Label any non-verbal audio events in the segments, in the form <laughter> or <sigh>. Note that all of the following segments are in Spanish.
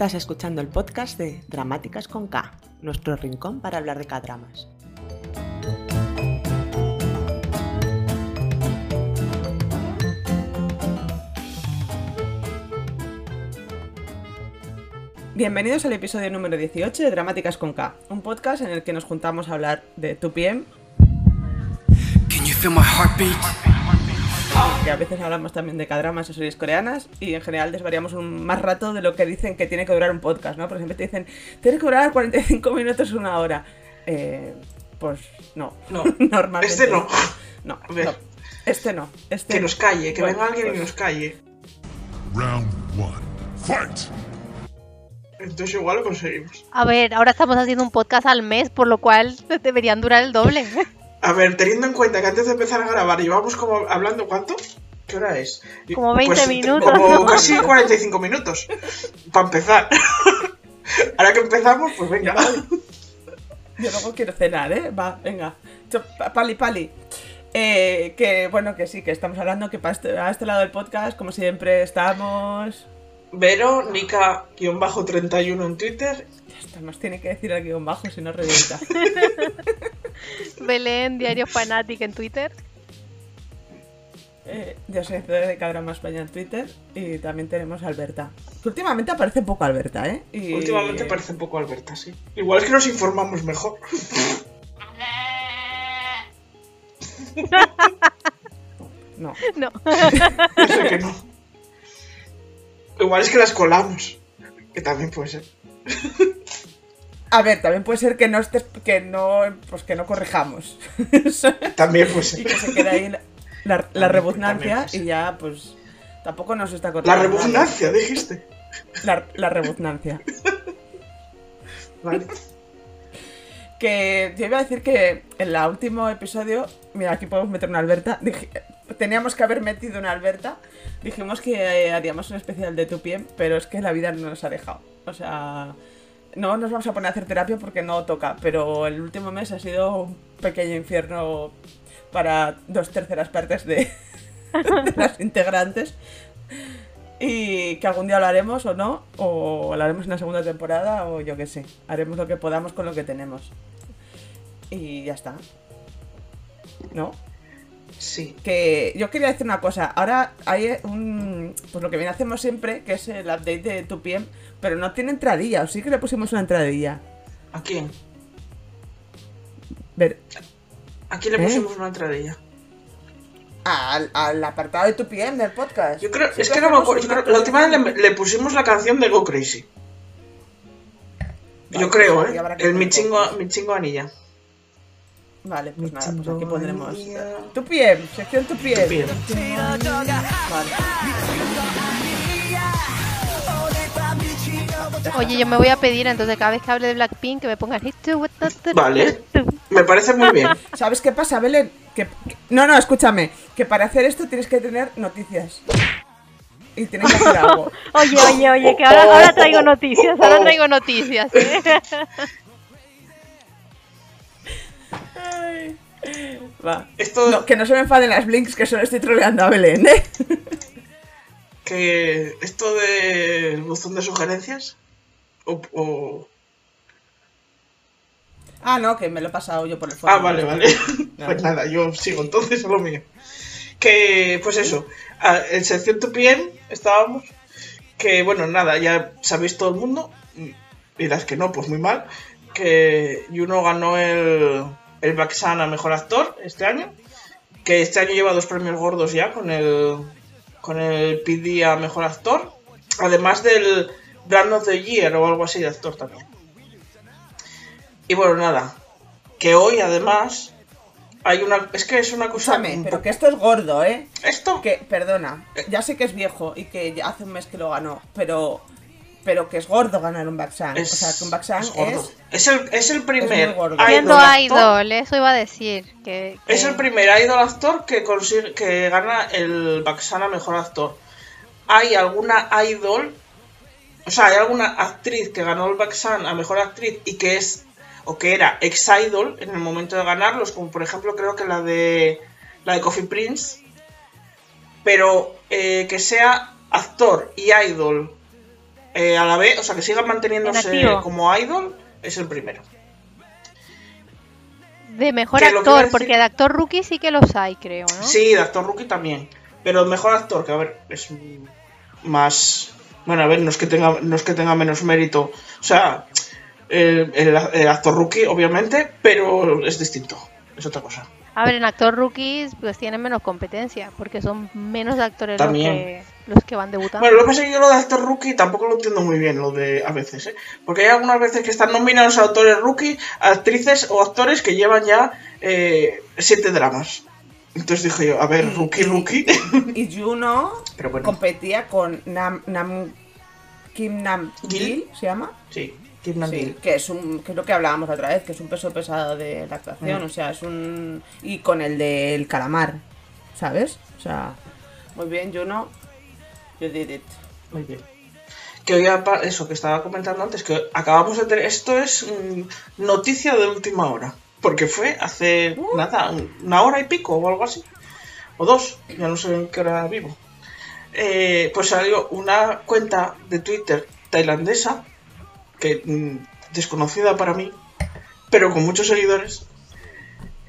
Estás escuchando el podcast de Dramáticas con K, nuestro rincón para hablar de K-dramas. Bienvenidos al episodio número 18 de Dramáticas con K, un podcast en el que nos juntamos a hablar de 2PM, Can you feel my heartbeat? Que a veces hablamos también de K-dramas o series coreanas y en general desvariamos un más rato de lo que dicen que tiene que durar un podcast, ¿no? Por ejemplo, te dicen, tiene que durar 45 minutos una hora. Eh, pues no, No, <laughs> normalmente. este no. No, A ver. no. Este no. Este Que nos calle, que Bueno, venga alguien y nos calle. Round one. Fight! Entonces igual lo conseguimos. A ver, ahora estamos haciendo un podcast al mes, por lo cual <laughs> deberían durar el doble. A ver, teniendo en cuenta que antes de empezar a grabar llevamos como hablando ¿cuánto? ¿Qué hora es? Como 20 minutos, Como ¿no? casi 45 minutos. Para empezar. <laughs> Ahora que empezamos, pues venga. Yo luego quiero cenar, ¿eh? Va, venga. Pali, pali. Eh, que bueno, que sí, que estamos hablando que para este, a este lado del podcast, como siempre, estamos. Vero, Nika-31 en Twitter. Esto nos tiene que decir el guion bajo, si no revienta. <laughs> Belén, Diario Fanatic en Twitter. Eh, yo soy de Cadrama España en Twitter y también tenemos a Alberta. Que últimamente aparece poco Alberta, ¿eh? Y- Últimamente parece un poco Alberta, sí. Igual es que nos informamos mejor. <laughs> No. No. <laughs> Yo sé que no. Igual es que las colamos. Que también puede ser. A ver, también puede ser que no estés, que no, pues que no corrijamos. <laughs> También puede ser. y que se quede ahí la, la- la pues. y ya, pues, tampoco nos está La cortando. nada. repugnancia, dijiste. La, la rebuznancia. Vale. Que yo iba a decir que en el último episodio, mira, aquí podemos meter una Alberta. dije- teníamos que haber metido una Alberta. Dijimos que eh, haríamos un especial de tu pie, pero es que la vida no nos ha dejado. O sea, no nos vamos a poner a hacer terapia porque no toca, pero el último mes ha sido un pequeño infierno para dos terceras partes de, <laughs> de las integrantes. Y que algún día lo haremos o no, o lo haremos en la segunda temporada, o yo qué sé. Haremos lo que podamos con lo que tenemos. Y ya está. ¿No? Sí. Que yo quería decir una cosa. Ahora hay un. Pues lo que bien hacemos siempre, que es el update de 2PM, pero no tiene entradilla, o sí que le pusimos una entradilla. ¿A quién? Ver, ¿A quién le ¿Eh? pusimos una entradilla? al, al apartado de 2PM del podcast. Yo creo, es que no me acuerdo. creo- la última vez le, le pusimos la canción de Go Crazy. Vale, Yo creo, pues ¿eh? El mi chingo, mi chingo anilla. Vale, pues nada, pues aquí pondremos. chingonía. 2PM, sección 2PM. Bien. Vale. Oye, yo me voy a pedir entonces cada vez que hable de Blackpink que me pongan Hit to what the- the- Vale. Me parece muy bien. <laughs> ¿Sabes qué pasa, Belén? Que, que- no, no, escúchame. Que para hacer esto tienes que tener noticias. Y tienes que hacer algo. <laughs> Oye, oye, oye, que ahora, ahora traigo noticias, ahora traigo noticias. ¿eh? <laughs> Ay. Va. Esto No, que no se me enfaden las blinks, que solo estoy troleando a Belén, ¿eh? <laughs> que esto del buzón de sugerencias o, o- Ah, no, que me lo he pasado yo por el foro. Ah, vale, vale. <laughs> Pues nada, yo sigo entonces a lo mío. Que, pues eso, en sección tu PM estábamos. Que, bueno, nada, ya sabéis todo el mundo. Y las que no, pues muy mal. Que Juno ganó el, el Baxan a mejor actor este año. Que este año lleva dos premios gordos ya con el, con el PD a mejor actor. Además del Brand of the Year o algo así de actor también. Y bueno, nada. Que hoy además hay una. Es que es una cosa. Un pero que esto es gordo, ¿eh? Esto. Que, perdona, ya sé que es viejo y que ya hace un mes que lo ganó, pero pero que es gordo ganar un Baxan. Es, o sea, que un Baxan es es, gordo. Es el, es el primer gordo. idol idol, eso iba a decir. Que, que- Es el primer idol actor que consigue que gana el Baxan a mejor actor. Hay alguna idol, o sea, hay alguna actriz que ganó el Baxan a mejor actriz y que es o que era ex idol en el momento de ganarlos, como por ejemplo creo que la de la de Coffee Prince, pero eh, que sea actor y idol eh, a la vez, o sea, que siga En manteniéndose como idol, es el primero. De mejor Que actor, decir- porque de actor rookie sí que los hay, creo, ¿no? Sí, de actor rookie también. Pero mejor actor, que a ver, es más. Bueno, a ver, no es que tenga, no es que tenga menos mérito. O sea, el, el- el actor rookie, obviamente, pero es distinto. Es otra cosa. A ver, en actor rookies pues tienen menos competencia, porque son menos actores los También. que, los que van debutando. Bueno, lo que pasa es que yo lo de actor rookie tampoco lo entiendo muy bien, lo de a veces, ¿eh? Porque hay algunas veces que están nominados a actores rookie, a actrices o actores que llevan ya eh, siete dramas. Entonces dije yo, a ver, rookie, rookie. <laughs> Y Juno Pero bueno. competía con Nam, Nam Kim Nam Gil. Gil, ¿se llama? sí, Kim Sí, Nam-gil. que es un que es lo que hablábamos la otra vez, que es un peso pesado de la actuación, Mm. o sea, es un y con el del calamar, ¿sabes? O sea, muy bien, Juno. You did it. Muy bien. Que hoy, eso que estaba comentando antes, que acabamos de tener. Esto es mm, noticia de última hora. Porque fue hace nada, un- una hora y pico o algo así. O dos, ya no sé en qué hora vivo. Eh, pues salió una cuenta de Twitter tailandesa, que mm, desconocida para mí, pero con muchos seguidores.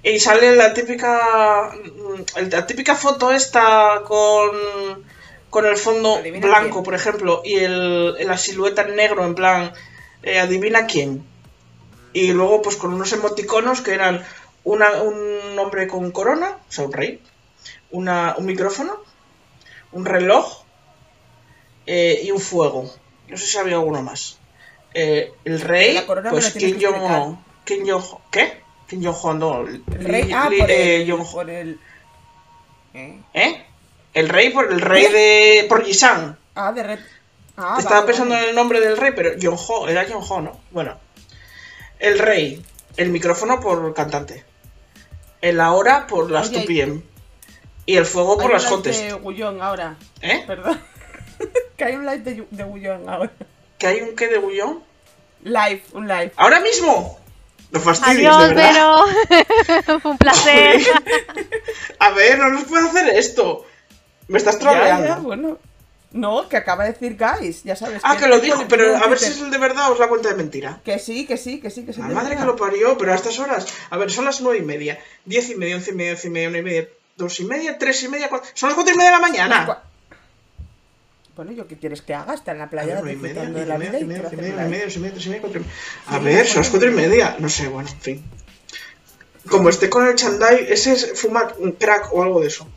Y sale la típica. mm, La típica foto esta con. Con el fondo Adivina blanco, quién. por ejemplo, y el, la silueta en negro, en plan. eh, adivina quién. Y luego, pues con unos emoticonos que eran una- un hombre con corona, o sea, un rey, una, un micrófono, un reloj eh, y un fuego. No sé si había alguno más. Eh, el rey, pues Kim Jong-un. Kim Jong ¿Qué? Kim Jong-un, no. El rey, ah, por eh, el, por el ¿Eh? El rey por el rey de. por Yisan. Ah, de red. Ah, Estaba vale, pensando vale. en el nombre del rey, pero Yonho, era Yonho, ¿no? Bueno. El rey, el micrófono por cantante. El ahora por las Oye, 2 PM. Y el fuego por Hay las un live Jotes. de Gullón ahora. ¿Eh? Perdón. <laughs> que hay un live de, de Gullón ahora. ¿Que hay un qué de bullón? Live, un live. ¡Ahora mismo! No fastidies, Adiós, de verdad. Fue <laughs> un placer. <laughs> A ver, no nos puede hacer esto. Me estás Ya, ya, troleando. bueno. No, que acaba de decir guys, ya sabes. Ah, que lo dijo, pero a ver si es el de verdad o es la cuenta de mentira. Que sí, que sí, que sí, que sí. La madre que lo parió, pero a estas horas. A ver, son las nueve y media. Diez y media, once y media, once y media, una y media, dos y media, tres y media, cuatro. Son las cuatro y media de la mañana. Bueno, ¿yo qué quieres que haga? Está en la A playa ver, media, disfrutando de la media, vida y media, media, media, media, media, cuatro y media. A ver, son las cuatro y media. No sé, bueno, en fin. Como esté con el chandai, ese es fumar crack o algo de eso.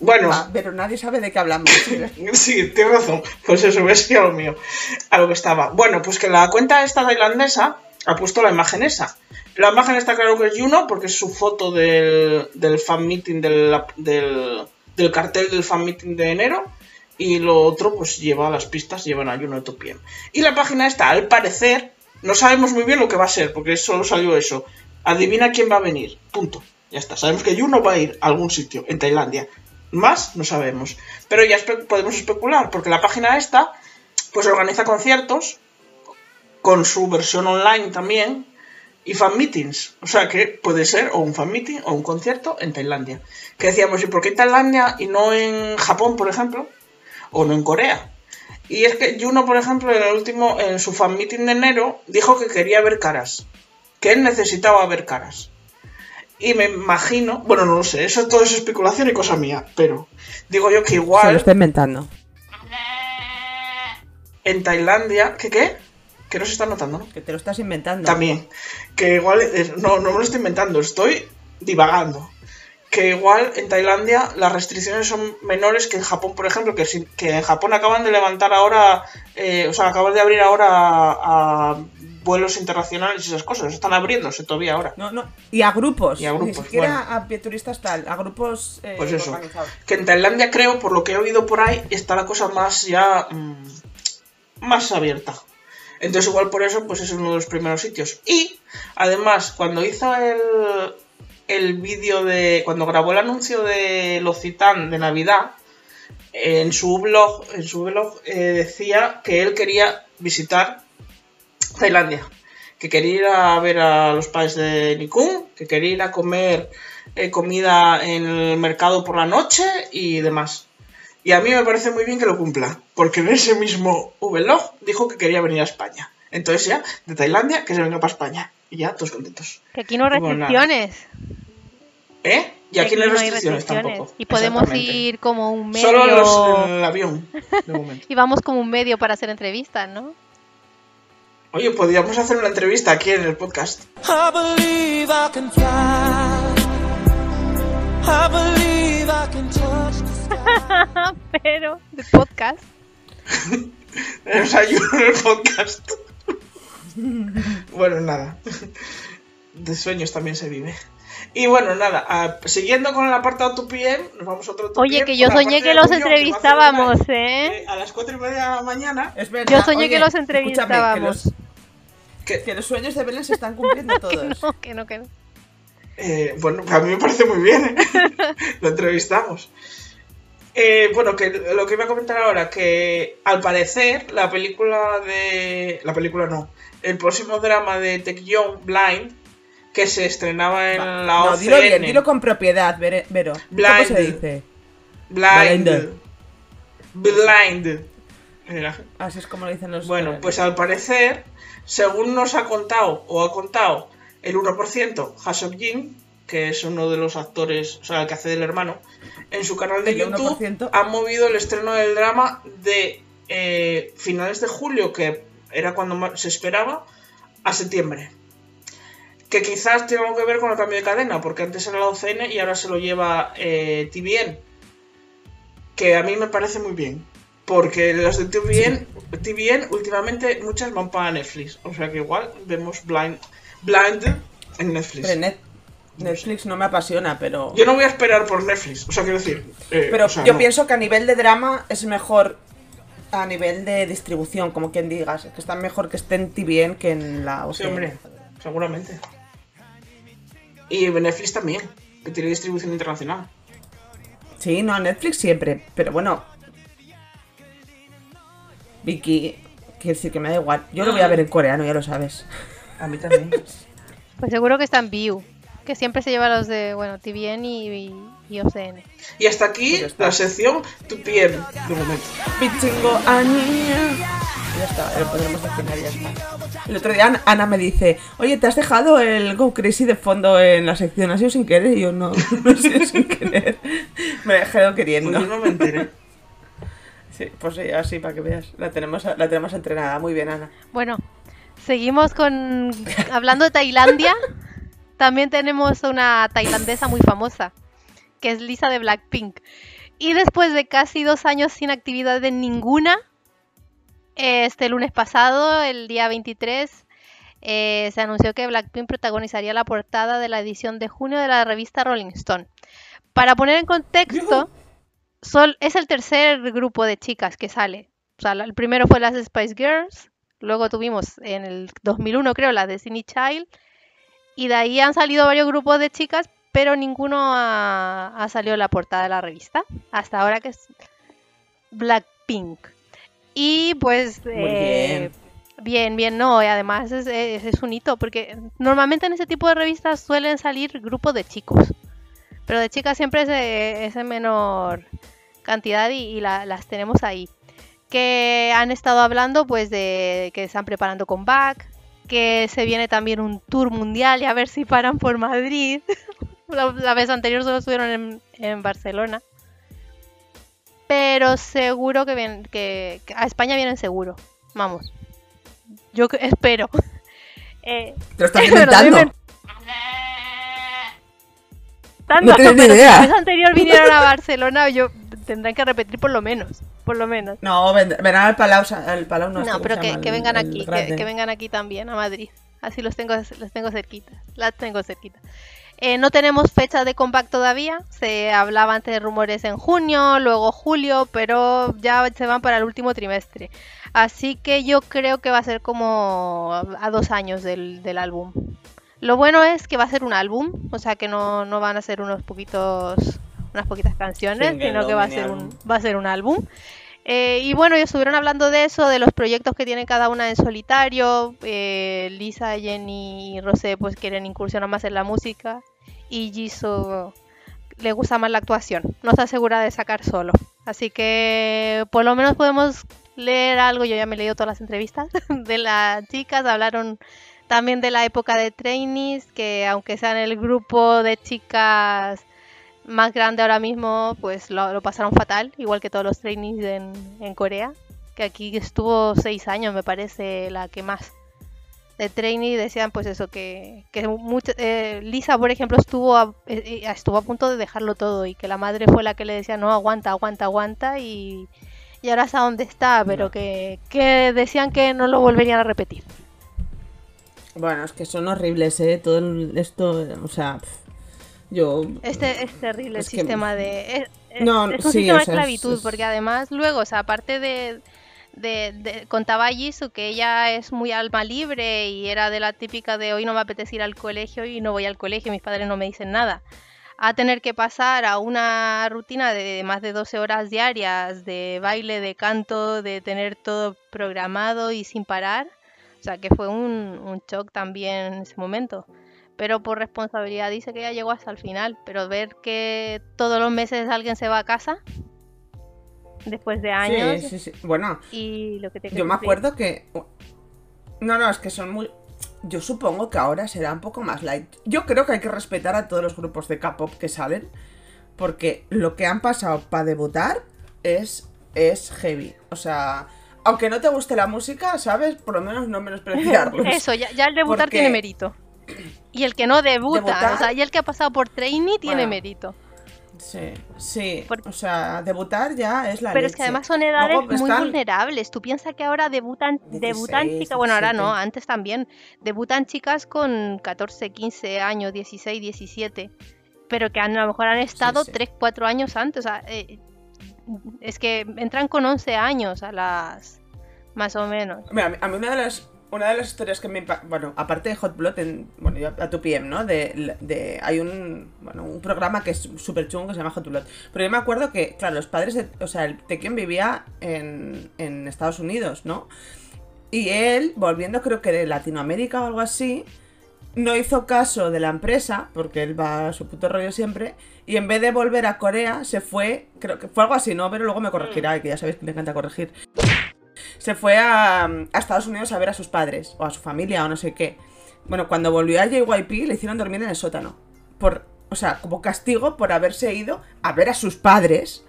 Bueno, Ah, pero nadie sabe de qué hablamos. <laughs> Sí, tienes razón. Pues eso, ves que a lo mío. A lo que estaba. Bueno, pues que la cuenta esta tailandesa ha puesto la imagen esa. La imagen está claro que es Juno, porque es su foto del, del fan meeting, del, del, del cartel del fan meeting de enero. Y lo otro, pues lleva las pistas, llevan a Juno de PM. Y la página esta, al parecer, no sabemos muy bien lo que va a ser, porque solo salió eso. Adivina quién va a venir. Punto. Ya está. Sabemos que Juno va a ir a algún sitio en Tailandia. Más no sabemos. Pero ya podemos especular, porque la página esta, pues organiza conciertos con su versión online también y fan meetings. O sea que puede ser o un fan meeting o un concierto en Tailandia. Que decíamos, ¿y por qué en Tailandia y no en Japón, por ejemplo? O no en Corea. Y es que Juno, por ejemplo, en el último, en su fan meeting de enero, dijo que quería ver caras. Que él necesitaba ver caras. Y me imagino, bueno, no lo sé, eso todo es especulación y cosa mía, pero digo yo que Se lo igual está inventando. en Tailandia, ¿qué qué? Que no se está notando, ¿no? Que te lo estás inventando. También. Que igual, eh, no, no me lo estoy inventando, estoy divagando. Que igual en Tailandia las restricciones son menores que en Japón, por ejemplo, que, si- que en Japón acaban de levantar ahora, eh, o sea, acaban de abrir ahora a, a vuelos internacionales y esas cosas, están abriéndose todavía ahora. No, no. Y a grupos. Y a grupos, Ni siquiera bueno. a turistas tal, a grupos eh, Pues eso. Que en Tailandia creo, por lo que he oído por ahí, está la cosa más ya mm, más abierta. Entonces igual por eso, pues es uno de los primeros sitios. Y además, cuando hizo el, el vídeo de. cuando grabó el anuncio de L'Occitane de Navidad, en su blog, en su blog eh, decía que él quería visitar Tailandia. Que quería ir a ver a los padres de Nikun, que quería ir a comer eh, comida en el mercado por la noche y demás. Y a mí me parece muy bien que lo cumpla, porque en ese mismo vlog dijo que quería venir a España. Entonces ya, de Tailandia, que se venga para España. Y ya, todos contentos. Que aquí no hay restricciones. ¿Eh? Y aquí no hay restricciones, tampoco. Y podemos ir como un medio. Solo los, en el avión, de momento. <laughs> Y vamos como un medio para hacer entrevistas, ¿no? Oye, podríamos hacer una entrevista aquí en el podcast. I believe I can fly. I believe I can touch the sky. <laughs> Pero, de podcast. <laughs> Nos ayuda en el podcast. <laughs> bueno, nada. De sueños también se vive. Y bueno, nada, ah, siguiendo con el apartado tu PM, nos vamos a otro Oye, que yo soñé que los a entrevistábamos, celebrar, ¿eh? A las cuatro y media de la mañana. Es verdad. Yo soñé Oye, que los entrevistábamos. que los- Que, Que los sueños de Belén se están cumpliendo <laughs> todos. No, que no, que no. eh, bueno, a mí me parece muy bien. ¿eh? <laughs> Lo entrevistamos. Eh, bueno, que lo que iba a comentar ahora, que al parecer la película de... La película no. El próximo drama de Tech Young, Blind, que se estrenaba en la No, OCN. dilo bien, dilo con propiedad, Vero. ¿Cómo Blind. se dice? Blind. Blind. Así es como lo dicen los. Bueno, pues al parecer, según nos ha contado o ha contado el 1%, Hasok Jin, que es uno de los actores, o sea, el que hace del hermano, en su canal de YouTube 1%. han movido el estreno del drama de eh, finales de julio, que era cuando se esperaba, a septiembre. Que quizás tenga algo que ver con el cambio de cadena, porque antes era la OCN y ahora se lo lleva eh, TVN. Que a mí me parece muy bien. Porque las de TVN, TVN últimamente muchas van para Netflix. O sea que igual vemos Blind, Blind en Netflix. pero Net- Netflix no me apasiona, pero. Yo no voy a esperar por Netflix. O sea, quiero decir. eh, Pero o sea, yo no. pienso que a nivel de drama es mejor a nivel de distribución, como quien digas. Que está mejor que esté en TVN que en la Sí, OCN. hombre, seguramente. Y Netflix también, que tiene distribución internacional. Sí, no, Netflix siempre. Pero bueno. Vicky, quiero decir que me da igual. Yo lo voy a ver en coreano, ya lo sabes. A mí también. <laughs> Pues seguro que está en View. Que siempre se lleva los de, bueno, TVN y, y, y OCN. y hasta aquí Pues la sección Tu PM, de momento. Bichingo Ania. Ya está, lo podremos definir, ya está. El otro día Ana- me dice, oye, ¿te has dejado el Go Crazy de fondo en la sección? ¿Ha sido sin querer? Y yo, no, <laughs> no ha sido sin querer. Me he dejado Pues queriendo. yo no me enteré. <laughs> Sí, pues sí, así para que veas. La tenemos, la tenemos entrenada. Muy bien, Ana. Bueno, seguimos con. Hablando de Tailandia, <laughs> también tenemos una tailandesa muy famosa, que es Lisa de Blackpink. Y después de casi dos años sin actividad de ninguna, este lunes pasado, el día 23, eh, se anunció que Blackpink protagonizaría la portada de la edición de junio de la revista Rolling Stone. Para poner en contexto, Sol es el tercer grupo de chicas que sale. O sea, el primero fue las Spice Girls, luego tuvimos en el 2001 creo las Destiny Child y de ahí han salido varios grupos de chicas, pero ninguno ha, ha salido en la portada de la revista. Hasta ahora que es Blackpink. Y pues... Muy eh, Bien, bien, no, y además es, es- es un hito, porque normalmente en ese tipo de revistas suelen salir grupos de chicos, pero de chicas siempre es, en menor cantidad y, y la- las tenemos ahí. Que han estado hablando pues de que están preparando comeback, que se viene también un tour mundial y a ver si paran por Madrid. <laughs> la, la vez anterior solo estuvieron en, en Barcelona. Pero seguro que, vienen, que, que a España vienen seguro. Vamos. Yo espero. <laughs> Eh, Te lo estás <laughs> inventando. invent- Tanto, No ni pero idea. La vez anterior vinieron a <laughs> Barcelona, yo tendrán que repetir por lo menos. Por lo menos. No, ven- verán al Palau, al Palau no, No, pero que, llama, que el- vengan el aquí, que, que vengan aquí también a Madrid. Así los tengo, los tengo cerquita. Las tengo cerquita. Eh, no tenemos fecha de comeback todavía. Se hablaba antes de rumores en junio, luego julio, pero ya se van para el último trimestre. Así que yo creo que va a ser como a dos años del, del álbum. Lo bueno es que va a ser un álbum, o sea que no, no van a ser unos poquitos, unas poquitas canciones, Single sino que va a ser un, va a ser un álbum. Eh, y bueno, ellos estuvieron hablando de eso, de los proyectos que tienen cada una en solitario. Eh, Lisa, Jenny y Rosé pues quieren incursionar más en la música. Y Jisoo le gusta más la actuación. No está segura de sacar solo. Así que por lo menos podemos leer algo. Yo ya me he leído todas las entrevistas <laughs> de las chicas. Hablaron también de la época de trainees, que aunque sean el grupo de chicas más grande ahora mismo, pues lo, lo pasaron fatal, igual que todos los trainees en, en Corea. Que aquí estuvo seis años, me parece, la que más de trainee decían pues eso que, que mucho- eh, Lisa por ejemplo estuvo a, eh, eh, estuvo a punto de dejarlo todo y que la madre fue la que le decía no aguanta aguanta aguanta y, y ahora está donde está pero No. que, que decían que no lo volverían a repetir Bueno, es que son horribles, ¿eh? Todo el- esto, o sea, yo... este es terrible Es el que- sistema de es, es- No, es un sí, sistema o de sea, esclavitud es- porque además luego o sea aparte de de, de- contaba Jisoo que ella es muy alma libre y era de la típica de hoy no me apetece ir al colegio y no voy al colegio, mis padres no me dicen nada. A tener que pasar a una rutina de más de 12 horas diarias de baile, de canto, de tener todo programado y sin parar. O sea que fue un, un shock también en ese momento. Pero por responsabilidad dice que ya llegó hasta el final. Pero ver que todos los meses alguien se va a casa después de años Sí, sí, sí. Bueno, y lo que te yo me acuerdo que... No, no, es que son muy... Yo supongo que ahora será un poco más light. Yo creo que hay que respetar a todos los grupos de K-pop que salen. Porque lo que han pasado para debutar es, es heavy. O sea, aunque no te guste la música, ¿sabes? Por lo menos no menospreciarlos. <laughs> Eso, ya, ya el debutar Porque- tiene mérito. <coughs> Y el que no debuta, Debutar- o sea, y el que ha pasado por trainee tiene Bueno, mérito. Sí, sí. Por- O sea, debutar ya es la Pero es que leche. además son edades Luego muy están- vulnerables. Tú piensas que ahora debutan, 16, debutan chicas, bueno, ahora no, 17. antes también. Debutan chicas con 14, 15 años, 16, 17. Pero que han- a lo mejor han estado sí. 3, 4 años antes. O sea, eh, es que entran con 11 años a las. Más o menos. Mira, a mí- a mí una de las una de las historias que me bueno aparte de Hot Blood en, bueno yo a tu PM no de, de hay un bueno un programa que es súper chungo que se llama Hot Blood pero yo me acuerdo que claro los padres de, o sea el Tekken vivía en, en Estados Unidos no y él volviendo creo que de Latinoamérica o algo así no hizo caso de la empresa, porque él va a su puto rollo siempre, y en vez de volver a Corea, se fue, creo que fue algo así, ¿no? Pero luego me corregirá, que ya sabéis que me encanta corregir. Se fue a, a Estados Unidos a ver a sus padres, o a su familia, o no sé qué. Bueno, cuando volvió a JYP le hicieron dormir en el sótano. Por, o sea, como castigo por haberse ido a ver a sus padres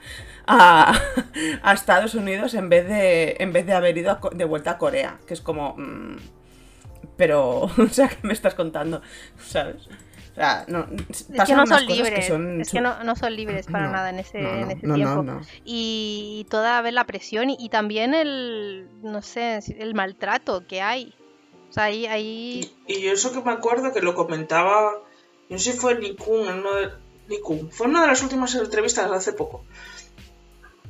a, <laughs> Estados Unidos en vez de, en vez de haber ido de vuelta a Corea. Que es como... mm, pero, <laughs> o sea, ¿qué me estás contando? ¿Sabes? Sea, no, Es que no son libres. son es que no, no son libres para No, nada en ese, no, en ese no, tiempo. no, no. Y toda vez la presión y, y también el, no sé, el maltrato que hay. O sea, ahí, ahí Y, y yo eso que me acuerdo que lo comentaba, no sé si fue Nikun, en uno de, Nikun, fue una de las últimas entrevistas de hace poco,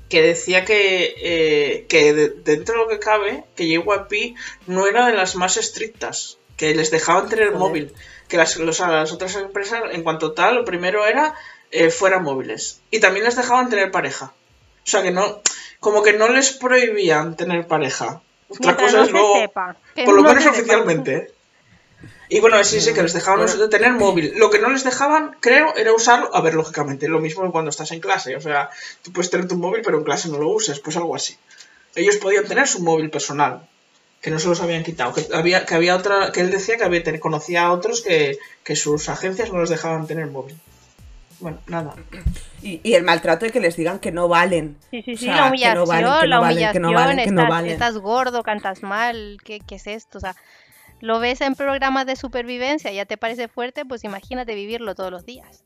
que decía que, eh, que de- dentro de lo que cabe, que JYP no era de las más estrictas, que les dejaban tener Joder. móvil, que las, los- las otras empresas, en cuanto tal, lo primero era eh, fueran móviles. Y también les dejaban tener pareja. O sea que no, como que no les prohibían tener pareja. Otra mientras cosa no es luego... sepa. Por lo no menos oficialmente. ¿eh? Y bueno, sí, sí, que les dejaban Bueno. tener móvil. Lo que no les dejaban, creo, era usarlo. A ver, lógicamente, lo mismo que cuando estás en clase. O sea, tú puedes tener tu móvil, pero en clase no lo uses, pues algo así. Ellos podían tener su móvil personal, que no se los habían quitado. Que había, que había otra, que él decía que había, conocía a otros que, que sus agencias no les dejaban tener móvil. Bueno, nada. Y, y el maltrato de que les digan que no valen. Sí, sí, O sí, sea, la que humillación, no valen, que la no valen, que humillación, no valen, que no estás, valen. estás gordo, cantas mal, ¿qué, ¿qué es esto? O sea, lo ves en programas de supervivencia, ya te parece fuerte, pues imagínate vivirlo todos los días.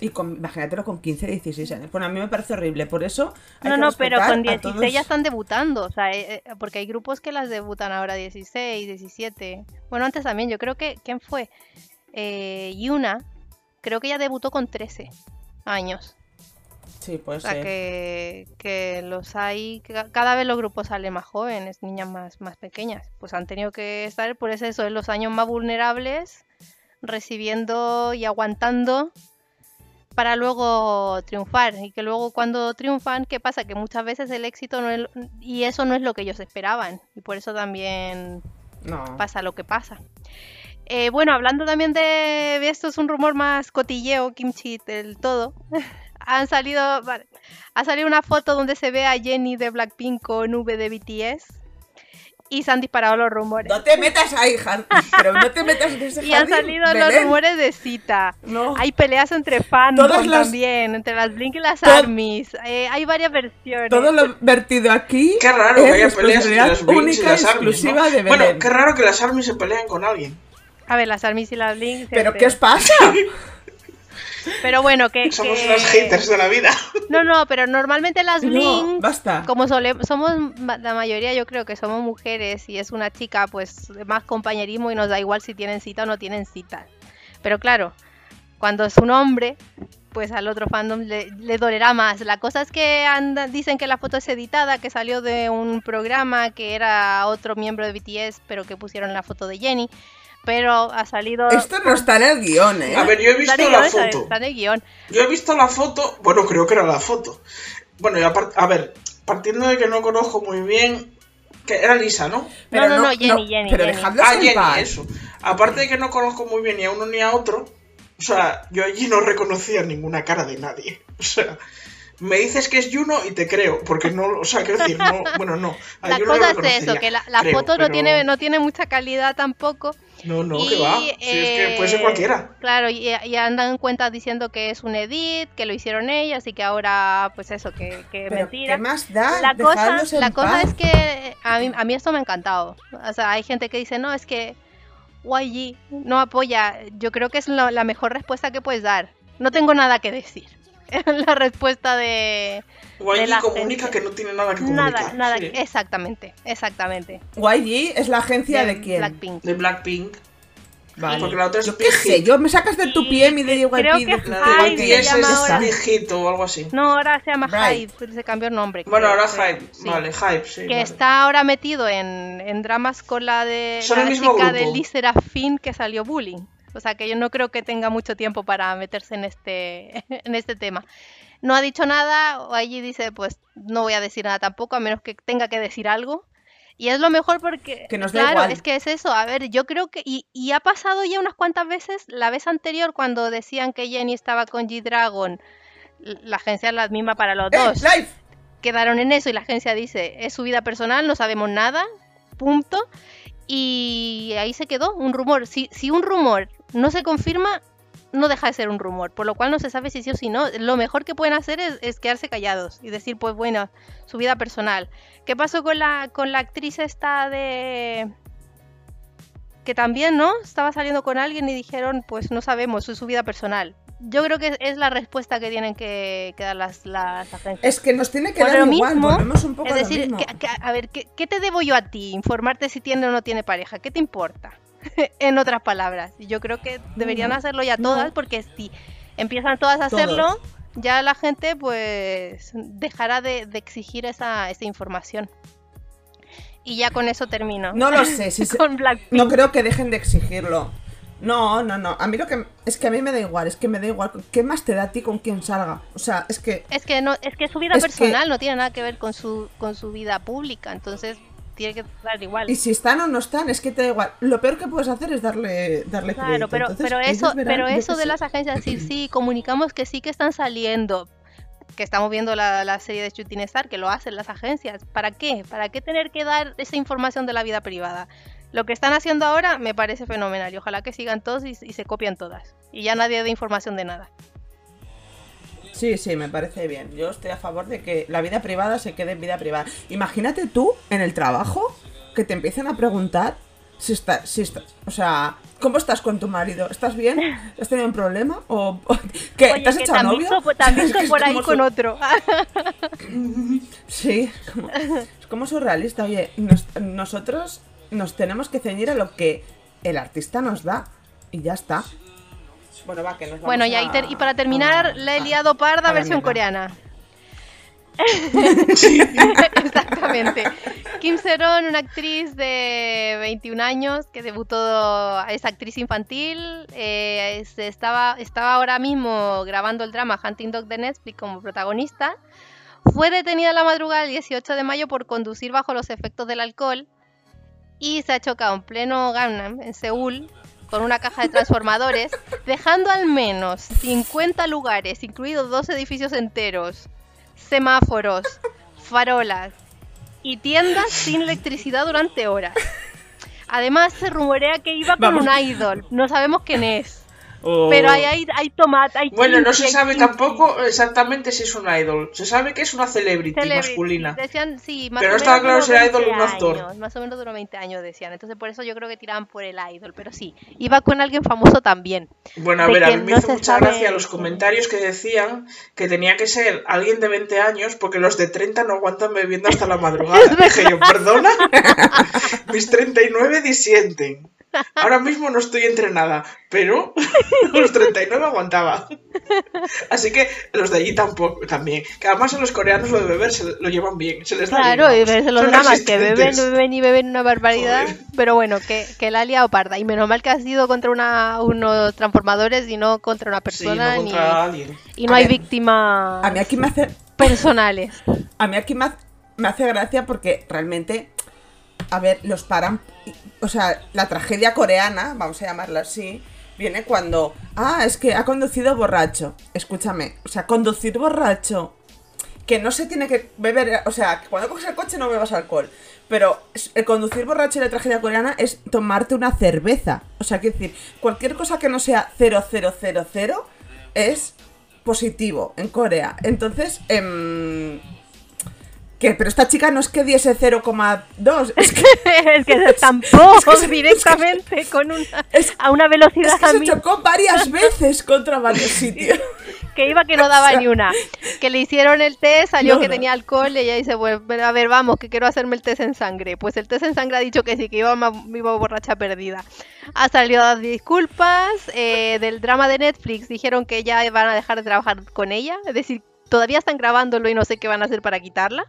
Y con, imagínatelo con 15, 16 años. Bueno, a mí me parece horrible. Por eso. hay No, que no, pero con a 16 todos- ya están debutando, o sea, eh, eh, porque hay grupos que las debutan ahora 16, 17. Bueno, antes también, yo creo que, ¿quién fue? Eh, Yuna, creo que ella debutó con 13 años. Sí, puede O sea, ser. que, que los hay, que cada vez los grupos salen más jóvenes, niñas más, más pequeñas. Pues han tenido que estar, por eso, eso, en los años más vulnerables, recibiendo y aguantando para luego triunfar. Y que luego cuando triunfan, ¿qué pasa? Que muchas veces el éxito no es, lo- y eso no es lo que ellos esperaban. Y por eso también No. pasa lo que pasa. Eh, bueno, hablando también de, de esto es un rumor más cotilleo, kimchi del todo. <laughs> han salido, vale, ha salido una foto donde se ve a Jenny de Blackpink con V de BTS y se han disparado los rumores. No te metas ahí, Jar- pero no te metas en ese <laughs> Y han salido los rumores de cita. No. Hay peleas entre fans las- también, entre las Blink y las To- Armies. Eh, hay varias versiones. Todo lo vertido aquí Qué raro que haya peleas entre las Blinks y las Armies, de Belén. Bueno, qué raro que las Armies se pelean con alguien. A ver, las Armies y las Blink. ¿Pero qué os pasa? <laughs> Pero bueno, que. <laughs> Somos que- unos haters de la vida. <laughs> No, no, pero normalmente las No, Blink. basta. Como sole- somos la mayoría, yo creo que somos mujeres y es una chica, pues más compañerismo y nos da igual si tienen cita o no tienen cita. Pero claro, cuando es un hombre, pues al otro fandom le, le dolerá más. La cosa es que anda- dicen que la foto es editada, que salió de un programa que era otro miembro de BTS, pero que pusieron la foto de Jenny. Pero ha salido. Esto no está en el guion, ¿eh? A ver, yo he visto la foto. está en el guion. Yo he visto la foto, bueno, creo que era la foto. Bueno, y apart- a ver, partiendo de que no conozco muy bien, que era Lisa, ¿no? No, no, no, Jenny, Jenny, Pero Jenny. Ah, en Jenny, eso. Aparte de que no conozco muy bien ni a uno ni a otro, o sea, yo allí no reconocía ninguna cara de nadie. O sea, me dices que es Juno y te creo, porque no, o sea, quiero decir, no, bueno, no. a La Juno cosa es eso, que la, la creo, foto no pero- tiene no tiene mucha calidad tampoco. No, no, y, que va. Si es que puede ser eh, cualquiera. Claro, y, y andan cuentas diciendo que es un edit, que lo hicieron ellas y que ahora, pues eso, que, que Pero mentira. ¿qué más da? La cosa, en la cosa es que a mí, a mí esto me ha encantado. O sea, hay gente que dice, no, es que YG no apoya. Yo creo que es lo- la mejor respuesta que puedes dar. No tengo nada que decir. <laughs> la respuesta de... La comunica gente. que no tiene nada que comunicar. Nada, nada. sí. Exactamente, exactamente. YG es la agencia de, quién? Blackpink. De Blackpink. Vale. Porque la otra es Yo qué sé, yo me sacas de tu pie y de YG. creo que de- es La Ay, de se llama es ahora. Big Hit o algo así. No, ahora se llama Right. Hype, se cambió el nombre. Bueno, creo, ahora sí. Vale, Hype, sí. Que vale. está ahora metido en, en dramas con la de Son la el mismo chica de. Lee Serafin que salió bullying. O sea que yo no creo que tenga mucho tiempo para meterse en este, <laughs> en este tema. No ha dicho nada, o allí dice, pues no voy a decir nada tampoco, a menos que tenga que decir algo. Y es lo mejor porque, Que nos claro, igual. es que es eso. A ver, yo creo que, y, y ha pasado ya unas cuantas veces, la vez anterior cuando decían que Jenny estaba con G-Dragon, la agencia es la misma para los ¡Eh, dos live! quedaron en eso y la agencia dice es su vida personal, no sabemos nada, punto. Y ahí se quedó un rumor. Si, si un rumor no se confirma, no deja de ser un rumor, por lo cual no se sabe si sí o si no. Lo mejor que pueden hacer es, es quedarse callados y decir, pues bueno, su vida personal. ¿Qué pasó con la, con la actriz esta de... que también, ¿no? Estaba saliendo con alguien y dijeron, pues no sabemos, es su vida personal. Yo creo que es la respuesta que tienen que, que dar las, las agencias. Es que nos tiene que Por dar lo igual, mismo, un poco Es a lo decir, mismo. que- que- a ver, ¿qué, qué te debo yo a ti? Informarte si tiene o no tiene pareja. ¿Qué te importa? <laughs> en otras palabras. Yo creo que deberían hacerlo ya todas porque si empiezan todas a hacerlo, ya la gente pues dejará de, de exigir esa, esa información. Y ya con eso termino. No lo sé, si <laughs> se- con no creo que dejen de exigirlo. No, no, no. A mí lo que es que a mí me da igual, es que me da igual. ¿Qué más te da a ti con quien salga? O sea, es que Es que no, es que su vida que- personal no tiene nada que ver con su, con su vida pública, entonces tiene que dar igual. y si están o no están, es que te da igual. Lo peor que puedes hacer es darle darle Claro, crédito. pero, Entonces, pero eso, verán, pero eso de sé. las agencias decir <clears throat> sí, comunicamos que sí que están saliendo, que estamos viendo la, la serie de Shooting Star, que lo hacen las agencias. ¿Para qué? ¿Para qué tener que dar esa información de la vida privada? Lo que están haciendo ahora me parece fenomenal y ojalá que sigan todos y, y se copien todas. Y ya nadie dé información de nada. Sí, sí, me parece bien. Yo estoy a favor de que la vida privada se quede en vida privada. Imagínate tú en el trabajo que te empiecen a preguntar si está, si está, o sea, ¿cómo estás con tu marido? ¿Estás bien? ¿Has tenido un problema? ¿O o- qué? Oye, ¿Te has que han novio? visto, te han Es visto que es por ahí con otro. Sí, es como, es como surrealista. Oye, nos- nosotros nos tenemos que ceñir a lo que el artista nos da. Y ya está. Bueno, va, que nos vamos Bueno, y, ahí a- ter- y para terminar, <laughs> la he liado parda versión coreana. <laughs> Exactamente. Kim Seron, una actriz de 21 años que debutó, es actriz infantil, eh, es- estaba, estaba ahora mismo grabando el drama Hunting Dog de Netflix como protagonista. Fue detenida la madrugada del 18 de mayo por conducir bajo los efectos del alcohol y se ha chocado en pleno Gangnam, en Seúl, con una caja de transformadores, dejando al menos 50 lugares, incluidos dos edificios enteros, semáforos, farolas y tiendas sin electricidad durante horas. Además, se rumorea que iba con Vamos. un idol. No sabemos quién es. O- Pero hay, hay, hay tomate, hay Bueno, no se sabe kimchi. tampoco exactamente si es un idol. Se sabe que es una celebrity, Celebrity. masculina. Decían, sí, más Pero no estaba claro si era idol o 20 un actor. Más o menos duró 20 años, decían. Entonces, por eso yo creo que tiraban por el idol. Pero sí, iba con alguien famoso también. Bueno, a ver, a mí me no hizo mucha gracia los comentarios que decían que tenía que ser alguien de 20 años porque los de 30 no aguantan bebiendo hasta la madrugada. <laughs> Dije yo, perdona, <laughs> mis 39 disienten. Ahora mismo no estoy entrenada, pero <laughs> los 39 aguantaba. Así que los de allí tampoco, también. Que además a los coreanos lo de beber se lo llevan bien, se les da Claro, bien, y ves los dramas que beben, beben y beben una barbaridad. Joder. Pero bueno, que, que la ha liado parda. Y menos mal que ha sido contra una, unos transformadores y no contra una Sí, persona. no ni- contra alguien. y no A hay ver, víctimas A mí aquí me hace, personales. <laughs> a mí aquí me hace, me hace gracia porque realmente, a ver, los paran, o sea, la tragedia coreana, vamos a llamarlo así, viene cuando, ah, es que ha conducido borracho. Escúchame, o sea, conducir borracho, que no se tiene que beber, o sea, cuando coges el coche no bebas alcohol. Pero el conducir borracho en la tragedia coreana es tomarte una cerveza. O sea, quiero decir, cualquier cosa que no sea 0000 es positivo en Corea. Entonces, em, que pero esta chica no es que diese 0,2, <laughs> <laughs> es que, es que se estampó directamente con una, Es- a una velocidad es que se chocó varias veces contra varios <laughs> sitios. que iba que no daba O sea- ni una. Que le hicieron el test, salió No, que no. tenía alcohol y ella dice, bueno, a ver, vamos, que quiero hacerme el test en sangre. Pues el test en sangre ha dicho que sí, que iba, iba borracha perdida. Ha salido a dar disculpas. eh, del drama de Netflix dijeron que ya van a dejar de trabajar con ella. Es decir, todavía están grabándolo y no sé qué van a hacer para quitarla.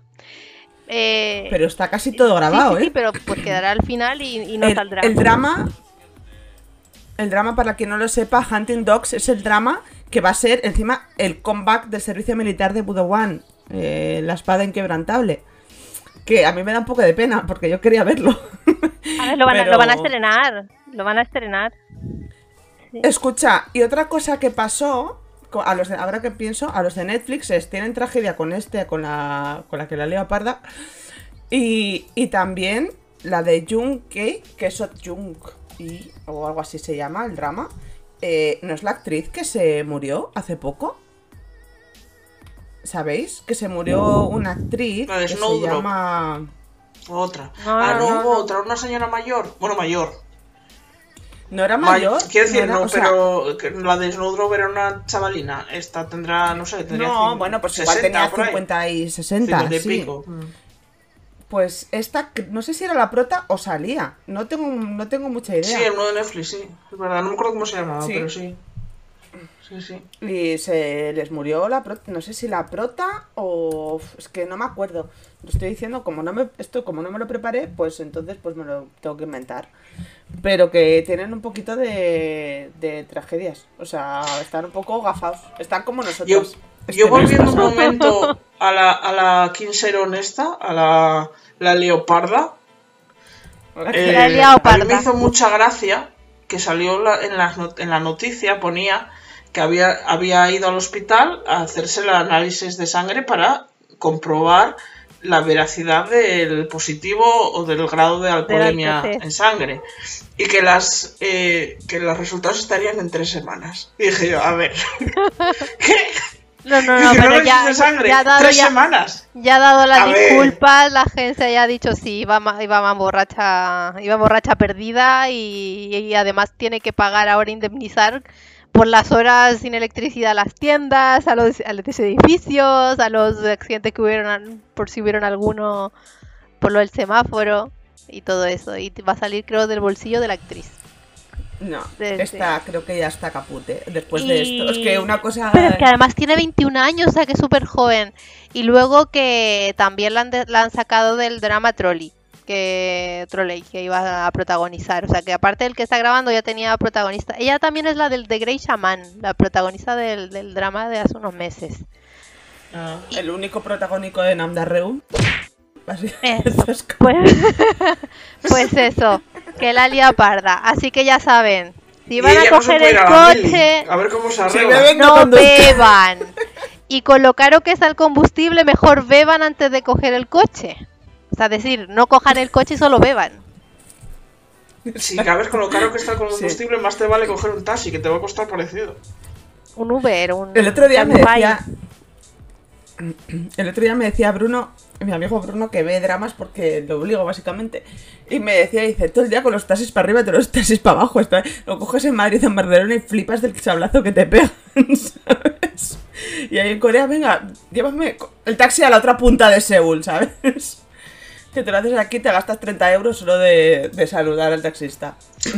Eh, Pero está casi todo grabado, sí, sí, ¿eh? pero pues quedará al final y, y no el, saldrá. el drama. El drama, para quien no lo sepa, Hunting Dogs es el drama que va a ser encima el comeback del servicio militar de Budowan, eh, la espada inquebrantable. Que a mí me da un poco de pena, porque yo quería verlo. A ver, lo van, a, pero- lo van a estrenar. Lo van a estrenar. Escucha, y otra cosa que pasó, a los de- ahora que pienso, a los de Netflix es, tienen tragedia con este, con la, con la que la leo parda, y, y también la de Jung Kei, que es Jung, y, o algo así se llama, el drama, eh, ¿no es la actriz que se murió hace poco? ¿Sabéis? Que se murió una actriz La de que se llama... Otra. No, ah, no. otra, una señora mayor. Bueno, mayor. ¿No era May- mayor? Quiero decir, no, sea, pero la de Snowdrop era una chavalina. Esta tendrá, no sé, tendría No, bueno, pues igual 60 tenía por ahí. 50 y 60, 50 y sí. pico. Pues esta, no sé si era la prota o salía. No tengo, no tengo mucha idea. Sí, el uno de Netflix, sí. Es verdad, no me acuerdo cómo se llamaba, Sí. pero sí. Sí, sí. Y se les murió la prota. No sé si la prota o. Es que no me acuerdo. Lo estoy diciendo, como no me, esto, como no me lo preparé, pues entonces pues me lo tengo que inventar. Pero que tienen un poquito de, de tragedias. O sea, están un poco gafados. Están como nosotros. yo Este volviendo un momento a la, a la Quincerón esta, a la, la leoparda, eh, La a mí leoparda. me hizo mucha gracia que salió la- en, la, en la noticia, ponía que había, había ido al hospital a hacerse el análisis de sangre para comprobar la veracidad del positivo o del grado de alcoholemia en sangre. Y que las eh, que los resultados estarían en tres semanas. Y dije yo a ver. <laughs> ¿qué? No, no, no, pero ya, sangre ya ha dado tres ya, semanas ya ha dado las A ver. disculpas, la agencia ya ha dicho sí, iba, iba más borracha, iba borracha perdida y, y además tiene que pagar ahora indemnizar por las horas sin electricidad a las tiendas, a los, a los edificios, a los accidentes que hubieron, por si hubieron alguno por lo del semáforo y todo eso. Y va a salir creo del bolsillo de la actriz. No, Desde- esta creo que ya está capute después de esto. Es que una cosa. Pero es que además tiene 21 años, o sea que es súper joven. Y luego que también la han, de- la han sacado del drama Trolley, que Trolley, que iba a protagonizar. O sea que aparte del que está grabando ya tenía protagonista. Ella también es la del de Grey Shaman, la protagonista del, del drama de hace unos meses. Ah. El único protagónico de Namdarreum. Así, Eso. <laughs> esto es como- Pues, <laughs> pues eso, que la lía parda. Así que ya saben, Si van a coger el coche, A ver cómo se Si arregla. beben, no beban. Y con lo caro que está el combustible, mejor beban antes de coger el coche. O sea, decir, no cojan el coche y solo beban. <laughs> Si cabes con lo caro que está el combustible, más te vale coger un taxi, que te va a costar parecido. Un Uber, un El otro día me decía. <clears throat> El otro día me decía Bruno, mi amigo Bruno, que ve dramas porque lo obligo básicamente. Y me decía, dice, todo el día con los taxis para arriba y todos los taxis para abajo. está- Lo coges en Madrid, en Barcelona y flipas del sablazo que te pegan, <laughs> ¿sabes? Y ahí en Corea, venga, llévame el taxi a la otra punta de Seúl, ¿sabes? Que te lo haces aquí, te gastas 30 euros solo de, de saludar al taxista.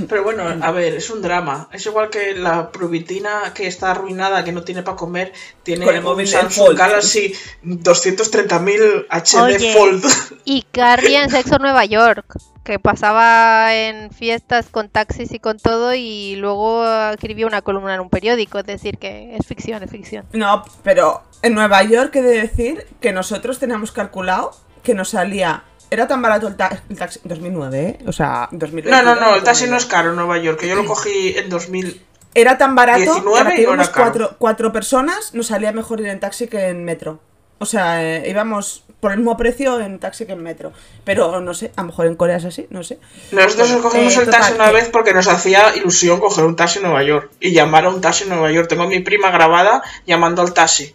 Pero bueno, a ver, es un drama. Es igual que la probitina que está arruinada, que no tiene para comer, tiene Con el un móvil de Samsung Fold. Galaxy 230.000 HD Oye. Fold. Y Carrie en Sexo Nueva York, que pasaba en fiestas con taxis y con todo y luego escribía una columna en un periódico, es decir, que es ficción, es ficción. No, pero en Nueva York he de decir que nosotros teníamos calculado que nos salía. Era tan barato el, ta- el taxi. 2009, ¿eh? O sea, 2020. No, no, no, el taxi no es caro en Nueva York, que yo lo cogí en 2000. Era tan barato 19 que cuatro, cuatro personas, nos salía mejor ir en taxi que en metro. O sea, eh, íbamos por el mismo precio en taxi que en metro. Pero no sé, a lo mejor en Corea es así, no sé. Nosotros Bueno, cogimos eh, el taxi una vez porque nos hacía ilusión coger un taxi en Nueva York y llamar a un taxi en Nueva York. Tengo a mi prima grabada llamando al taxi,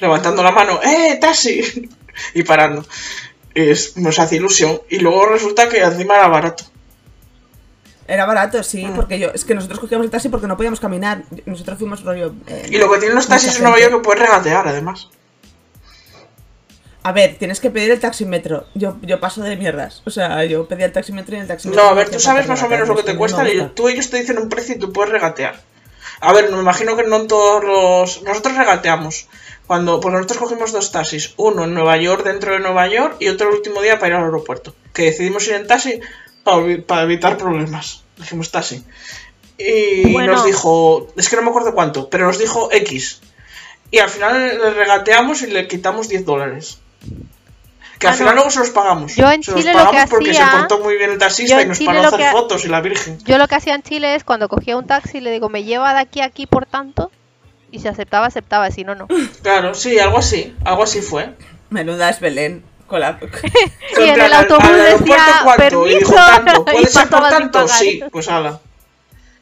levantando la mano, ¡eh, taxi! <laughs> y parando. Es, nos hace ilusión. Y luego resulta que encima era barato. Era barato, sí, Mm. porque yo. Es que nosotros cogíamos el taxi porque no podíamos caminar. Nosotros fuimos rollo. eh, Y lo que tienen los taxis en Nueva. York que puedes regatear, además. A ver, tienes que pedir el taxímetro. Yo, yo paso de mierdas. O sea, yo pedí el taxímetro y el taxímetro. No, a ver, tú sabes más o menos lo que te cuesta. y. Tú ellos te dicen un precio y tú puedes regatear. A ver, me imagino que no en todos los. Nosotros regateamos. Cuando, pues nosotros cogimos dos taxis, uno en Nueva York, dentro de Nueva York, y otro el último día para ir al aeropuerto. Que decidimos ir en taxi para, evitar problemas. Dijimos taxi. Y Bueno. nos dijo, es que no me acuerdo cuánto, pero nos dijo X. Y al final le regateamos y le quitamos 10 dólares. Que al Ah, final no. luego se los pagamos. Yo en se los lo pagamos que porque hacía- se portó muy bien el taxista y nos Chile paró a hacer que- fotos y la virgen. Yo lo que hacía en Chile es cuando cogía un taxi le digo, me lleva de aquí a aquí por tanto, y si aceptaba, aceptaba, si no, no. Claro, sí, algo así. Algo así fue. Menuda es Belén. Con la... <laughs> Y en el autobús decía, ¿cuánto? Y ¿Puede ser por tanto? <laughs> Sí, pues ala.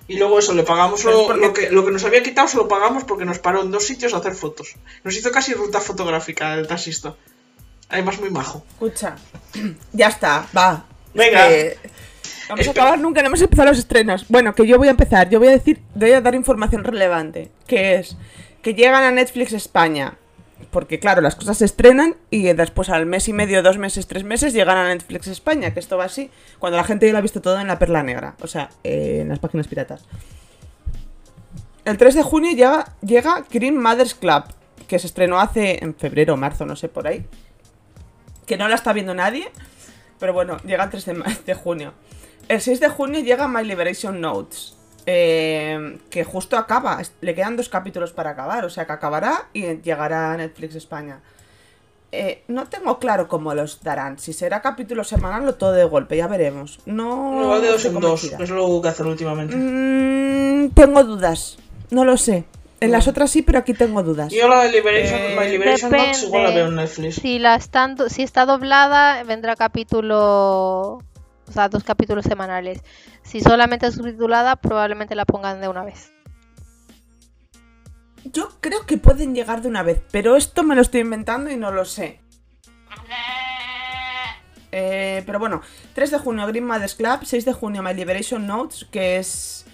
Y luego eso, le pagamos lo, es porque- lo que, lo que nos había quitado, se lo pagamos porque nos paró en dos sitios a hacer fotos. Nos hizo casi ruta fotográfica el taxista. Además, muy majo. Escucha. <clears throat> Ya está, va. Venga. Eh, vamos a acabar nunca, no hemos empezado los estrenos. Bueno, que yo voy a empezar. Yo voy a decir, voy a dar información relevante. Que es que llegan a Netflix España. Porque claro, las cosas se estrenan y después al mes y medio, dos meses, tres meses llegan a Netflix España, que esto va así, cuando la gente ya lo ha visto todo en la perla negra, o sea, eh, en las páginas piratas. El 3 de junio llega, llega Green Mothers Club, que se estrenó hace en febrero marzo, no sé por ahí. Que no la está viendo nadie, pero bueno, llega el 3 de, ma- de junio. El 6 de junio llega My Liberation Notes, eh, que justo acaba, le quedan dos capítulos para acabar, o sea que acabará y llegará a Netflix España. Eh, no tengo claro cómo los darán, si será capítulo semanal o todo de golpe, ya veremos. No, No, de dos en dos, es lo que hacen últimamente. Mm, tengo dudas, no lo sé. En las otras sí, pero aquí tengo dudas. Yo la de Liberation, Eh, My Liberation Notes Depende. igual la veo en Netflix. Si la están si está doblada, vendrá capítulo, o sea, dos capítulos semanales. Si solamente es subtitulada, probablemente la pongan de una vez. Yo creo que pueden llegar de una vez, pero esto me lo estoy inventando y no lo sé. Eh, pero bueno, 3 de junio Green Mothers Club, 6 de junio My Liberation Notes, que es...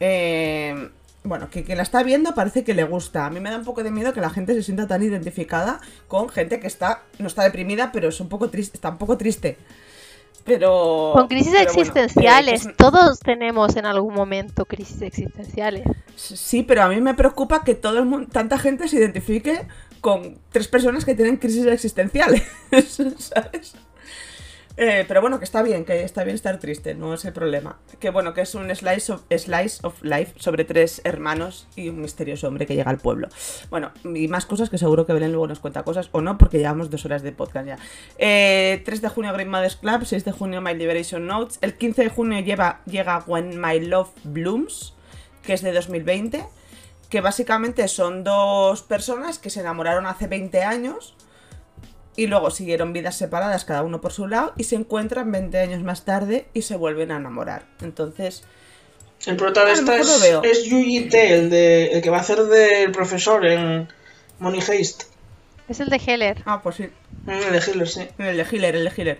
eh, bueno, que quien la está viendo parece que le gusta. A mí me da un poco de miedo que la gente se sienta tan identificada con gente que está no está deprimida, pero es un poco triste, está un poco triste. Pero Con crisis pero bueno, existenciales, es- todos tenemos en algún momento crisis existenciales. Sí, pero a mí me preocupa que todo el mundo, tanta gente se identifique con tres personas que tienen crisis existenciales, <laughs> ¿sabes? Eh, pero bueno, que está bien, que está bien estar triste, no es el problema. Que bueno, que es un slice of, life sobre tres hermanos y un misterioso hombre que llega al pueblo. Bueno, y más cosas que seguro que Belén luego nos cuenta cosas, o no, porque llevamos dos horas de podcast ya. Eh, 3 de junio Green Mothers Club, 6 de junio My Liberation Notes, el 15 de junio lleva, llega When My Love Blooms, que es de 2020, que básicamente son dos personas que se enamoraron hace 20 años y luego siguieron vidas separadas cada uno por su lado y se encuentran 20 años más tarde y se vuelven a enamorar. Entonces, El protagonista A es, lo veo. es Yuji T, el, de, el que va a hacer del profesor en Money Heist. Es el de Heller. ah, pues sí, Mm, El de Hitler, sí. el de Healer, el de Healer.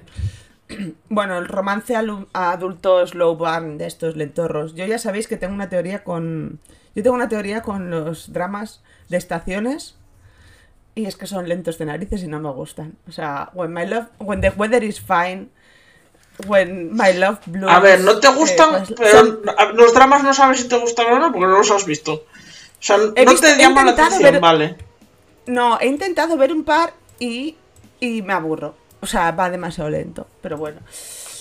<clears throat> Bueno, el romance alu- adulto slow burn de estos lentorros. Yo ya sabéis que tengo una teoría con. Yo tengo una teoría con los dramas de estaciones. Y es que son lentos de narices y no me gustan. O sea, when my love, when the weather is fine, when my love blooms. A ver, no te gustan, eh, pues, pero son- los dramas no sabes si te gustan o no porque no los has visto. O sea, He no visto- te he llaman la intentado atención, ver- vale. No, he intentado ver un par y, y me aburro. O sea, va demasiado lento, pero bueno.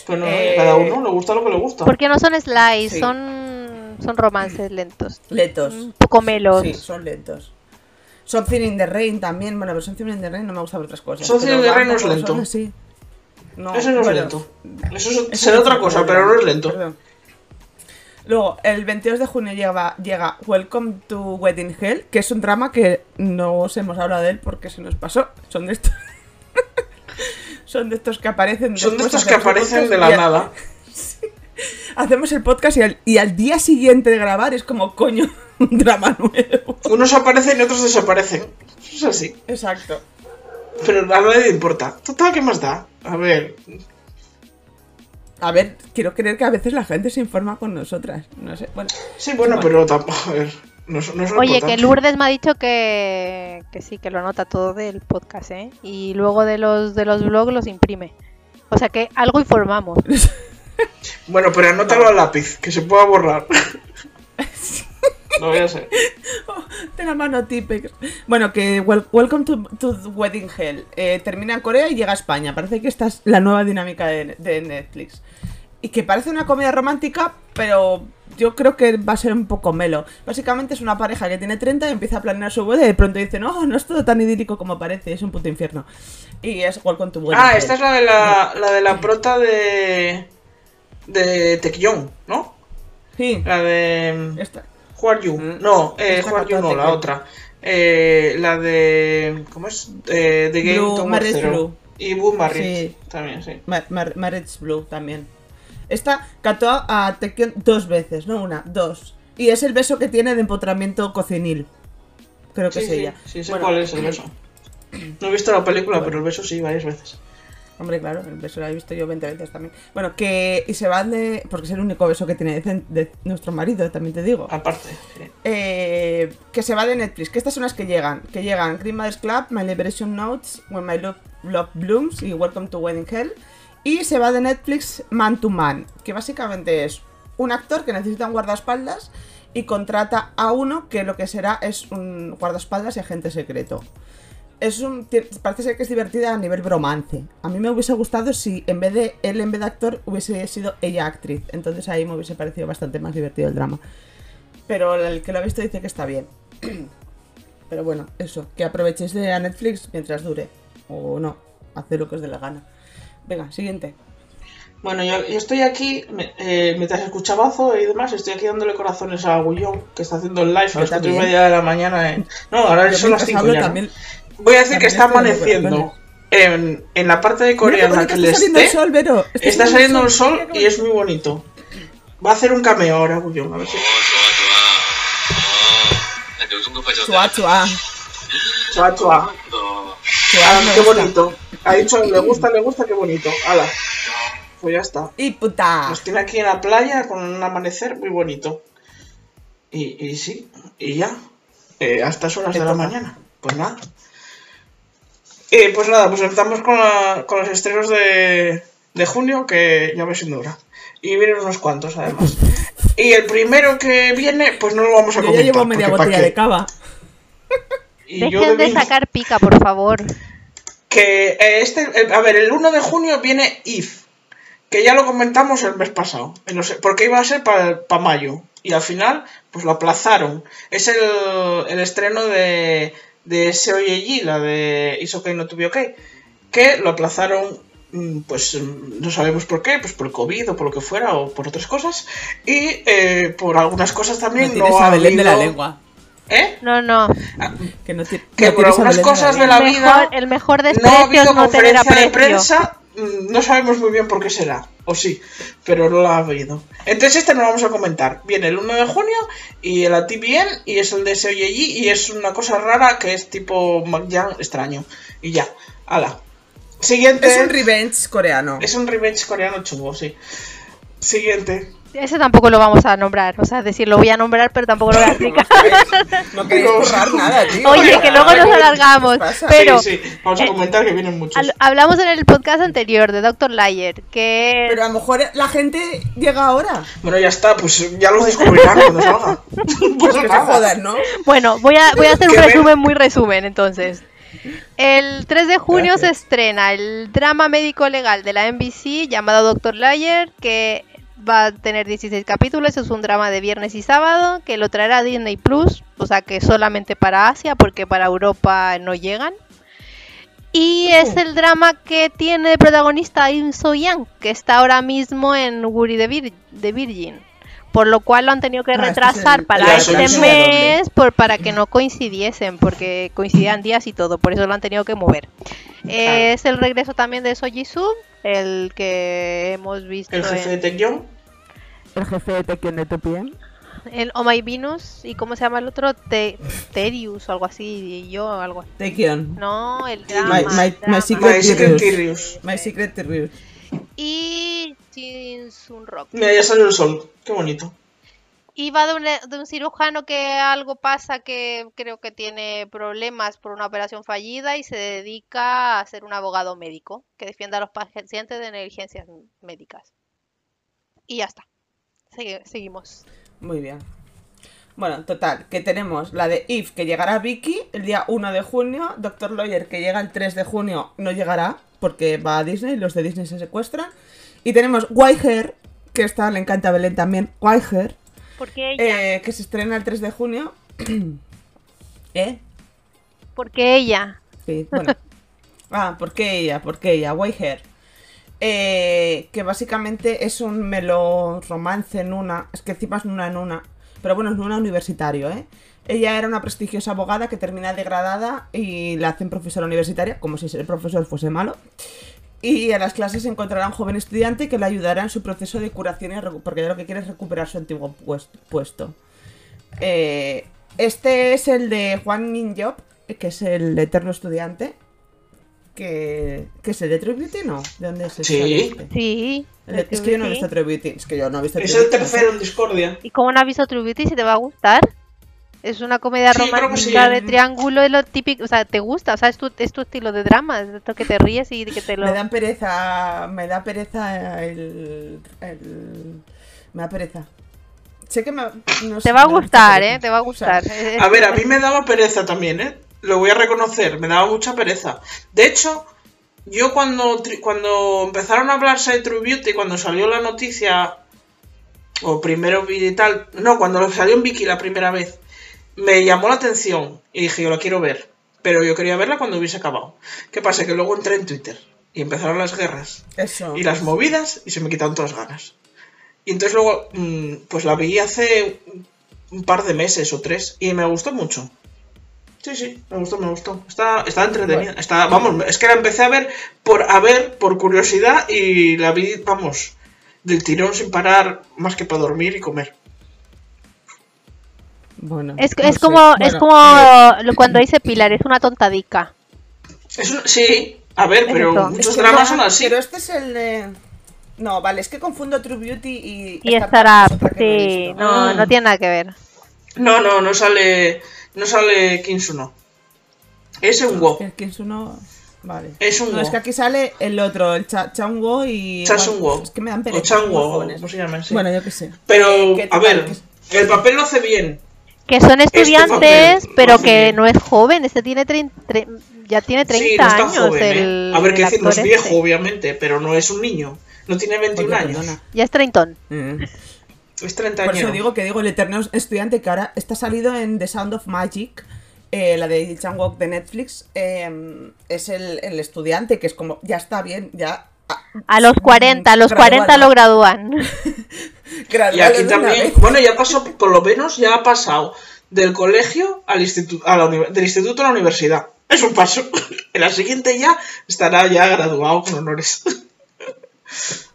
Pues no, Eh, cada uno le gusta lo que le gusta. Porque no son slice, Sí. son, son romances lentos. Lentos. Un poco melos. Sí, son lentos. Something in the Rain también. Bueno, pero Something in the Rain no me gusta por otras cosas. Something in the Rain no es lento. así. No, Eso no es lento. Eso es- eso será es otra cosa, pero no es lento. Perdón. Luego, el 22 de junio llega, llega Welcome to Wedding Hell, que es un drama que no os hemos hablado de él porque se nos pasó. Son de estos. <laughs> Son de estos que aparecen. Son de estos que aparecen de la nada. <laughs> <laughs> Hacemos el podcast y al, y al día siguiente de grabar es como, coño, <laughs> un drama nuevo. Unos aparecen y otros desaparecen. Eso es así. Exacto. Pero a nadie le importa. Total, ¿qué más da? A ver. A ver, quiero creer que a veces la gente se informa con nosotras. No sé, bueno. Sí, bueno, pero tampoco. A ver. No, Oye, que. Lourdes me ha dicho que, que sí, que lo anota todo del podcast, ¿eh? Y luego de los de los blogs los imprime. O sea que algo informamos. <laughs> Bueno, pero anótalo a lápiz, que se pueda borrar. no voy a ser. De <laughs> la mano Tipex. Bueno, que wel- Welcome to, Wedding Hell. Eh, termina en Corea y llega a España. Parece que esta es la nueva dinámica de, de Netflix. Y que parece una comedia romántica, pero yo creo que va a ser un poco melo. Básicamente es una pareja que tiene 30 y empieza a planear su boda y de pronto dice, no, no es todo tan idílico como parece, es un puto infierno. Y es Welcome to Wedding Ah, Hell. esta es la de la, la de la prota de. De Taekyon, ¿no? Sí, La de. esta. Who are you? Mm. No, eh, Who are you no, la otra. Eh, la de. ¿Cómo es? Eh, The Game Blue, Marriage Zero. Blue. Y Boom Marriage. Sí. También, sí. Ma- Mar- Marriage Blue también. Esta cantó a Taekyon dos veces, no una, dos. Y es el beso que tiene de empotramiento cocinil. Creo que Sí, es sí, ella. sí, sé Bueno, cuál es el beso. No he visto la película, pero el beso sí, varias veces. Hombre, claro, el beso lo he visto yo 20 veces también. Bueno, que. Y se va de. Porque es el único beso que tiene de, de nuestro marido, también te digo. Aparte, sí. Eh, que se va de Netflix, que estas son las que llegan. Que llegan Green Mother's Club, My Liberation Notes, When My Love, Love Blooms y Welcome to Wedding Hell. Y se va de Netflix Man to Man, que básicamente es un actor que necesita un guardaespaldas y contrata a uno que lo que será es un guardaespaldas y agente secreto. Es un, parece ser que es divertida a nivel bromance. A mí me hubiese gustado si en vez de él, en vez de actor, hubiese sido ella actriz. Entonces ahí me hubiese parecido bastante más divertido el drama. Pero el que lo ha visto dice que está bien. <clears throat> Pero bueno, eso, que aprovechéis de a Netflix mientras dure. O no, haced lo que os dé la gana. Venga, siguiente. Bueno, yo, yo estoy aquí, me- eh, mientras escuchaba y demás, estoy aquí dándole corazones a Gullón, que está haciendo el live a las cuatro y media de la mañana. En... No, ahora Yo son las mientras 5 hablo ya. Voy a decir que está amaneciendo en, en la parte de Corea en la bonito que le está saliendo el esté. sol, Vero. Está saliendo el sol y es muy bonito. Va a hacer un cameo ahora, Gullón, a ver si. Chua, chua. Chua, chua. Chua, Ah, qué bonito. Ha dicho, le gusta, le gusta, qué bonito. Hala. Pues ya está. Y puta. Nos tiene aquí en la playa con un amanecer muy bonito. Y, y sí, y ya. Eh, a estas horas de la mañana. Pues nada. Eh, pues nada, pues empezamos con, la- con los estrenos de, de junio, que ya ves sin dura. Y vienen unos cuantos, además. Y el primero que viene, pues no lo vamos a Yo ya comentar. llevo media porque ¿pa' botella de cava. Y yo Dejen de sacar pica, por favor. Que eh, este, eh, a ver, el 1 de junio viene If, que ya lo comentamos el mes pasado, en los- porque iba a ser para mayo, y al final, pues lo aplazaron. Es el, el estreno de, de Seoyeji, la de Is Okay No To Be Okay, que lo aplazaron mm, pues mm, no sabemos por qué, pues por el COVID o por lo que fuera, o por otras cosas. Y eh, por algunas cosas No también no a ha Belén de la habido- lengua. ¿Eh? No, no. Que, no Que no por algunas Belén de cosas de El la mejor, vida el mejor no ha habido no conferencia de prensa. Mm, No sabemos muy bien por qué será, o sí, pero no la ha habido. Entonces este no lo vamos a comentar. Viene el 1 de junio y el ATBN y es el de SOYG y es una cosa rara que es tipo McJan extraño. Y ya, ala. Siguiente. Es un revenge coreano. Es un revenge coreano chungo, sí. Siguiente. Ese tampoco lo vamos a nombrar. O sea, es decir, lo voy a nombrar, pero tampoco lo voy a <laughs> explicar. No queréis currar nada, tío. Oye, que luego nos ¿Qué alargamos. pasa? Pero sí, sí, vamos a eh, comentar que vienen muchos. Hablamos en el podcast anterior de Dr. Liar que Pero a lo mejor la gente llega ahora. Bueno, ya está, pues ya los descubrirán cuando salga. <laughs> Pues Que se nada. jodan, ¿no? Bueno, voy a, voy a hacer un ver- resumen muy resumen entonces. El 3 de junio se estrena el drama médico legal de la NBC llamado Doctor Liar, que va a tener 16 capítulos, es un drama de viernes y sábado, que lo traerá Disney Plus, o sea que solamente para Asia, porque para Europa no llegan. Y es el drama que tiene de protagonista Im So Young, que está ahora mismo en Guri de, Vir- de Virgin. Por lo cual lo han tenido que Ah, este es retrasar el- para este mes por, para que no coincidiesen, porque coincidían días y todo, por eso lo han tenido que mover. Eh, es el regreso también de Soji Soo, el que hemos visto El jefe de en Taecyeon. El jefe de Tekken de Topien. el Oh My Venus y ¿cómo se llama el otro? Te Terius o algo así, y yo algo así. Tekken. No, el My- drama. my- el my drama. secret- My Secret. Tyrius. My Secret Review. Y Rock. Mira, ya salió el sol. Qué bonito. Y va de un, de un cirujano que algo pasa que creo que tiene problemas por una operación fallida y se dedica a ser un abogado médico que defienda a los pacientes de negligencias médicas. Y ya está. Segui- seguimos. Muy bien. Bueno, total, que tenemos la de If que llegará Vicky el día 1 de junio, Doctor Lawyer que llega el 3 de junio no llegará porque va a Disney, los de Disney se secuestran. Y tenemos White Hair, que esta le encanta a Belén también, White Hair, Porque ella. eh, que se estrena el 3 de junio. <clears throat> ¿Eh? Porque ella. Sí, bueno. <laughs> Ah, ¿por qué ella? ¿Por qué ella? White Hair. Eh, que básicamente es un melo romance en una. Es que encima es una en una. Pero bueno, es una universitario, ¿eh? Ella era una prestigiosa abogada que termina degradada y la hacen profesora universitaria, como si ser profesor fuese malo. Y a las clases encontrará un joven estudiante que le ayudará en su proceso de curación y porque ella lo que quiere es recuperar su antiguo pues- puesto. Eh, este es el de Juan Min Job, que es el eterno estudiante. Que, que es el de True Beauty, ¿no? ¿De dónde es? Sí. este? Sí. El es que yo no he visto True Beauty. Es que yo no he visto Es True el tercero en Discordia. ¿Y cómo no has visto True Beauty si te va a gustar? Es una comedia Sí, romántica sí. de triángulo, es lo típico, o sea, te gusta, o sea, es tu, es tu estilo de drama, es esto que te ríes y que te lo... Me dan pereza. Me da pereza el. el- me da pereza. Sé que me. no sé, Te va a gustar. ¿eh? Te va a O sea, gustar. A ver, a mí me daba pereza también, ¿eh? Lo voy a reconocer, me daba mucha pereza. De hecho, yo cuando, cuando empezaron a hablarse de True Beauty, cuando salió la noticia, o primero vi y tal, no, cuando salió en Vicky la primera vez, me llamó la atención y dije, yo la quiero ver. Pero yo quería verla cuando hubiese acabado. ¿Qué pasa? Que luego entré en Twitter y empezaron las guerras Eso. y las movidas y se me quitaron todas las ganas. Y entonces luego, mm, pues la vi hace un par de meses o tres y me gustó mucho. Sí, sí, me gustó, me gustó. Está, está entretenida. Está, vamos, es que la empecé a ver por a ver, por curiosidad y la vi, vamos, del tirón sin parar más que para dormir y comer. Bueno, Es, no es como, es como lo- cuando dice Pilar, es una tontadica. Es un- sí, a ver, pero es muchos que dramas no, son así. Pero este es el de. No, vale, es que confundo True Beauty y. Y Startup, no sí, no, no tiene nada que ver. No, no, no sale, no sale Kinsuno. Es un Wo. Que- que es uno. Vale. Es un No, Wo. es que aquí sale el otro, el Cha Changwo y. Cha bueno, Sung-wo. Es que me dan O pereza. Muy jóvenes. ¿cómo se llaman? Sí. Bueno, yo qué sé. Pero, a ver, que- el papel lo hace bien. Que son estudiantes, papel lo pero que bien. no es joven, este tiene ya tiene 30 sí, no está años. joven, ¿eh? el, A ver, que el decir, no es viejo, este. obviamente, pero no es un niño. No tiene 21 Oye, años. perdona. Ya es treintón. Mm. Es 30 Por eso digo que digo el eterno estudiante que ahora está salido en The Sound of Magic, eh, la de Chan Wook de Netflix. eh, es el, el estudiante que es como, ya está bien, ya A los 40, a los 40 lo gradúan. <laughs> Y Graduado aquí también, bueno, ya pasó, por lo menos ya ha pasado del colegio al instituto, a la del instituto a la universidad. Es un paso. <laughs> En la siguiente ya estará ya graduado con honores. <laughs>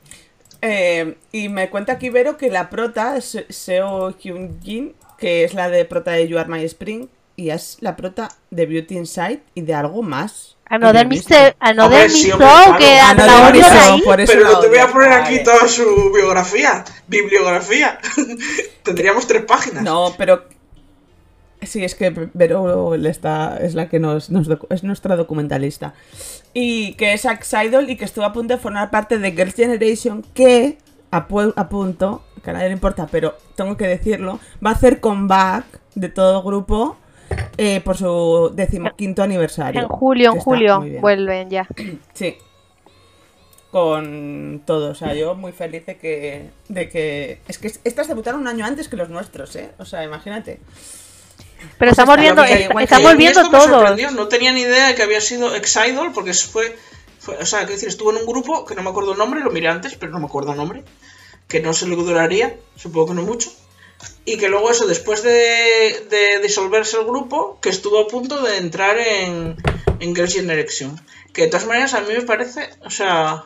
Eh, y me cuenta aquí Vero que la prota es Seo Hyun Jin, que es la de prota de You Are My Spring, y es la prota de Beauty Inside y de algo más. Another. Mister. Another claro. que odian Mister, ahí. por eso Pero no te voy a poner aquí toda su biografía, bibliografía. <laughs> Tendríamos tres páginas. No, pero sí, es que Vero está, es la que nos, es nuestra documentalista. Y que es ex idol y que estuvo a punto de formar parte de Girls' Generation, que a, pu- a punto, que a nadie le importa, pero tengo que decirlo, va a hacer comeback de todo grupo eh, por su decimoquinto aniversario. En julio, en julio vuelven ya. <clears throat> Sí. Con todo, o sea, yo muy feliz de que, de que... Es que estas debutaron un año antes que los nuestros, ¿eh? O sea, imagínate. Pero Pues estamos viendo, que- que- estamos viendo sorprendió, No tenía ni idea de que había sido ex-idol, porque fue, fue- O sea, quiero decir, estuvo en un grupo que no me acuerdo el nombre, lo miré antes, pero no me acuerdo el nombre. Que no sé lo que duraría, supongo que no mucho. Y que luego eso, después de, de disolverse el grupo, que estuvo a punto de entrar en, en Girls' Generation. Que de todas maneras a mí me parece, o sea,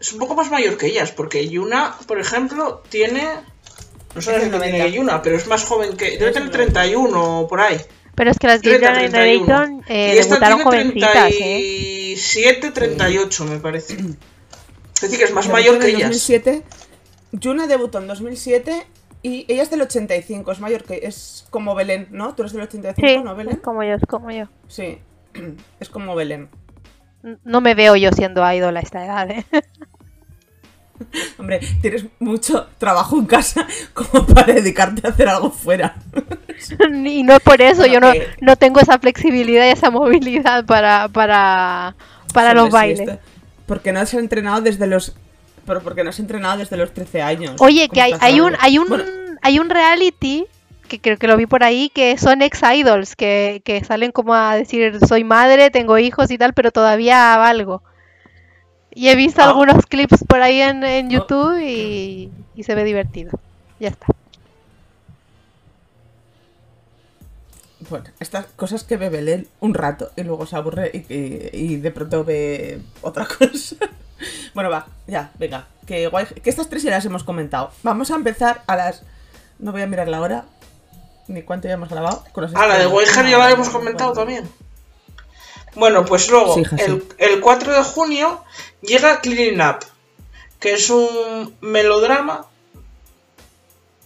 es un poco más mayor que ellas, porque Yuna, por ejemplo, tiene... No sé si tiene 90. Yuna, pero es más joven que... Debe tener el 31 o por ahí. Pero es que las 30, Girls' 31. Generation eh, y esta debutaron tiene jovencitas, ¿eh? 37, 38 me parece. Es decir, que es más mayor que el ellas. 2007. Yuna debutó en 2007 y ella es del 85, es mayor que... Es como Belén, ¿no? Tú eres del 85, Sí, ¿no, Belén? es como yo, es como yo. Sí, <clears throat> es como Belén. No me veo yo siendo idol a esta edad, ¿eh? <laughs> <laughs> Hombre, tienes mucho trabajo en casa <laughs> como para dedicarte a hacer algo fuera. <laughs> y no es por eso, Bueno, yo no, que- no tengo esa flexibilidad y esa movilidad para, para, para Hombre, los bailes. Porque no has entrenado desde los... Pero porque no has entrenado desde los 13 años. Oye, ¿Cómo que hay, hay un, hay un, Bueno, hay un reality que creo que lo vi por ahí que son ex idols que, que salen como a decir soy madre, tengo hijos y tal, pero todavía valgo. Y he visto Ah. algunos clips por ahí en, en Ah. YouTube y, y se ve divertido. Ya está. Bueno, estas cosas que ve Belén un rato y luego se aburre y, y- y de pronto ve otra <laughs> cosa. bueno, va, ya, venga. Que, guay, que estas tres ya las hemos comentado. Vamos a empezar a las... No voy a mirar la hora, ni cuánto ya hemos grabado. con los Ah, la de. Weiger ya la hemos comentado bueno. también. Bueno, pues luego, Sí, el, el 4 de junio llega Cleaning Up, que es un melodrama,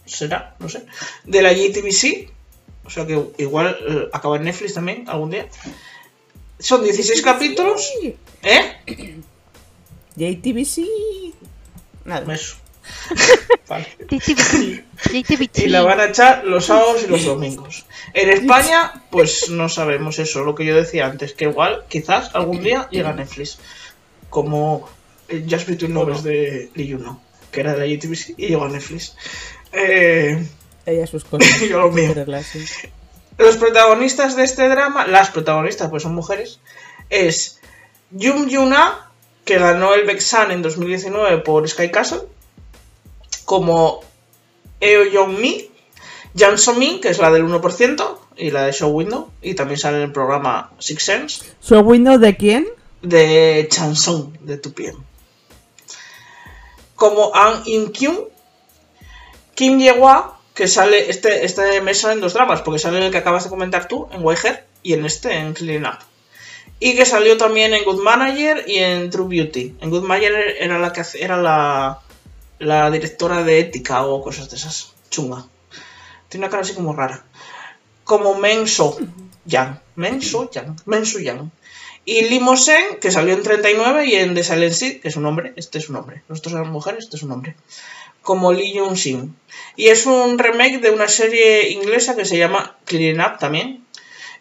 será, no sé, de la JTBC, o sea que igual eh, acaba en Netflix también algún día. Son 16 capítulos. ¿eh? JTBC. Nada. Eso. Vale. Y la van a echar los sábados y los domingos. En España, pues no sabemos eso, lo que yo decía antes, que igual, quizás algún día llega a Netflix. Como Just Between Lovers de Lee Juno, que era de la JTBC y llegó a Netflix. Eh, Ella sus cosas. <laughs> Yo lo mío. Los protagonistas de este drama, las protagonistas, pues son mujeres, es Jung Yuna, que ganó el Vexan en 2019 por Sky Castle, como Eo Young Mi, Jang So Min, que es la del 1%, y la de Show Window, y también sale en el programa Six Sense, ¿Show window de quién? de Chansung, de Tupien. Como An In Kyung, Kim Ye-hwa, que sale, este, este mes salen dos dramas, porque sale el que acabas de comentar tú, en Weiger, y en este, en Clean Up. Y que salió también en Good Manager y en True Beauty. En Good Manager era la que era la, la directora de ética o cosas de esas. Chunga. Tiene una cara así como rara. Como Men So Yang. Men So Yang. Men So Yang. Y Limosen, que salió en 39, y en The Silent Sea, que es un hombre, este es un hombre. Nosotros somos mujeres, este es un hombre. Como Lee Jung Shin. Y es un remake de una serie inglesa que se llama Clean Up también.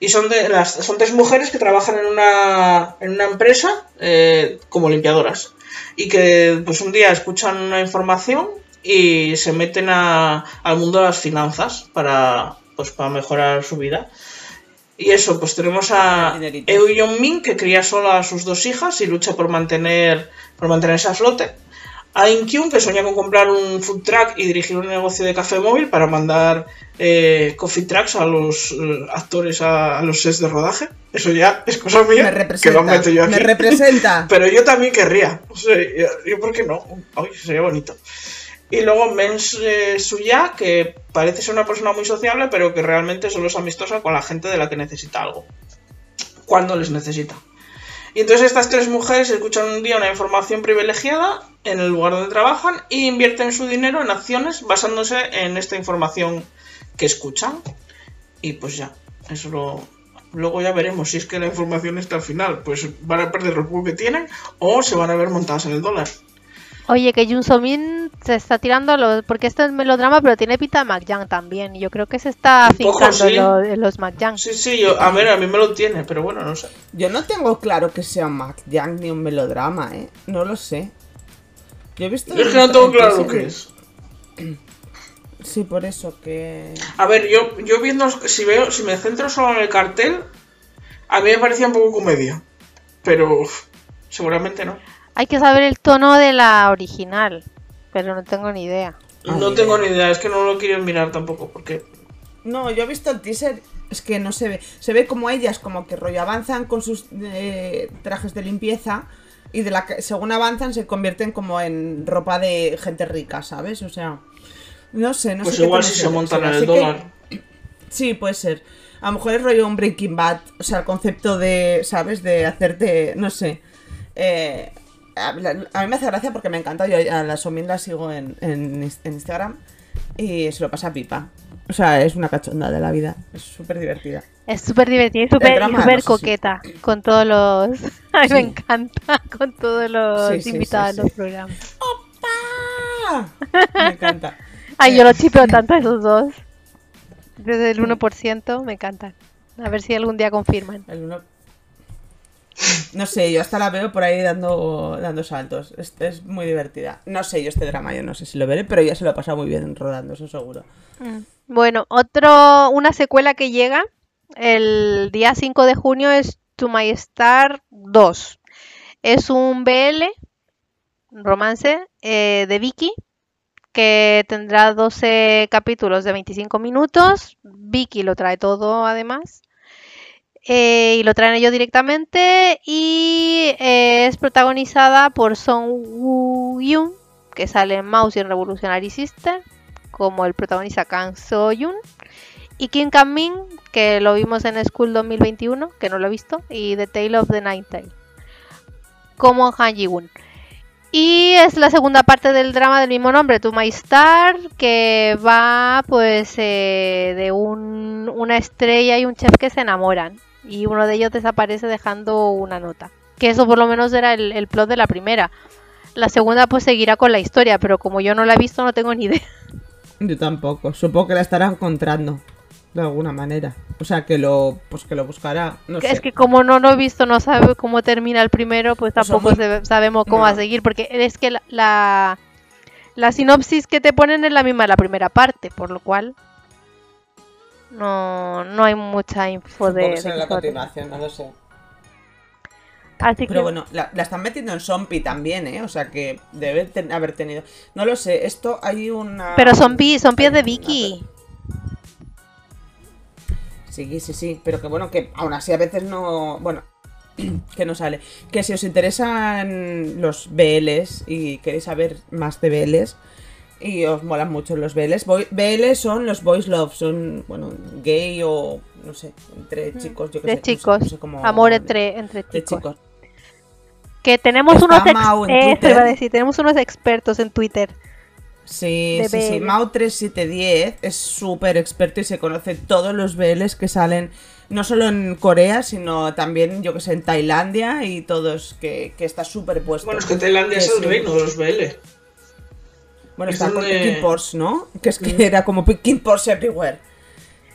Y son de las son tres mujeres que trabajan en una, en una empresa eh, como limpiadoras. Y que pues un día escuchan una información y se meten a- al mundo de las finanzas para, pues, para mejorar su vida. Y eso, pues tenemos a Dineritos. Eu Young Min, que cría sola a sus dos hijas y lucha por mantener por mantenerse a flote. A In Kyun, que sueña con comprar un food truck y dirigir un negocio de café móvil para mandar eh, coffee trucks a los eh, actores a, a los sets de rodaje. Eso ya es cosa mía. Me que representa. lo meto yo aquí. Me representa. <laughs> Pero yo también querría. Yo, yo, ¿por qué no? Ay, sería bonito. Y luego Mens eh, Suya, que parece ser una persona muy sociable, pero que realmente solo es amistosa con la gente de la que necesita algo. Cuando les necesita. Y entonces estas tres mujeres escuchan un día una información privilegiada en el lugar donde trabajan y invierten su dinero en acciones basándose en esta información que escuchan. Y pues ya, eso lo... Luego ya veremos si es que la información está al final. Pues van a perder lo poco que tienen o se van a ver montadas en el dólar. Oye, que Jun Somin se está tirando a los... Porque esto es melodrama, pero tiene pinta de McJang también. y Yo creo que se está fincando en, sí. lo- en los McJang. Sí, sí, yo, a ver, a mí me lo tiene, pero bueno, no sé. Yo no tengo claro que sea un McJang ni un melodrama, ¿eh? No lo sé. Yo he visto... Yo es que no tengo en claro lo que es. Sí, por eso que... A ver, yo, yo viendo, si veo, si me centro solo en el cartel, a mí me parecía un poco comedia. Pero uf, seguramente no. Hay que saber el tono de la original, pero no tengo ni idea. No tengo idea. ni idea, es que no lo quiero mirar tampoco, porque... No, yo he visto el teaser, es que no se ve. Se ve como ellas, como que rollo avanzan con sus eh, trajes de limpieza y de la que- según avanzan se convierten como en ropa de gente rica, ¿sabes? O sea, no sé, no pues sé. qué igual si se montan en el que- dólar. Sí, puede ser. A lo mejor es rollo un Breaking Bad, o sea, el concepto de, ¿sabes? De hacerte, no sé. Eh, a, mí me hace gracia porque me encanta, yo a la Somin la sigo en, en, Ins- en Instagram y se lo pasa pipa. O sea, es una cachonda de la vida, es súper divertida. Es súper divertida y súper coqueta con todos los... <laughs> A mí me Sí. encanta con todos los Sí, sí, invitados sí, a los sí. programas. ¡Ah! <laughs> Me encanta. Ay, yo lo chipeo tanto a esos dos. Desde el 1% me encantan. A ver si algún día confirman. El uno- No sé, yo hasta la veo por ahí dando, dando saltos. Es, es muy divertida. No sé, yo este drama yo no sé si lo veré, pero ya se lo he pasado muy bien rodando, eso seguro. Bueno, otro, una secuela que llega el día 5 de junio es To My Star 2. Es un BL, romance eh, de Vicky, que tendrá 12 capítulos de 25 minutos. Vicky lo trae todo además. Eh, y lo traen ellos directamente. Y eh, es protagonizada por Song Woo-yoon, que sale en Mouse y en Revolutionary Sister como el protagonista Kang So-yoon y Kim Kang-min que lo vimos en School 2021 que no lo he visto y The Tale of the Ninetale como Han Ji-woon y es la segunda parte del drama del mismo nombre To My Star que va pues eh, de un- una estrella y un chef que se enamoran y uno de ellos desaparece dejando una nota que eso por lo menos era el, el plot de la primera la segunda pues seguirá con la historia pero como yo no la he visto no tengo ni idea Yo tampoco. Supongo que la estará encontrando de alguna manera. O sea, que lo, pues que lo buscará. No sé. Es que como no lo he visto, no sabe cómo termina el primero, pues Pues tampoco se- sabemos cómo No. va a seguir, porque es que la, la, la sinopsis que te ponen es la misma de la primera parte, por lo cual no, no hay mucha info de, de la continuación, no lo sé. Así que Pero bueno, la, la están metiendo en Sompi también, ¿eh? O sea, que debe ten- haber tenido. No lo sé, esto hay una. pero son pies hay de una- Vicky. Sí, sí, sí, pero que bueno, que aún así a veces no. Bueno, <clears throat> que no sale. Que si os interesan los BLs y queréis saber más de BLs y os molan mucho los BLs, boy- BL son los boys love, son, bueno, gay o no sé, entre chicos, yo que De sé, no sé- chicos, no sé cómo- amor entre, entre de chicos. Que tenemos Está unos, ex- Mau en eso Twitter. iba a decir, tenemos unos expertos en Twitter. Sí, sí, sí. BL. Mao3710 es súper experto y se conoce todos los BLs que salen, no solo en Corea, sino también, yo que sé, en Tailandia y todos, que, que está súper puesto. Bueno, es que Tailandia es el reino de los BL. Bueno, es está con Picking Porsche, ¿no? Que es que era como Picking Porsche everywhere.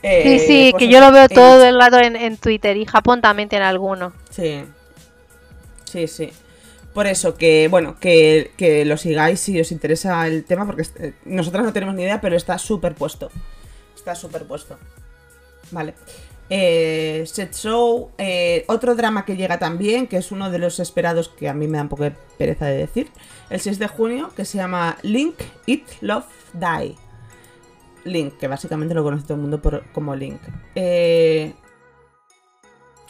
Sí, Eh, sí, pues que yo lo veo en- todo el lado en, en Twitter y Japón también tiene alguno. Sí. Sí, sí. Por eso que, bueno, que, que lo sigáis si os interesa el tema, porque eh, nosotras no tenemos ni idea, pero está súper puesto. Está súper puesto. Vale. Eh, Set Show, eh, otro drama que llega también, que es uno de los esperados que a mí me da un poco de pereza de decir, el 6 de junio, que se llama Link, It, Love, Die. Link, que básicamente lo conoce todo el mundo por- como Link. Eh,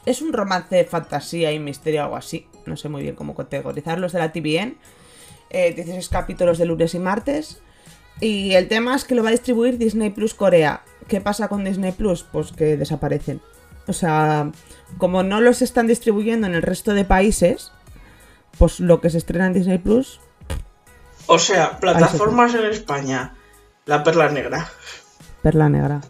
es un romance de fantasía y misterio o algo así. No sé muy bien cómo categorizarlos de la TVN. Eh, 16 capítulos de lunes y martes. Y el tema es que lo va a distribuir Disney Plus Corea. ¿Qué pasa con Disney Plus? Pues que desaparecen. O sea, como no los están distribuyendo en el resto de países, pues lo que se estrena en Disney Plus, O sea, plataformas en España. La perla negra. perla negra.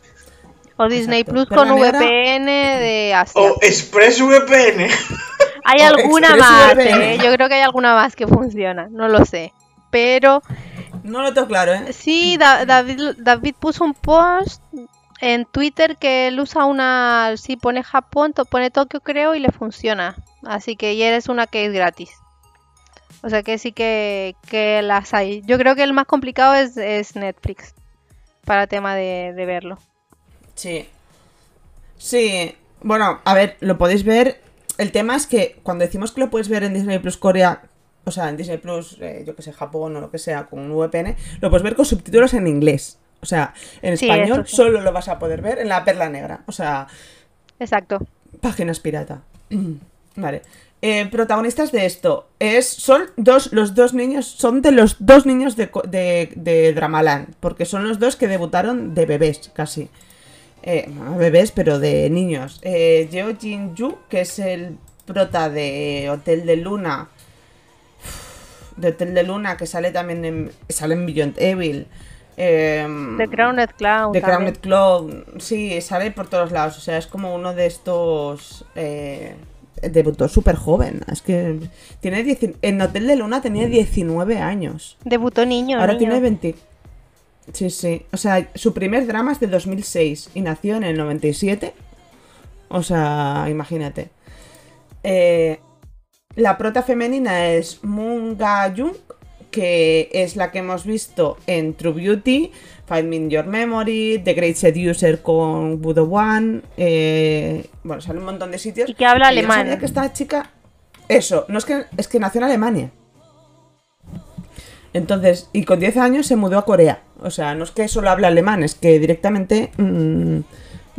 O Disney Exacto. Plus Perla con negra. VPN de Asia. O ExpressVPN. <laughs> Hay o alguna Express más, VPN. ¿eh? Yo creo que hay alguna más que funciona, no lo sé. Pero No lo tengo claro, ¿eh? sí, Da- David, David puso un post en Twitter que él usa una, si pone Japón, to- pone Tokio creo y le funciona. Así que ya eres una que es gratis. O sea que sí que, que las hay. Yo creo que el más complicado es, es Netflix para tema de, de verlo. Sí. Sí. Bueno, a ver, lo podéis ver. El tema es que cuando decimos que lo puedes ver en Disney Plus Corea, o sea, en Disney Plus, eh, yo que sé, Japón o lo que sea, con un VPN, lo puedes ver con subtítulos en inglés. O sea, en Sí, español sí. solo lo vas a poder ver en la perla negra. O sea, Exacto. páginas pirata. <clears throat> vale. Eh, protagonistas de esto es son dos los dos niños son de los dos niños de, de, de Dramaland porque son los dos que debutaron de bebés casi eh, bebés pero de niños eh, Jeo Jin Yu que es el prota de Hotel de Luna de Hotel de Luna que sale también en sale en Beyond Evil em, The Crowned Clown. The. Crowned Clown, sí, sale por todos lados. O sea, es como uno de estos. Eh, debutó súper joven. Es que tiene 19 en Hotel de Luna tenía 19 años. Debutó niño. Ahora niño. tiene 20. Sí, sí. O sea, su primer drama es de 2006 y nació en el 97. O sea, imagínate. Eh, la prota femenina es Moon Ga-jung, que es la que hemos visto en True Beauty, Find Me in Your Memory, The Great Seducer con Budo One. eh, bueno, sale un montón de sitios. Y que habla alemán. sabía que esta chica. Eso, no es que, es que nació en Alemania. Entonces, y con 10 años se mudó a Corea. O sea, no es que solo habla alemán, es que directamente mm,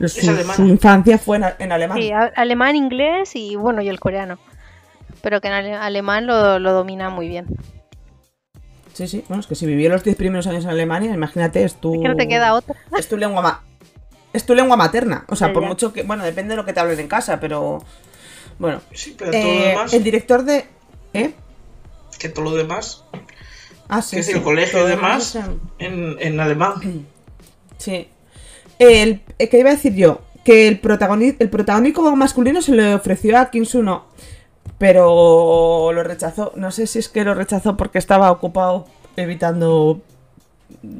su, infancia fue en, en alemán. Sí, alemán, inglés y bueno, y el coreano. Pero que en ale- alemán lo, lo domina muy bien. Sí, sí. Bueno, es que si vivió los 10 primeros años en Alemania, imagínate, es tu. Es que no te queda otra. <laughs> Es tu lengua ma- Es tu lengua materna. O sea, por ya. mucho que. Bueno, depende de lo que te hablen en casa, pero. Bueno. Sí, pero todo lo Eh, demás. el director de. ¿Eh? Que todo lo demás. Ah, sí. que es sí, el colegio todo y lo demás demás. es en- En, en alemán. <clears throat> Sí. El, eh, ¿Qué iba a decir yo? Que el, protagoni- el protagónico masculino se le ofreció a Kim Suno, pero lo rechazó. No sé si es que lo rechazó porque estaba ocupado evitando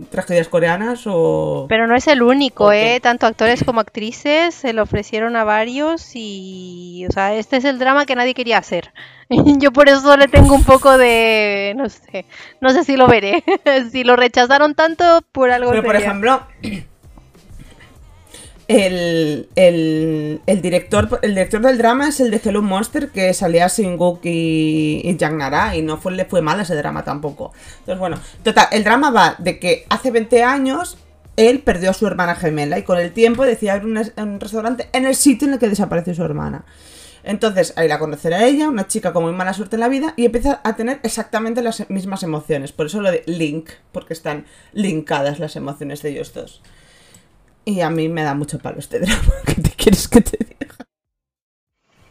tragedias coreanas o... Pero no es el único. ¿eh? Tanto actores como actrices se lo ofrecieron a varios y... O sea, este es el drama que nadie quería hacer. <laughs> Yo por eso le tengo un poco de... No sé. No sé si lo veré. <laughs> si lo rechazaron tanto, por algo Pero por ejemplo, el, el, director, el director del drama es el de Hello Monster, que salía sin Gook y, y Yang Nara, y no le fue mal ese drama tampoco. Entonces, bueno, total, el drama va de que hace 20 años él perdió a su hermana gemela y con el tiempo decía abrir un, un restaurante en el sitio en el que desapareció su hermana. Entonces, ahí la conocerá ella, una chica con muy mala suerte en la vida, y empieza a tener exactamente las mismas emociones. Por eso lo de link, porque están linkadas las emociones de ellos dos. Y a mí me da mucho palo este drama. <laughs> ¿Qué te quieres que te diga?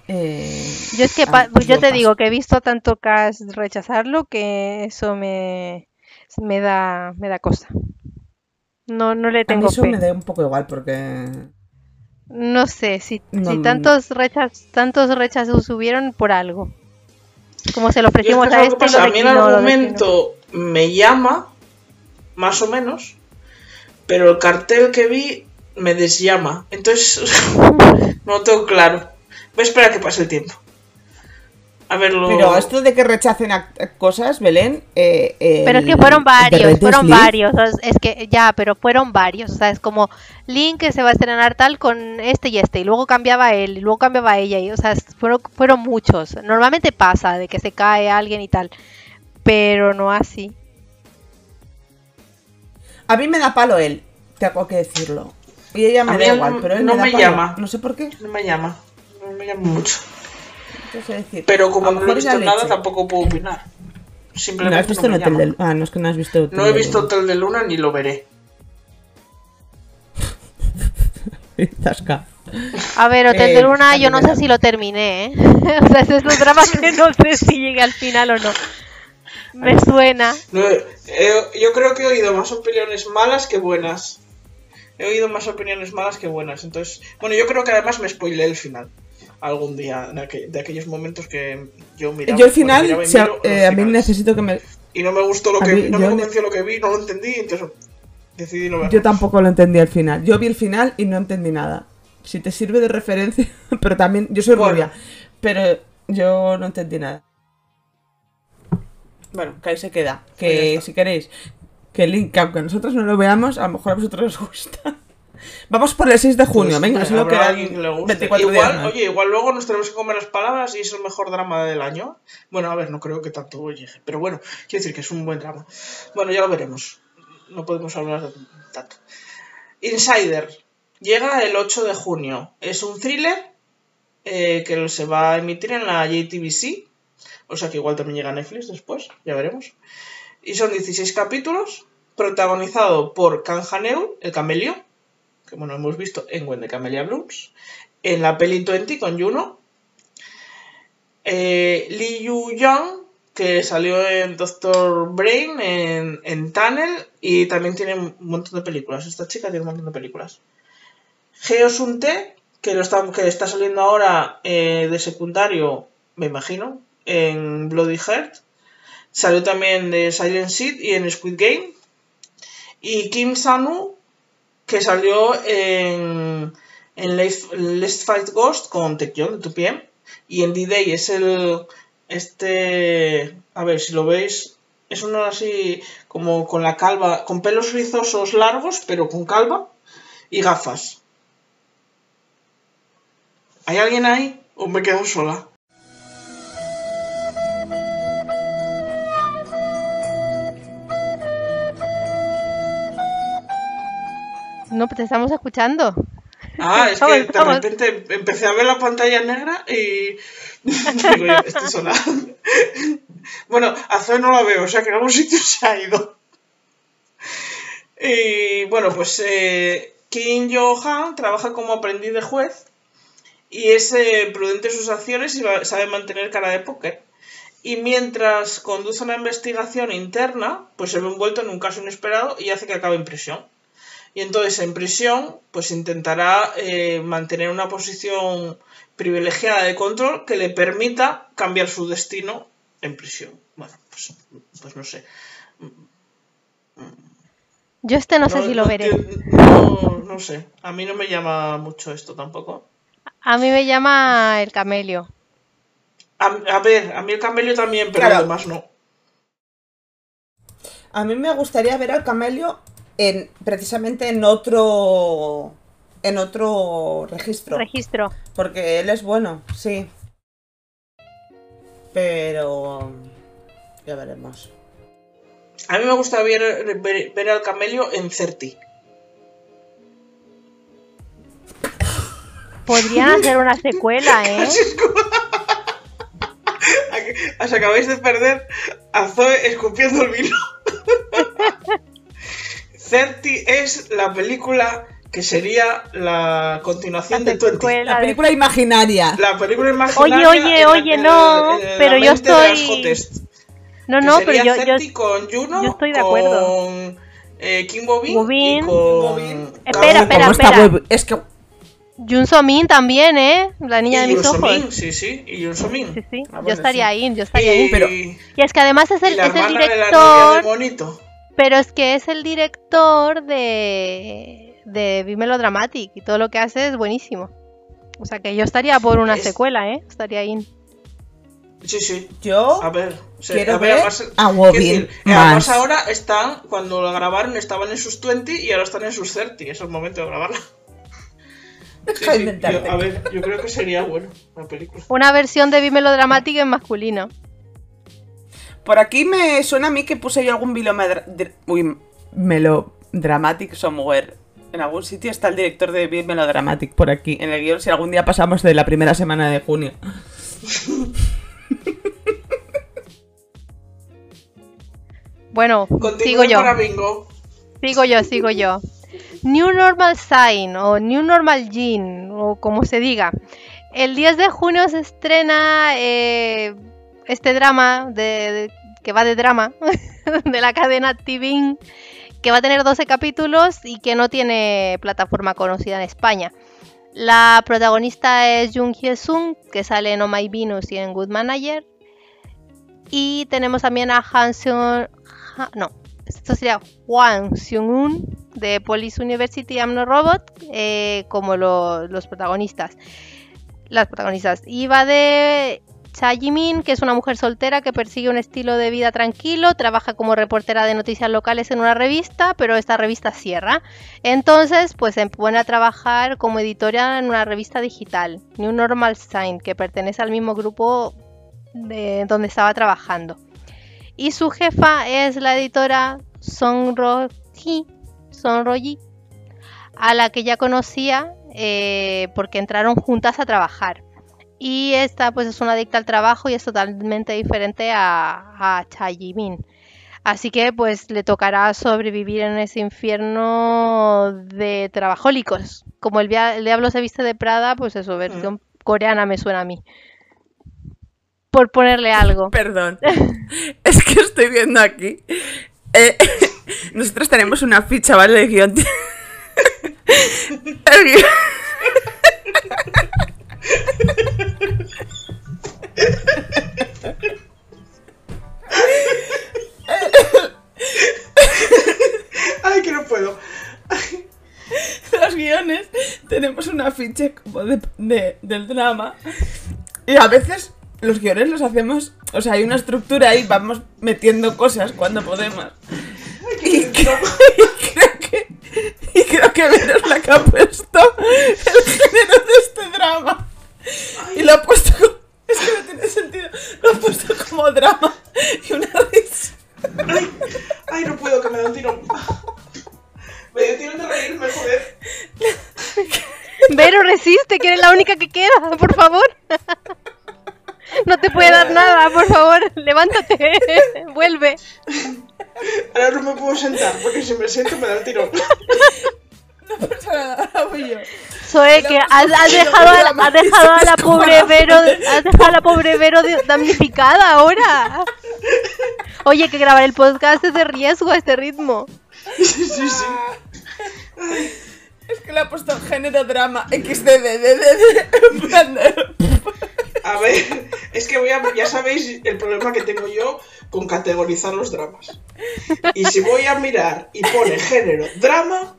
Eh, Yo es que a pa- mí- pues yo te paso. digo que he visto tanto cast rechazarlo que eso me, me da me da cosa. No, no le A mí tengo eso fe. me da un poco igual porque... No sé, si, No, si tantos rechazos, tantos rechazos hubieron por algo. Como se lo Y es que ofrecimos a ¿sabes lo que este, lo a mí el argumento me llama, más o menos, pero el cartel que vi me desllama. Entonces, <laughs> no lo tengo claro. Voy a esperar a que pase el tiempo. A ver, lo... Pero esto de que rechacen cosas, Belén. eh, Pero es que fueron varios, fueron varios. Es que ya, pero fueron varios. O sea, es como Link que se va a estrenar tal con este y este. Y luego cambiaba él, y luego cambiaba ella. Y, o sea, fueron, fueron muchos. Normalmente pasa de que se cae alguien y tal. Pero no así. A mí me da palo él, tengo que decirlo. Y ella me da él igual, pero él no me, da me palo. llama. No sé por qué. No me llama. No me llama mucho. no decir. Pero como no he visto nada, leche. tampoco puedo opinar. ¿No Simplemente has visto no el me Hotel llama. del... Ah, no es que no has visto Hotel No he visto Hotel de Luna ni lo veré. <laughs> Zasca. A ver, Hotel Eh, de Luna, a yo no sé si lo terminé, ¿eh? <laughs> o sea, ese es un drama que no sé si llegue al final o no. Me suena. No, he- yo creo que he oído más opiniones malas que buenas. He oído más opiniones malas que buenas. Entonces, bueno, yo creo que además me spoilé el final. Algún día, de, aqu- de aquellos momentos que yo miraba. Yo al final, miraba miro eh, a mí necesito que me... Y no me gustó lo a que mí- vi, no me ne- convenció lo que vi, no lo entendí, entonces decidí no verlo. Yo tampoco lo entendí al final. Yo vi el final y no entendí nada. Si te sirve de referencia, <laughs> pero también... Yo soy Bueno. rubia, pero yo no entendí nada. Bueno, que ahí se queda. Pues Que si queréis, que el link, que aunque nosotros no lo veamos, a lo mejor a vosotros os gusta. <laughs> Vamos por el 6 de junio, Pues, venga, habrá quedan alguien que le guste. 24 igual, días. Oye, igual luego nos tenemos que comer las palabras y es el mejor drama del año. Bueno, a ver, no creo que tanto llegue, pero bueno, quiero decir que es un buen drama. Bueno, ya lo veremos. No podemos hablar de tanto. Insider. Llega el 8 de junio. Es un thriller eh, que se va a emitir en la JTBC. O sea que igual también llega Netflix después, ya veremos. Y son 16 capítulos, protagonizado por Can Haneu, el camelio, que bueno, hemos visto en When the Camellia Blooms, en la peli 20 con Juno, eh, Lee Yu Young, que salió en Doctor Brain, en, en Tunnel, y también tiene un montón de películas. Esta chica tiene un montón de películas. Geo Sun Tae, que, lo está, que está saliendo ahora eh, de secundario, me imagino, en Bloody Heart. Salió también de Silent Seed y en Squid Game. Y Kim Sanu, que salió en, en Let's, Fight Ghost con Taekyon de 2PM. Y en D-Day es el. Este. A ver si lo veis. Es uno así como con la calva. Con pelos rizosos largos, pero con calva. Y gafas. ¿Hay alguien ahí? ¿O me quedo sola? No, te estamos escuchando. Ah, es que de vamos. repente empecé a ver la pantalla negra y. <laughs> Digo, estoy sola. <laughs> bueno, a Zoe no la veo, o sea que en algún sitio se ha ido. Y bueno, pues eh, Kim Yo-han trabaja como aprendiz de juez y es eh, prudente en sus acciones y va- sabe mantener cara de póker. Y mientras conduce una investigación interna, pues se ve envuelto en un caso inesperado y hace que acabe en prisión. Y entonces en prisión, pues intentará eh, mantener una posición privilegiada de control que le permita cambiar su destino en prisión. Bueno, pues, pues no sé. Yo este no, sé si lo veré. No, no sé. A mí no me llama mucho esto tampoco. A mí me llama el camelio. A, a ver, a mí el camelio también, pero Claro. además no. A mí me gustaría ver al camelio en precisamente en otro en otro registro. Registro. Porque él es bueno, sí. Pero ya veremos. A mí me gusta ver, ver, ver al camelio en Certi. Podrían <laughs> hacer una secuela, ¿eh? <laughs> Os acabáis de perder a Zoe escupiendo el vino. <laughs> Certi es la película que sería la continuación de La Twenty. secuela La de- película imaginaria. La película imaginaria. Oye, oye, en oye, en no, en pero yo de estoy-. No, no, pero yo, yo, con Juno, yo estoy de acuerdo. con eh, Kim Bobin, Bobin. y con... Bobin. Espera, espera, ¿Cómo está espera. web? Es que Jun Somin también, ¿eh? La niña de y mis Yoon ojos. So-min, sí, sí, y Yoon So-min. Sí, sí. Ah, yo bueno, estaría sí. ahí, yo estaría y, ahí. Pero- Y es que además es y el, la es el hermana de la novia de director. Pero es que es el director de de Bimelodramatic y todo lo que hace es buenísimo. O sea que yo estaría por una Es- secuela, ¿eh? Estaría ahí. Sí, sí. Yo A ver, quiero a ver además- a quiero Wobin decir, eh. Además ahora están, cuando lo grabaron estaban en sus 20 y ahora están en sus 30. Es el momento de grabarla. <laughs> Sí, sí, yo- a ver, yo creo que sería bueno la película. Una versión de Be Melodramatic en masculino. Por aquí me suena a mí que puse yo algún Uy, melodramatic somewhere. En algún sitio está el director de Melodramatic por aquí. En el guion, si algún día pasamos de la primera semana de junio. <laughs> Bueno, Continúa sigo yo. bingo. Sigo yo, sigo yo. New Normal Sign o New Normal Gene o como se diga. El 10 de junio se estrena eh, este drama que va de drama <laughs> de la cadena TVN que va a tener 12 capítulos y que no tiene plataforma conocida en España. La protagonista es Jung Hye-sung, que sale en Oh My Venus y en Good Manager. Y tenemos también a Han Seung... No, esto sería Hwang Seung-un de Police University I'm No Robot eh, como lo- los protagonistas. Las protagonistas. Y va de Cha Jimin, que es una mujer soltera que persigue un estilo de vida tranquilo, trabaja como reportera de noticias locales en una revista, pero esta revista cierra. Entonces, pues se pone a trabajar como editora en una revista digital, New Normal Sign, que pertenece al mismo grupo de donde estaba trabajando. Y su jefa es la editora Song Song Ro-ji, a la que ya conocía eh, porque entraron juntas a trabajar. Y esta pues es una adicta al trabajo y es totalmente diferente a, a Cha Ji-min. Así que pues le tocará sobrevivir en ese infierno de trabajólicos. Como el diablo se viste de Prada, pues eso, versión coreana me suena a mí. Por ponerle algo. Perdón. <laughs> Es que estoy viendo aquí. eh, <laughs> nosotros tenemos una ficha, ¿vale? De guion. El guión- <laughs> Ay, que no puedo. los guiones tenemos una ficha como de, de- del drama y a veces los guiones los hacemos, o sea, hay una estructura ahí, vamos metiendo cosas cuando podemos. Y creo, y creo que y creo que Vero es la que ha puesto el género de este drama. Y lo ha puesto como, es que no tiene sentido, lo ha puesto como drama y una risa. Ay, ay, no puedo, que me da un tirón. Me dio tirón de reírme, joder. Vero, resiste, que eres la única que queda, por favor. No te puede dar nada, por favor, levántate, vuelve. Ahora no me puedo sentar, porque si me siento me da el tirón. No pasa nada, <laughs> ahora voy yo. Zoe, que has, has dejado, a, la- has dejado a la pobre Vero, has dejado a la pobre Vero damnificada ahora. Oye, que grabar el podcast es de riesgo a este ritmo. Sí, sí, sí. Es que le ha puesto género drama de- A ver, es que voy a, ya sabéis el problema que tengo yo con categorizar los dramas. Y si voy a mirar y pone género drama,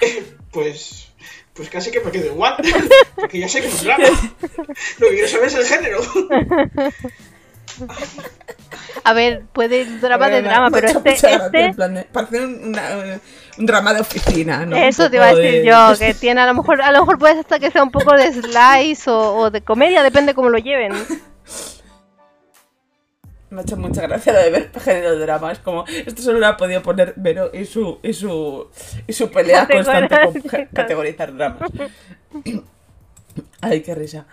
<laughs> pues, pues casi que me quedo igual. <laughs> Porque ya sé que es drama. Lo que quiero saber es el género. A ver, puede ir drama de drama, pero este, este, en plan de- parece un, una- un drama de oficina, ¿no? Eso Un te iba a decir de- yo, <laughs> que tiene a lo mejor, a lo mejor puede hasta que sea un poco de slice o, o de comedia, depende cómo lo lleven. Me ha hecho mucha gracia lo de ver género de drama. Es como, esto solo lo ha podido poner Vero y su, y su, y su pelea constante con categorizar dramas. Ay, qué risa.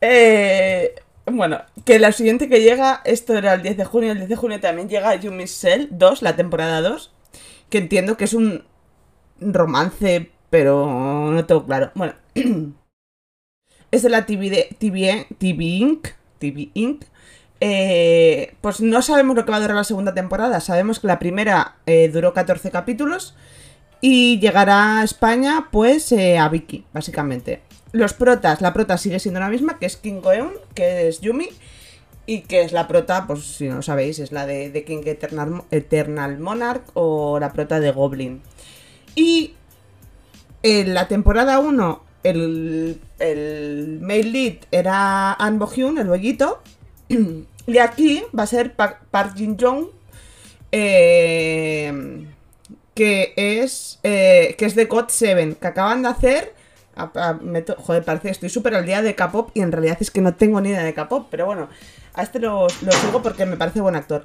Eh, bueno, que la siguiente que llega, esto era el 10 de junio, el 10 de junio también llega You Miss Cell 2, la temporada 2, que entiendo que es un romance, pero no tengo claro. Bueno, <clears throat> es de la TV, de- TV, TV Inc. TV Inc. Eh, pues no sabemos lo que va a durar la segunda temporada. Sabemos que la primera eh, duró 14 capítulos y llegará a España, pues, eh, a Vicky, básicamente. Los protas, la prota sigue siendo la misma, que es King Goeun, que es Yumi, y que es la prota, pues si no lo sabéis, es la de, King Eternal, Monarch o la prota de Goblin. Y en la temporada 1, el, el male lead era Anne Bohyun, el bollito, <clears throat> y aquí va a ser Park, Park Jin Young, eh, que es eh, que es de God 7, que acaban de hacer. a- joder, parece que estoy súper al día de K-pop y en realidad es que no tengo ni idea de K-pop, pero bueno, a este lo, lo sigo porque me parece buen actor.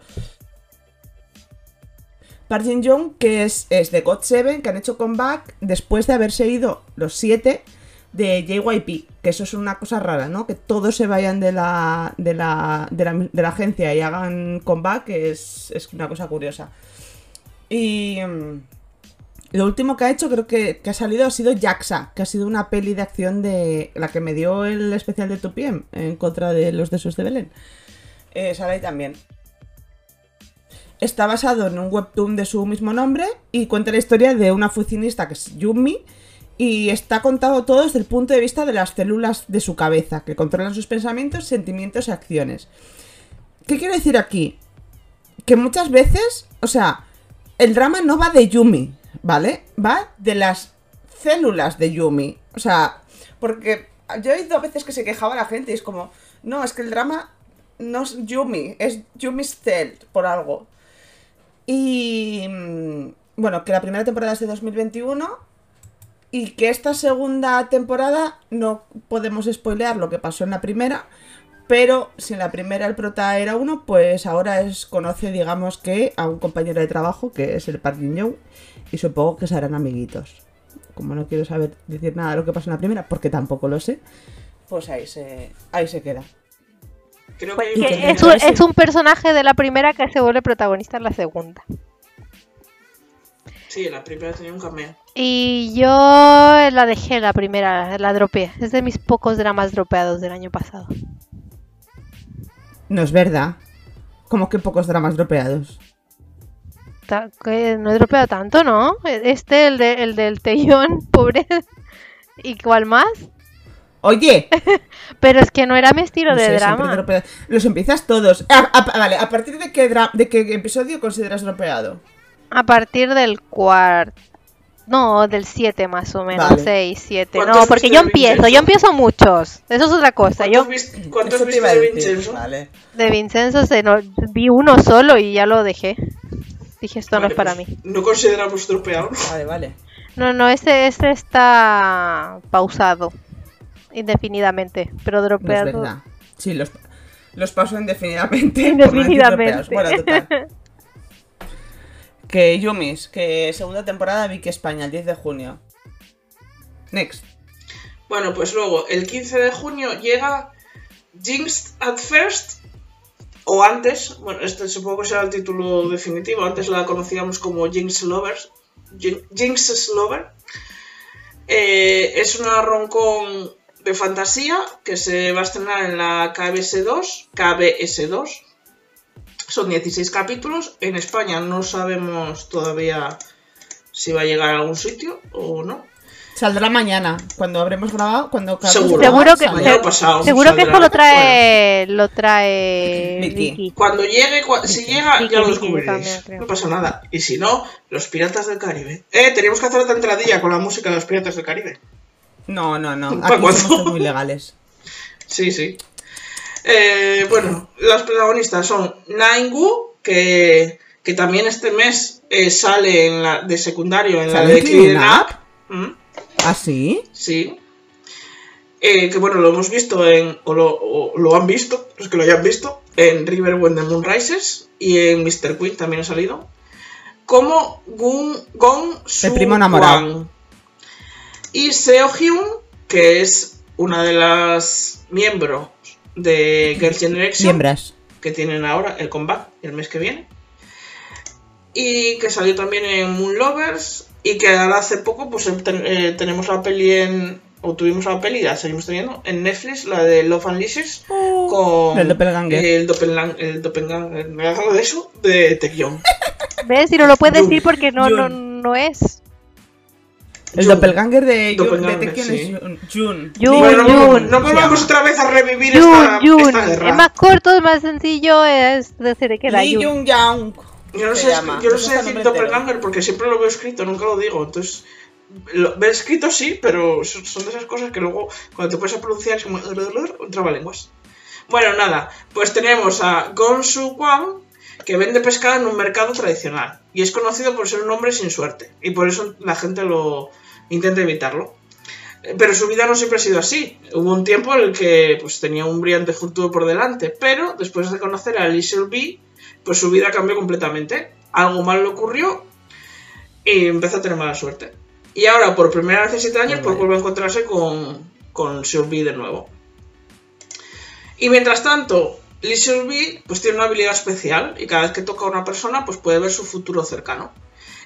Park Jin que es, es de God 7, que han hecho comeback después de haberse ido los 7 de JYP, que eso es una cosa rara, ¿no? Que todos se vayan de la, de la, de la, de la agencia y hagan comeback es, es una cosa curiosa. Y mm, lo último que ha hecho, creo que, que ha salido, ha sido Jaxa, que ha sido una peli de acción de la que me dio el especial de Tupiem en contra de los desos de Belén. Eh, sale también. Está basado en un webtoon de su mismo nombre y cuenta la historia de una oficinista que es Yumi y está contado todo desde el punto de vista de las células de su cabeza, que controlan sus pensamientos, sentimientos y acciones. ¿Qué quiero decir aquí? Que muchas veces, o sea, el drama no va de Yumi, ¿vale? Va de las células de Yumi. O sea, porque yo he oído veces que se quejaba la gente y es como, no, es que el drama no es Yumi, es Yumi's cell, por algo. Y mm, bueno, que la primera temporada es de 2021 y que esta segunda temporada no podemos spoilear lo que pasó en la primera, pero si en la primera el prota era uno, pues ahora es conoce, digamos que a un compañero de trabajo que es el Park Jin Young y supongo que serán amiguitos. Como no quiero saber decir nada de lo que pasó en la primera, porque tampoco lo sé, pues ahí se ahí se queda. Creo Pues que, que es, un, es un personaje de la primera que se vuelve protagonista en la segunda. sí, la primera tenía un cameo. Y yo la dejé la primera, la dropeé. Es de mis pocos dramas dropeados del año pasado. No es verdad. Como que pocos dramas dropeados. Que No he dropeado tanto, ¿no? Este, el, de, el del Tellón, <laughs> pobre. ¿Y cuál más? Oye, <laughs> Pero es que no era mi estilo no de sé, drama. Los empiezas todos. Ah, ah, vale, ¿a partir de qué, de qué episodio consideras dropeado? A partir del cuarto. No, del 7 más o menos. Vale. 6, 7. ¿Cuántos No, porque yo empiezo, yo empiezo muchos. Eso es otra cosa. Yo ¿Cuántos, viste, cuántos viste de Vincenzo? Vale. de Vincenzo se no- vi uno solo y ya lo dejé. Dije, esto no Vale, es para pues, mí. No consideramos dropeado. Vale, vale. No, no, este, este está pausado indefinidamente, pero No es dropeado. verdad. Sí, los, los paso indefinidamente. <laughs> por no decir Indefinidamente. Bueno, total. Que Yumis, que segunda temporada Vicky España, el 10 de junio. Next. Bueno, pues luego, el 15 de junio llega Jinxed at First, o antes, bueno, este supongo que será el título definitivo, antes la conocíamos como Jinx Lovers, Jin- Jinx's Lover. Eh, es una roncón de fantasía que se va a estrenar en la KBS2, KBS2. Son 16 capítulos. En España no sabemos todavía si va a llegar a algún sitio o no. Saldrá mañana, cuando habremos grabado, cuando Seguro. Seguro que. Mañana pasado seguro que esto lo trae, lo trae. Cuando llegue, si llega, ya lo descubriréis. No pasa nada. Y si no, los piratas del Caribe. Eh, teníamos que hacer otra entradilla con la música de los piratas del Caribe. No, no, no. ¿Para <laughs> Aquí somos muy legales. Sí, sí. Eh, bueno, las protagonistas son Naingu, que, que también este mes eh, sale en la, de secundario en la ¿Sale de Clean Up. Mm, ¿Ah, sí? sí. Eh, que bueno, lo hemos visto en. O lo, o lo han visto, los que lo hayan visto, en River When the Moon Rises y en Mr. Queen también ha salido. Como Gun, Gong Su primo enamorado. Kwang. Y Seo Hyun, que es una de las miembros de Girl Generation Miembras. que tienen ahora el comeback el mes que viene. Y que salió también en Moon Lovers. Y que ahora hace poco pues ten- eh, tenemos la peli en. O tuvimos la peli, la seguimos teniendo en Netflix, la de Love Unleashes. con El doppelganger. El doppelganger. El doppelganger. Me hago de eso, de Taecyeon. <laughs> ¿Ves? Y no lo puedes decir porque no, no, no es. El Jun. doppelganger de, Jun- de Doppelganger, Tekken sí. es Jun. Bueno, no, volvamos otra vez a revivir esta, esta guerra. Es más corto, es más sencillo, es decir que era Lee Jun. Jung Young. Yo no sé, yo no sé decir doppelganger porque siempre lo veo escrito, nunca lo digo. Entonces, lo, ver escrito sí, pero son de esas cosas que luego, cuando te puedes a pronunciar, es como un <laughs> trabalenguas. Bueno, nada, pues tenemos a Gonsu Wang, que vende pescado en un mercado tradicional. Y es conocido por ser un hombre sin suerte. Y por eso la gente lo intenta evitarlo. Eh, Pero su vida no siempre ha sido así. Hubo un tiempo en el que pues, tenía un brillante futuro por delante. Pero después de conocer a Little B, pues su vida cambió completamente. Algo mal le ocurrió y empezó a tener mala suerte. Y ahora, por primera vez en 7 años, pues vuelve a encontrarse con, con Sylvie de nuevo. Y mientras tanto, Sylvie pues tiene una habilidad especial y cada vez que toca a una persona pues puede ver su futuro cercano.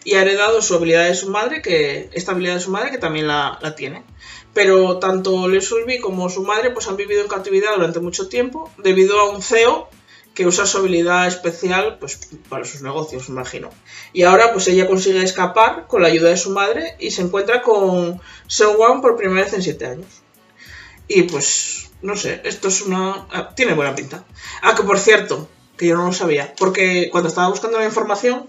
Y ha heredado su habilidad de su madre, que esta habilidad de su madre que también la, tiene. Pero tanto Sylvie como su madre pues han vivido en cautividad durante mucho tiempo debido a un CEO que usa su habilidad especial pues para sus negocios, imagino. Y ahora pues ella consigue escapar con la ayuda de su madre y se encuentra con Seo Wan por primera vez en 7 años. Y pues, no sé, esto es una... ah, tiene buena pinta. Ah, que por cierto, que yo no lo sabía, porque cuando estaba buscando la información,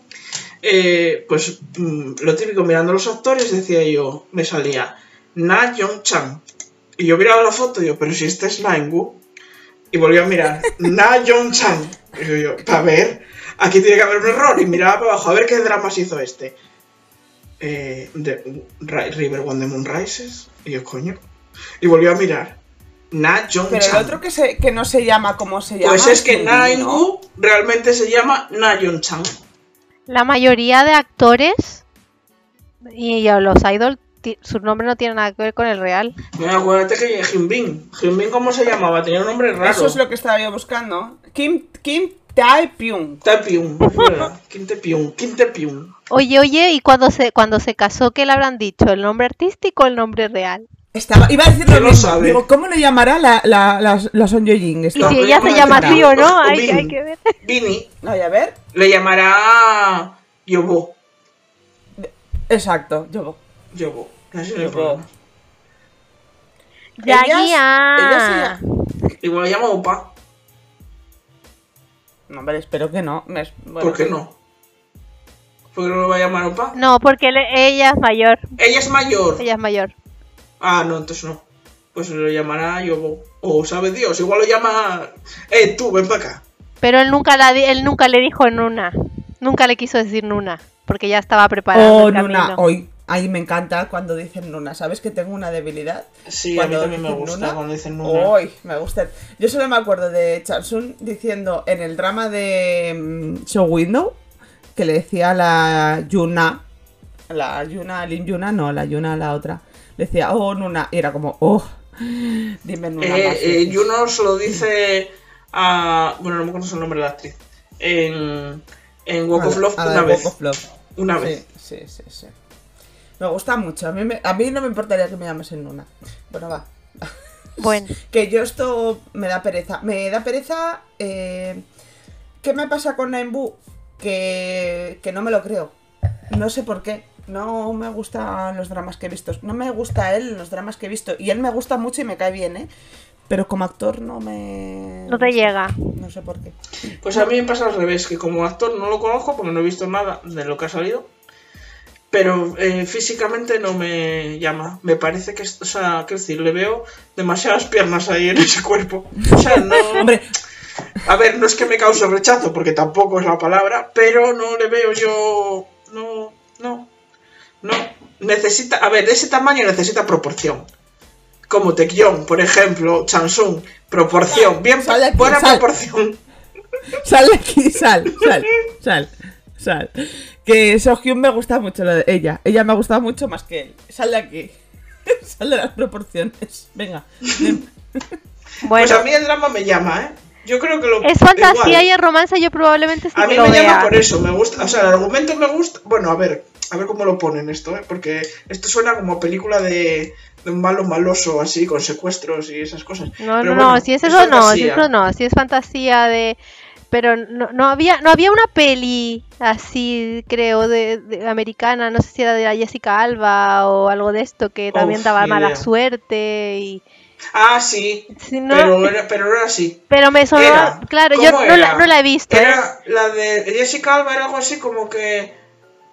eh, pues mm, lo típico, mirando los actores, decía yo, me salía Na Yong Chan. Y yo miraba la foto y yo, pero si este es Na Wu. Y volví a mirar, <laughs> Na Yong Chan. Y yo, yo, para ver, aquí tiene que haber un error. Y miraba para abajo, a ver qué dramas hizo este. Eh, de, Ri- River One the Moon Rises. Y yo, coño. Y volvió a mirar. Na Jong Pero el otro que, se, que no se llama como se llama. Pues es que Na ¿no? Wu realmente se llama Na Jong Chan. La mayoría de actores y los idols, ti- su nombre no tiene nada que ver con el real. Mira, acuérdate que Jimbin. Jimbin, ¿cómo se llamaba? Tenía un nombre raro. Eso es lo que estaba yo buscando. Kim, Kim Tae Pyung. Taepium, es verdad. <laughs> Kim Taepium, Kim Taepium. Oye, oye, y cuando se cuando se casó, ¿qué le habrán dicho? ¿El nombre artístico o el nombre real? Estaba, iba a decir lo ¿Quién lo mismo. sabe? Digo, ¿cómo le llamará la, la, la, la Son Ye-jin? Y si ella se llama así o no, hay, que ver. Vini a ver. le llamará Yobo. Exacto, yo. Yobo. Yobo. problema. Ya, Ellas- ya. ellas Igual le llama Opa. No, hombre, espero que no. Me- bueno, ¿Por qué no? ¿Por qué no lo va a llamar Opa? No, porque le- ella es mayor. Ella es mayor. Ella es mayor. Ah, no, entonces no. Pues lo llamará Yobo. O sabe Dios, igual lo llama. Eh, tú, ven para acá. Pero él nunca, la, di- él nunca le dijo Nuna. Nunca le quiso decir Nuna. Porque ya estaba preparado Oh, el Nuna, camino. hoy. Ahí me encanta cuando dicen Nuna. ¿Sabes que tengo una debilidad? Sí, a mí también me gusta Nuna, cuando dicen Nuna. Uy, me gusta. Yo solo me acuerdo de Chansun diciendo en el drama de mm, Show Window que le decía a la Yuna, la Yuna, Lin Yuna, no, la Yuna, la otra, decía, oh, Nuna, y era como, oh, dime Nuna. Eh, eh, veces". Juno se lo dice a. Bueno, no me acuerdo el nombre de la actriz. En. En Walk A of Love la una vez. Walk of Love. Una Sí, vez. sí, sí, sí. Me gusta mucho. A mí, me- a mí no me importaría que me llamasen Nuna. Bueno, va. <laughs> Bueno, Que yo esto me da pereza. Me da pereza. eh, ¿Qué me pasa con Naimbu? Que, que no me lo creo. No sé por qué. No me gustan los dramas que he visto. No me gusta él los dramas que he visto. Y él me gusta mucho y me cae bien, ¿eh? Pero como actor no me. no te llega. No sé por qué. Pues a mí me pasa al revés, que como actor no lo conozco porque no he visto nada de lo que ha salido. Pero eh, físicamente no me llama. Me parece que, es- o sea, quiero decir, le veo demasiadas piernas ahí en ese cuerpo. O sea, no. <laughs> Hombre, A ver, no es que me cause rechazo, porque tampoco es la palabra, pero no le veo yo. No, no, no. Necesita. A ver, de ese tamaño necesita proporción. Como Taekyon, por ejemplo, Chansung, proporción. Bien, Sal aquí, buena sal. proporción. <laughs> sal de aquí, sal, sal, sal, sal. Que Sohyun me gusta mucho lo de ella. Ella me ha gustado mucho más que él. Sal de aquí. <laughs> Sal de las proporciones. Venga. <laughs> ven. Bueno, Pues a mí el drama me llama, ¿eh? Yo creo que lo. es fantasía igual. y es romance, yo probablemente sí A que mí lo me vea. llama por eso, me gusta, o sea, el argumento me gusta. Bueno, a ver, a ver cómo lo ponen esto, ¿eh? Porque esto suena como película de, de un malo maloso, así, con secuestros y esas cosas. No, Pero no, no, si es es eso no, si eso no, si es fantasía de... Pero no, no había no había una peli así, creo, de, de- americana, no sé si era de la Jessica Alba o algo de esto, que también Uf, daba mala idea. suerte y... Ah, sí, Sí, no, pero, era, pero era así. pero me sonó... Era. Claro, yo ¿Cómo no la, no la he visto, ¿eh? Era la de Jessica Alba, era algo así como que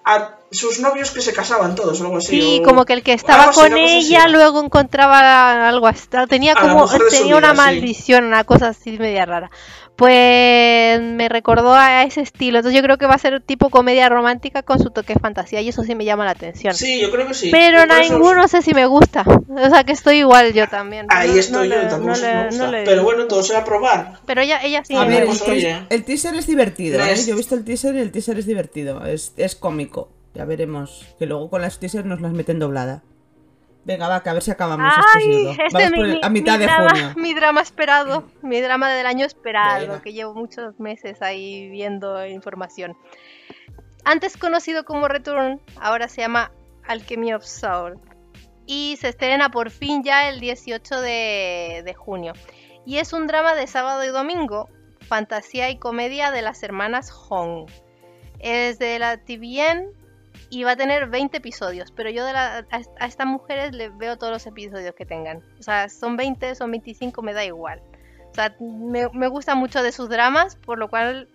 a sus novios que se casaban todos algo así. Sí, o- como que el que estaba así, con así ella luego encontraba algo hasta tenía como tenía una sí. maldición, una cosa así media rara. Pues me recordó a ese estilo. Entonces yo creo que va a ser tipo comedia romántica con su toque de fantasía y eso sí me llama la atención. Sí, yo creo que sí. Pero eso- ninguno sé si me gusta. O sea que estoy igual yo también. Ahí No- estoy no yo, le- tampoco no sé si le- me no gusta. le- Pero bueno, todo se va a probar. Pero ella, ella sí. A me ver, el, el teaser es divertido, No ¿eh? Yo he visto el teaser y el teaser es divertido. Es, es cómico. Ya veremos. Que luego con las teasers nos las meten doblada. Venga, va, que a ver si acabamos este Ay, este Vamos mi, por el- mi- a mitad mi de drama, junio. <laughs> Mi drama esperado, mi drama del año esperado, Venga. que llevo muchos meses ahí viendo información. Antes conocido como Return, ahora se llama Alchemy of Soul. Y se estrena por fin ya el 18 de, de junio. Y es un drama de sábado y domingo, fantasía y comedia de las hermanas Hong. Es de la TVN y va a tener 20 episodios, pero yo de la- a, estas mujeres les veo todos los episodios que tengan. O sea, son 20, son 25, me da igual. O sea, me, me gusta mucho de sus dramas, por lo cual,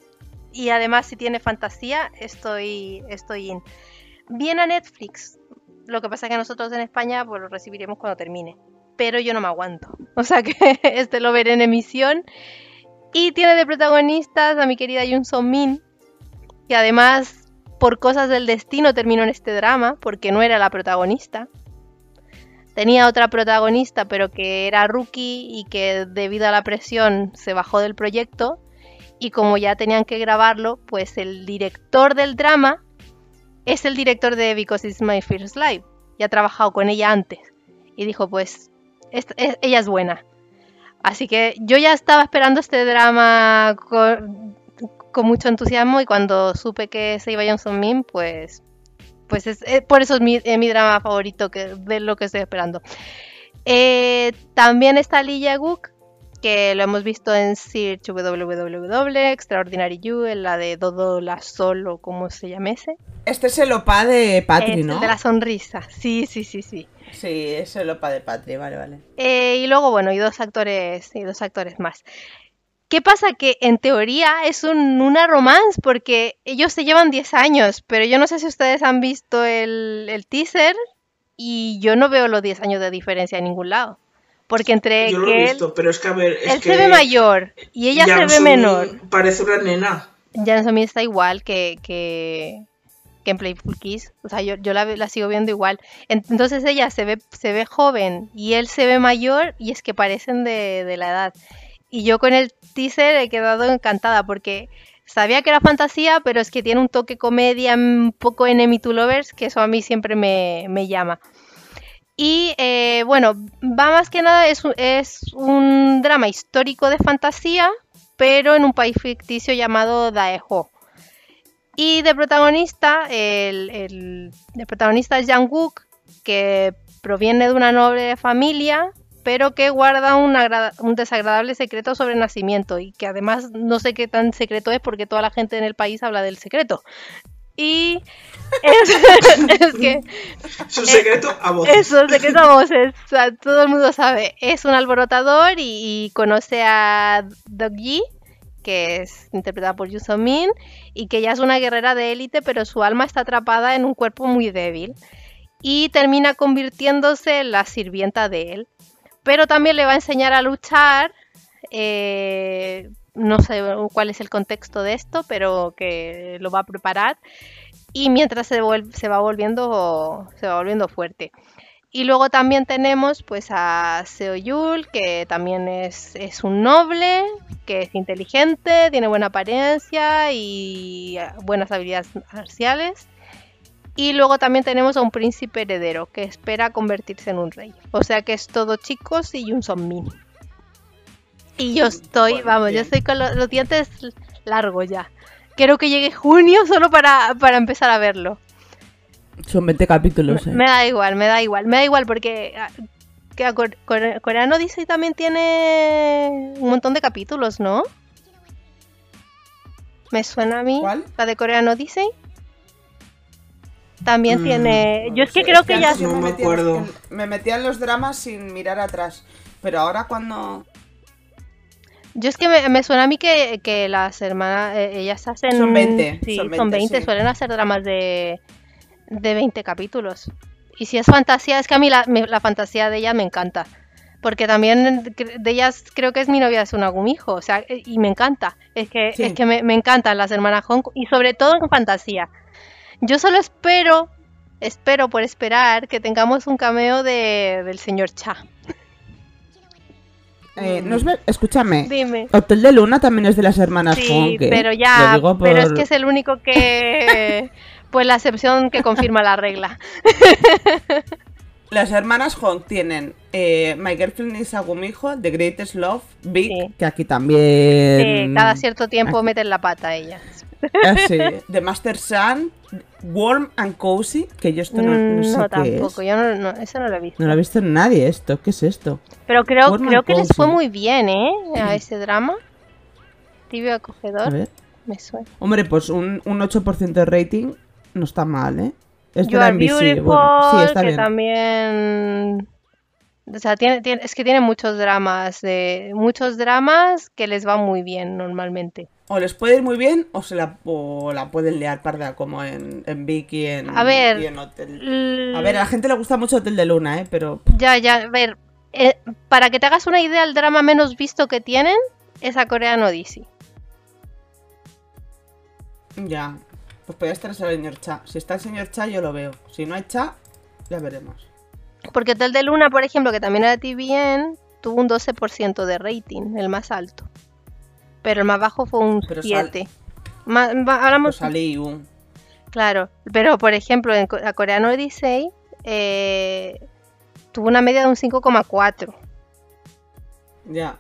y además si tiene fantasía, estoy, estoy in. Viene a Netflix, lo que pasa es que nosotros en España pues lo recibiremos cuando termine. Pero yo no me aguanto. <laughs> O sea que <laughs> este lo veré en emisión. Y tiene de protagonistas a mi querida Yoon Soo Min, que además por cosas del destino terminó en este drama, porque no era la protagonista. Tenía otra protagonista, pero que era rookie y que debido a la presión se bajó del proyecto. Y como ya tenían que grabarlo, pues el director del drama es el director de Because It's My First Life. Y ha trabajado con ella antes. Y dijo, pues, es- ella es buena. Así que yo ya estaba esperando este drama con, con mucho entusiasmo y cuando supe que se iba Johnson Min, pues, pues es, eh, por eso es mi, es mi drama favorito que, de lo que estoy esperando. Eh, también está Lee Jae-guk, que lo hemos visto en Search www, Extraordinary You, en la de Dodo la Sol o como se llame ese. Este es el opa de Patri, Este, ¿no? de la sonrisa, sí, sí, sí, sí. Sí, es el opa de Patri, vale, vale. Eh, y luego, bueno, y dos actores, y dos actores más. ¿Qué pasa? Que en teoría es un, una romance porque ellos se llevan 10 años, pero yo no sé si ustedes han visto el, el teaser y yo no veo los 10 años de diferencia en ningún lado. Porque entre Yo lo que he él, visto, pero es que a ver. Es él que se ve mayor y ella se ve menor. Parece una nena. Janson está igual que, que, que en Playful Kiss. O sea, yo, yo la, la sigo viendo igual. En- Entonces ella se ve, se ve joven y él se ve mayor y es que parecen de, de la edad. Y yo con el teaser he quedado encantada porque sabía que era fantasía, pero es que tiene un toque comedia un poco enemy to lovers, que eso a mí siempre me, me llama. Y eh, bueno, va más que nada, es, es un drama histórico de fantasía, pero en un país ficticio llamado Daeho. Y de protagonista, el, el, protagonista es Jang-wook, que proviene de una noble familia, pero que guarda un, agra- un desagradable secreto sobre el nacimiento y que además no sé qué tan secreto es porque toda la gente en el país habla del secreto. Y es, <laughs> es que Es un secreto a voz. eso, secreto a voces, o sea, todo el mundo sabe. Es un alborotador y, y conoce a Dog-Yi, que es interpretada por Yoo Min, y que ella es una guerrera de élite, pero su alma está atrapada en un cuerpo muy débil. Y termina convirtiéndose en la sirvienta de él. Pero también le va a enseñar a luchar. eh, no sé cuál es el contexto de esto, pero que lo va a preparar. Y mientras se, va volviendo se va volviendo fuerte. Y luego también tenemos pues a Seoyul, que también es, un noble, que es inteligente, tiene buena apariencia y buenas habilidades marciales. Y luego también tenemos a un príncipe heredero que espera convertirse en un rey. O sea que es todo chicos y un son min. Y yo estoy, Bueno, vamos, yo estoy con lo- los dientes largos ya. Quiero que llegue junio solo para, para empezar a verlo. Son 20 capítulos, eh. Me da igual, me da igual, me da igual porque ah, que a Core- Core- Coreano Odyssey también tiene un montón de capítulos, ¿no? Me suena a mí. ¿Cuál? La de Coreano Odyssey. También Mm, tiene. Yo es que creo que ya. yo No me metía en los- acuerdo. en- me metía en los dramas sin mirar atrás. Pero ahora cuando... Yo es que me, me suena a mí que, que las hermanas, eh, ellas hacen... Son 20, Sí, son son 20, 20, sí. suelen hacer dramas de, de 20 capítulos. Y si es fantasía, es que a mí la, me- la fantasía de ellas me encanta. Porque también de ellas creo que es mi novia es un agumijo, o sea, eh, y me encanta. Es que, Sí. es que me, me encantan las hermanas Hong y sobre todo en fantasía. Yo solo espero, espero por esperar que tengamos un cameo de, del señor Cha. Eh, no es ver- Escúchame. Dime. Hotel de Luna también es de las hermanas Sí, Funk, ¿eh? pero ya, pero es que es el único que, <laughs> pues la excepción que confirma la regla. Las hermanas Hong tienen eh, My Girlfriend is Agumijo, The Greatest Love, Big, Sí. que aquí también... Cada cierto tiempo aquí- meten la pata a ella. Ah, sí. <laughs> The Master Sun, Warm and Cozy, que yo esto no, no Mm, sé no, qué tampoco, es. yo no, no, eso no lo he visto. No lo ha visto nadie esto. ¿Qué es esto? Pero creo, Warm creo que les fue muy bien, ¿eh? A ese drama. Tibio A acogedor, ver. me suena. Hombre, pues un, un 8% de rating no está mal, ¿eh? Es de You la Are NBC, Beautiful, bueno, sí, está que bien. también... O sea, tiene, tiene- es que tiene muchos dramas, de, muchos dramas que les va muy bien normalmente. O les puede ir muy bien o se la, o la pueden liar parda como en, en Vicky y en, A ver, y en Hotel. A ver, a la gente le gusta mucho Hotel de Luna, ¿eh? Pero Ya, ya, a ver, eh, para que te hagas una idea, el drama menos visto que tienen es a Korean Odyssey. ya. Pues puede estar el señor Cha. Si está el señor Cha, yo lo veo. Si no hay Cha, ya veremos. Porque Hotel de Luna, por ejemplo, que también era TVN, tuvo un 12% de rating, el más alto. Pero el más bajo fue un Pero sal- 7. Ma- va- hablamos, salí un. claro, pero por ejemplo, en Co- a Korean Odyssey eh, tuvo una media de un 5,4. Ya.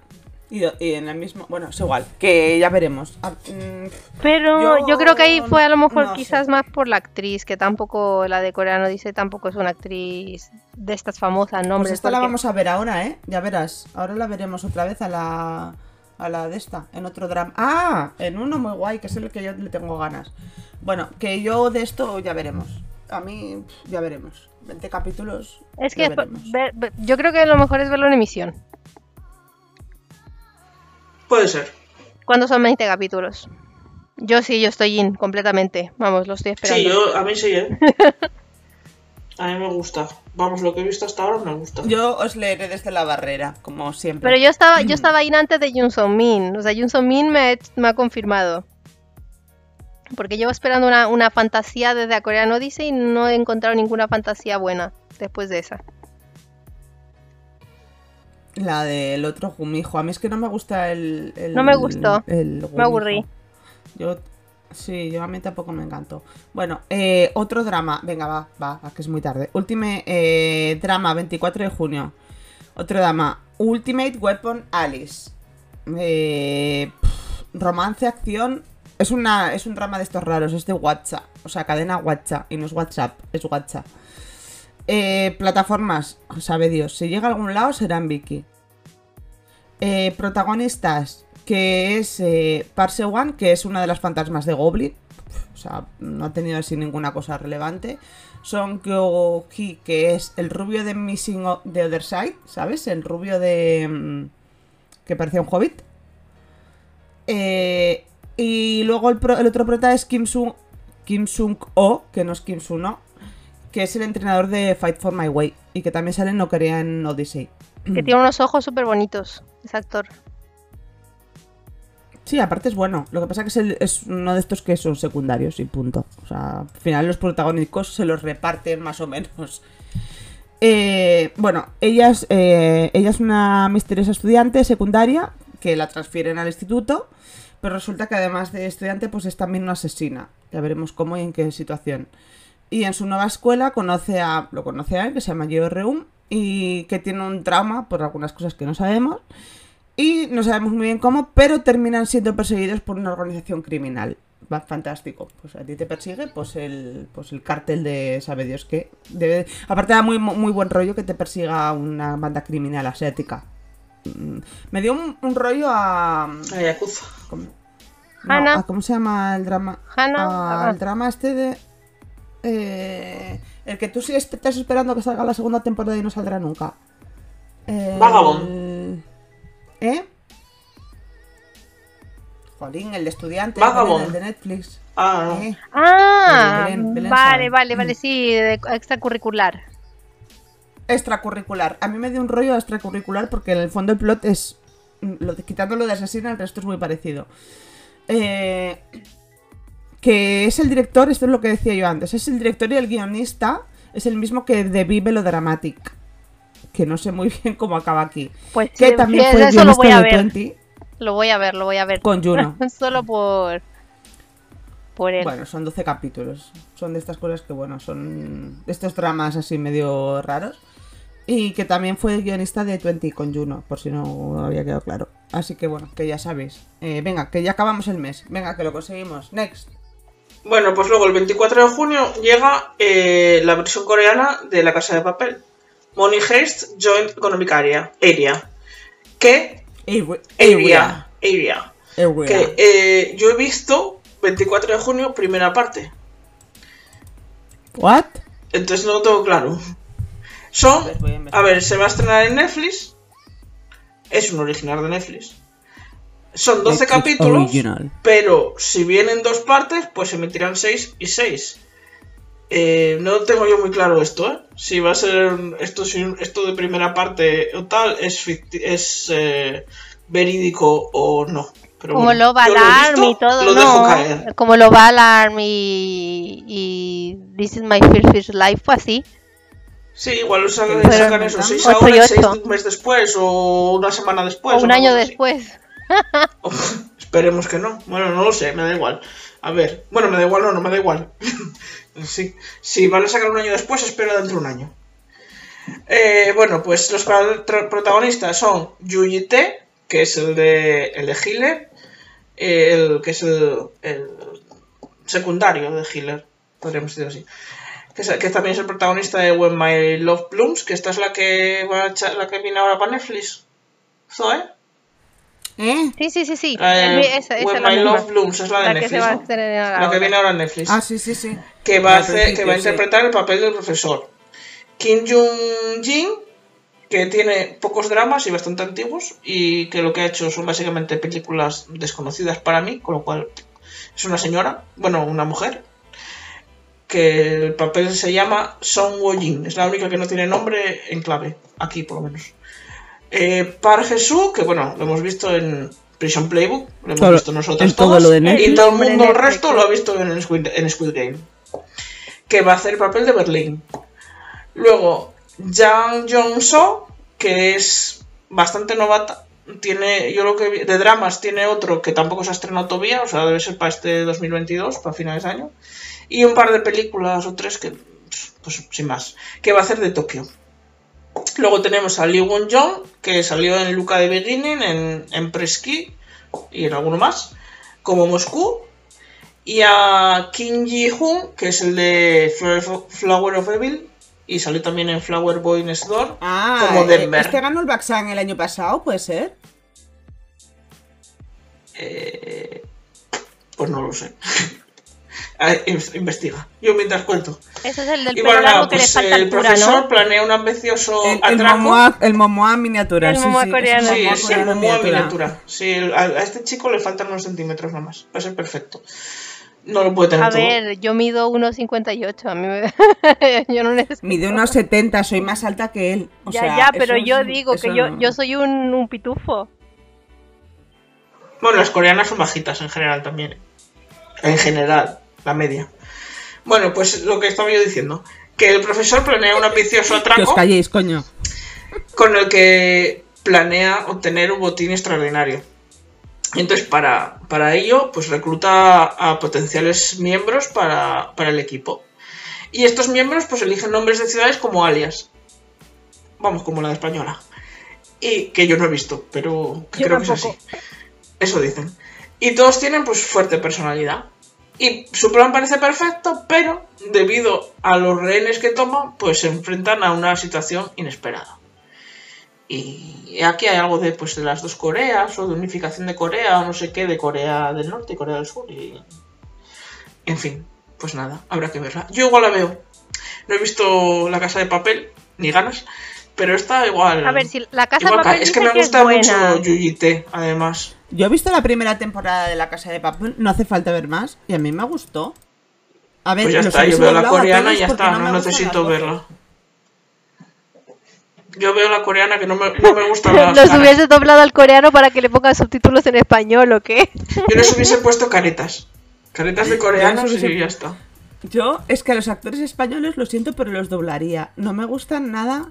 Y, y en el mismo. Bueno, es igual. Que ya veremos. Ah, mm, Pero yo, Yo creo que ahí fue a lo mejor no sé. quizás más por la actriz, que tampoco, la de Coreano dice, tampoco es una actriz de estas famosas Pues nombres. esta la vamos a ver ahora, ¿eh? Ya verás. Ahora la veremos otra vez a la. A la de esta, en otro drama. ¡Ah! En uno muy guay, que es el que yo le tengo ganas. Bueno, que yo de esto ya veremos. A mí, ya veremos. 20 capítulos. Es que ver- yo creo que lo mejor es verlo en emisión, Puede ser. cuando son 20 capítulos. Yo sí, yo estoy in completamente. Vamos, lo estoy esperando. Sí, yo, a mí sí, ¿eh? <laughs> A mí me gusta. Vamos, lo que he visto hasta ahora me gusta. Yo os leeré desde la barrera, como siempre. Pero yo estaba, yo estaba in antes de Jun Song Min. O sea, Jun Song Min me, me ha confirmado. Porque llevo esperando una, una fantasía desde a Korean Odyssey y no he encontrado ninguna fantasía buena después de esa. La del otro Jumijo. A mí es que no me gusta el. el- No me gustó. el Me Gumijo. aburrí. Yo. Sí, yo a mí tampoco me encantó. Bueno, eh, otro drama. Venga, va, va, que es muy tarde. Ultimate eh, drama, 24 de junio. Otro drama. Ultimate Weapon Alice. Eh, romance, acción. Es, una, es un drama de estos raros, es de WhatsApp. O sea, cadena WhatsApp. Y no es WhatsApp, es WhatsApp. Eh, plataformas, sabe Dios. Si llega a algún lado será en Vicky. Eh, protagonistas, que es eh, Parse One, que es una de las fantasmas de Goblin. O sea, no ha tenido así ninguna cosa relevante. Son Kyo-Ki, que es el rubio de Missing the Other Side, ¿sabes? El rubio de. mm, que parecía un hobbit. Eh, y luego el otro prota es Kim Sung, Kim Sung O, que no es Kim Sung O, que es el entrenador de Fight for My Way y que también sale en No Quería en Odyssey. Que tiene unos ojos súper bonitos, ese actor. Sí, aparte es bueno. Lo que pasa que es, el- es uno de estos que son secundarios y punto. O sea, al final los protagónicos se los reparten más o menos. Eh, bueno, ella es, eh, ella es una misteriosa estudiante secundaria que la transfieren al instituto, pero resulta que además de estudiante, pues es también una asesina. Ya veremos cómo y en qué situación. Y en su nueva escuela conoce a, lo conoce a él, que se llama Geo Reum, y que tiene un trauma por algunas cosas que no sabemos. Y no sabemos muy bien cómo, pero terminan siendo perseguidos por una organización criminal. Va, fantástico. Pues a ti te persigue, pues el, pues el cártel de sabe Dios qué. Debe, aparte da muy, muy buen rollo que te persiga una banda criminal asiática. Mm, Me dio un, un rollo a... A Yakuza. ¿cómo, no, Hana. a- ¿Cómo se llama el drama? Hana, ah. drama este de... eh, el que tú sí estás esperando que salga la segunda temporada y no saldrá nunca. El- Vagabond. ¿Eh? Jolín, el de estudiante, Vagabond. el de Netflix. Ah. Eh, Ah, Belén, Belén vale, vale, vale, Mm. sí, de extracurricular. Extracurricular. A mí me dio un rollo extracurricular porque en el fondo el plot es. mm, Lo de, quitando lo de asesina, el resto es muy parecido. Eh, que es el director, esto es lo que decía yo antes, es el director y el guionista, es el mismo que de Vive lo Dramatic. Que no sé muy <laughs> bien cómo acaba aquí. Pues Que sí, también fue el eso lo voy a guionista de ver. 20 Lo voy a ver, lo voy a ver. con Juno. <laughs> Solo por. Por él. Bueno, son 12 capítulos. Son de estas cosas que, bueno, son de estos dramas así medio raros. Y que también fue el guionista de 20 con Juno, por si no había quedado claro. Así que, bueno, que ya sabéis. Eh, venga, que ya acabamos el mes. Venga, que lo conseguimos. Next. Bueno, pues luego el 24 de junio llega eh, la versión coreana de La Casa de Papel. Money Heist Joint Economic Area. Area. Que. Area. Area. Que eh, yo he visto 24 de junio, primera parte. ¿What? Entonces no lo tengo claro. Son. A ver, se va a estrenar en Netflix. Es un original de Netflix. Son 12 Netflix capítulos. original. Pero si vienen dos partes, pues se emitirán 6 y 6. Eh, no tengo yo muy claro esto, ¿eh? Si va a ser esto, si esto de primera parte o tal, es, ficti- es eh, verídico o no. Pero como bueno, lo va Alarm y todo, Lo dejo ¿no? caer. Como lo va Alarm y, y This is my first fish life fue así. Sí, igual lo sacan, Pero sacan no eso, tanto. 6 Ocho ahora y y 6 ocho. un mes después o una semana después. o un una año cosa así. Esperemos que no. Bueno, no lo sé, me da igual. A ver, bueno, me da igual, no, no me da igual. <laughs> sí. Si van a sacar un año después, espero dentro de un año. Eh, bueno, pues los pro- pro- protagonistas son Yuji T, que es el de, el de Healer, eh, el que es el, secundario de Healer, podríamos decir así. Que, que también es el protagonista de When My Love Blooms, que esta es la que va la que viene ahora para Netflix. Zoe. ¿Eh? Sí, sí, sí, sí. Eh, esa, esa When es la My misma. Love Blooms es la de La que Netflix. se va a ¿no? estrenar La que viene ahora en Netflix. Ah, sí, sí, sí. que va a hacer, que va a sí. interpretar el papel del profesor. Kim Jong-jin, que tiene pocos dramas y bastante antiguos, y que lo que ha hecho son básicamente películas desconocidas para mí, con lo cual es una señora, bueno, una mujer, que el papel se llama Song Wo-jin, es la única que no tiene nombre en clave, aquí por lo menos. Eh, Park Jesu, que bueno, lo hemos visto en Prison Playbook, lo hemos visto nosotros todo todos, y todo el mundo el resto lo ha visto en Squid, en Squid Game que va a hacer el papel de Berlín. Luego, Jang Jong-so, que es bastante novata. Tiene, yo lo que vi- de dramas tiene otro que tampoco se ha estrenado todavía, o sea, debe ser para este 2022, para finales de año. Y un par de películas o tres que, pues sin más, que va a hacer de Tokio. Luego tenemos a Lee Won-jong, que salió en Luca de Beginning, en, en Presky y en alguno más, como Moscú. Y a Kim Ji-hoon, que es el de Fl- Flower of Evil, y salió también en Flower Boy Next Door, Ah, como eh, Denver. este ganó el Baxan el año pasado, ¿puede ser? Eh, pues no lo sé. <laughs> A ver, in- investiga. Yo mientras cuento. Ese es el del Y bueno, largo nada, que pues le falta el altura, profesor ¿no? planea un ambicioso El, el, atraco. Momoa, el Momoa miniatura. El sí, Momoa sí, coreano. Sí, es el Momoa miniatura. Sí, el- a, a este chico le faltan unos centímetros nomás. Va a ser perfecto. No lo puede tener A todo. ver, yo mido 1,58. A mí me... <laughs> yo no necesito. Mide unos 70, soy más alta que él. O ya, sea, ya, pero eso yo es- digo eso que yo, yo soy un, un pitufo. Bueno, las coreanas son bajitas en general también. En general, la media. Bueno, pues lo que estaba yo diciendo. Que el profesor planea un ambicioso <laughs> Que os atraco calléis, coño. con el que planea obtener un botín extraordinario. Entonces, para, para ello, pues recluta a potenciales miembros para, para el equipo. Y estos miembros, pues eligen nombres de ciudades como alias. Vamos, como la de española. Y que yo no he visto, pero que creo que es así. Eso dicen. Y todos tienen, pues, fuerte personalidad. Y su plan parece perfecto, pero debido a los rehenes que toman, pues se enfrentan a una situación inesperada. Y aquí hay algo de pues de las dos Coreas o de unificación de Corea o no sé qué de Corea del Norte y Corea del Sur y en fin, pues nada, habrá que verla. Yo igual la veo. No he visto La Casa de Papel ni ganas, pero está igual. A ver, si la casa de papel es que me es gusta buena. mucho Yuyite, además. Yo he visto la primera temporada de La Casa de Papel, no hace falta ver más, y a mí me gustó. A ver, Pues ya está, yo veo la coreana y ya está, no necesito verla. Yo veo la coreana que no me, no me gustan <laughs> las Los hubiese doblado al coreano para que le pongan subtítulos en español o qué. Yo les hubiese puesto caretas. Caretas de coreanos y ya está. Yo, es que a los actores españoles lo siento, pero los doblaría. No me gustan nada.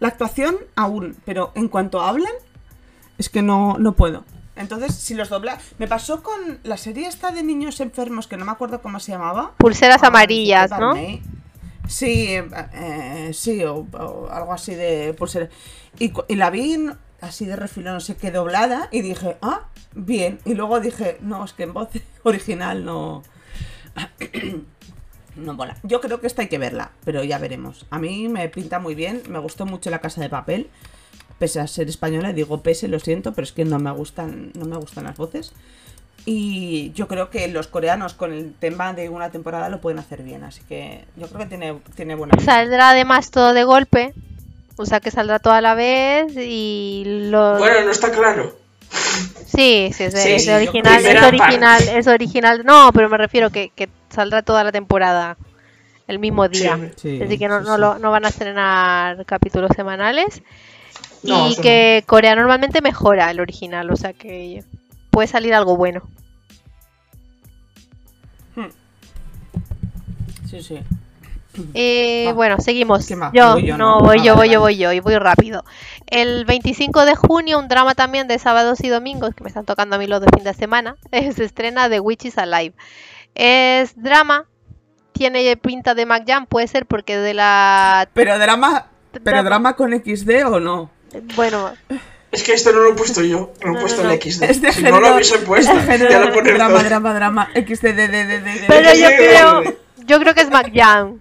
La actuación aún, pero en cuanto hablan, es que no, no puedo. Entonces, si los dobla. Me pasó con la serie esta de niños enfermos, que no me acuerdo cómo se llamaba. Pulseras Ah, amarillas, no. Sí, eh, sí, o, o algo así de pulsera. Y, la vi en- así de refilón, no sé qué, doblada, y dije, ah, bien. Y luego dije, no, es que en voz <laughs> original no. <clears throat> No mola. Yo creo que esta hay que verla, pero ya veremos. A mí me pinta muy bien, me gustó mucho la casa de papel. Pese a ser española, digo pese, lo siento, pero es que no me gustan, no me gustan las voces. Y yo creo que los coreanos con el tema de una temporada lo pueden hacer bien, así que yo creo que tiene, tiene buena. Saldrá además todo de golpe. O sea que saldrá toda la vez y lo... Bueno, no está claro. Sí, sí, es, Sí, es sí, original, es original, parte. es original. No, pero me refiero que, que saldrá toda la temporada el mismo día. Sí. Sí, Así que no, sí, no, sí. lo- no van a estrenar capítulos semanales. No, y que Corea normalmente mejora el original, o sea que puede salir algo bueno. Sí, sí. Eh, bueno, seguimos. Yo, Voy yo, no, ¿no? voy Ah, yo, vale, voy yo, vale. voy yo, y voy rápido. El 25 de junio, un drama también de sábados y domingos, que me están tocando a mí los de fin de semana, <laughs> eh, se estrena The Witches Alive. Es drama, tiene pinta de McJam, puede ser porque de la... Pero drama, pero Drama. drama con XD o no? Bueno, Es que esto no lo he puesto yo, lo he No, puesto no, en. XD. Es de si género, no lo hubiese puesto, es de género ya lo poner drama, todo. drama, drama, XD, de, de, de, de, de. pero yo sí, creo, yo creo que es McJam.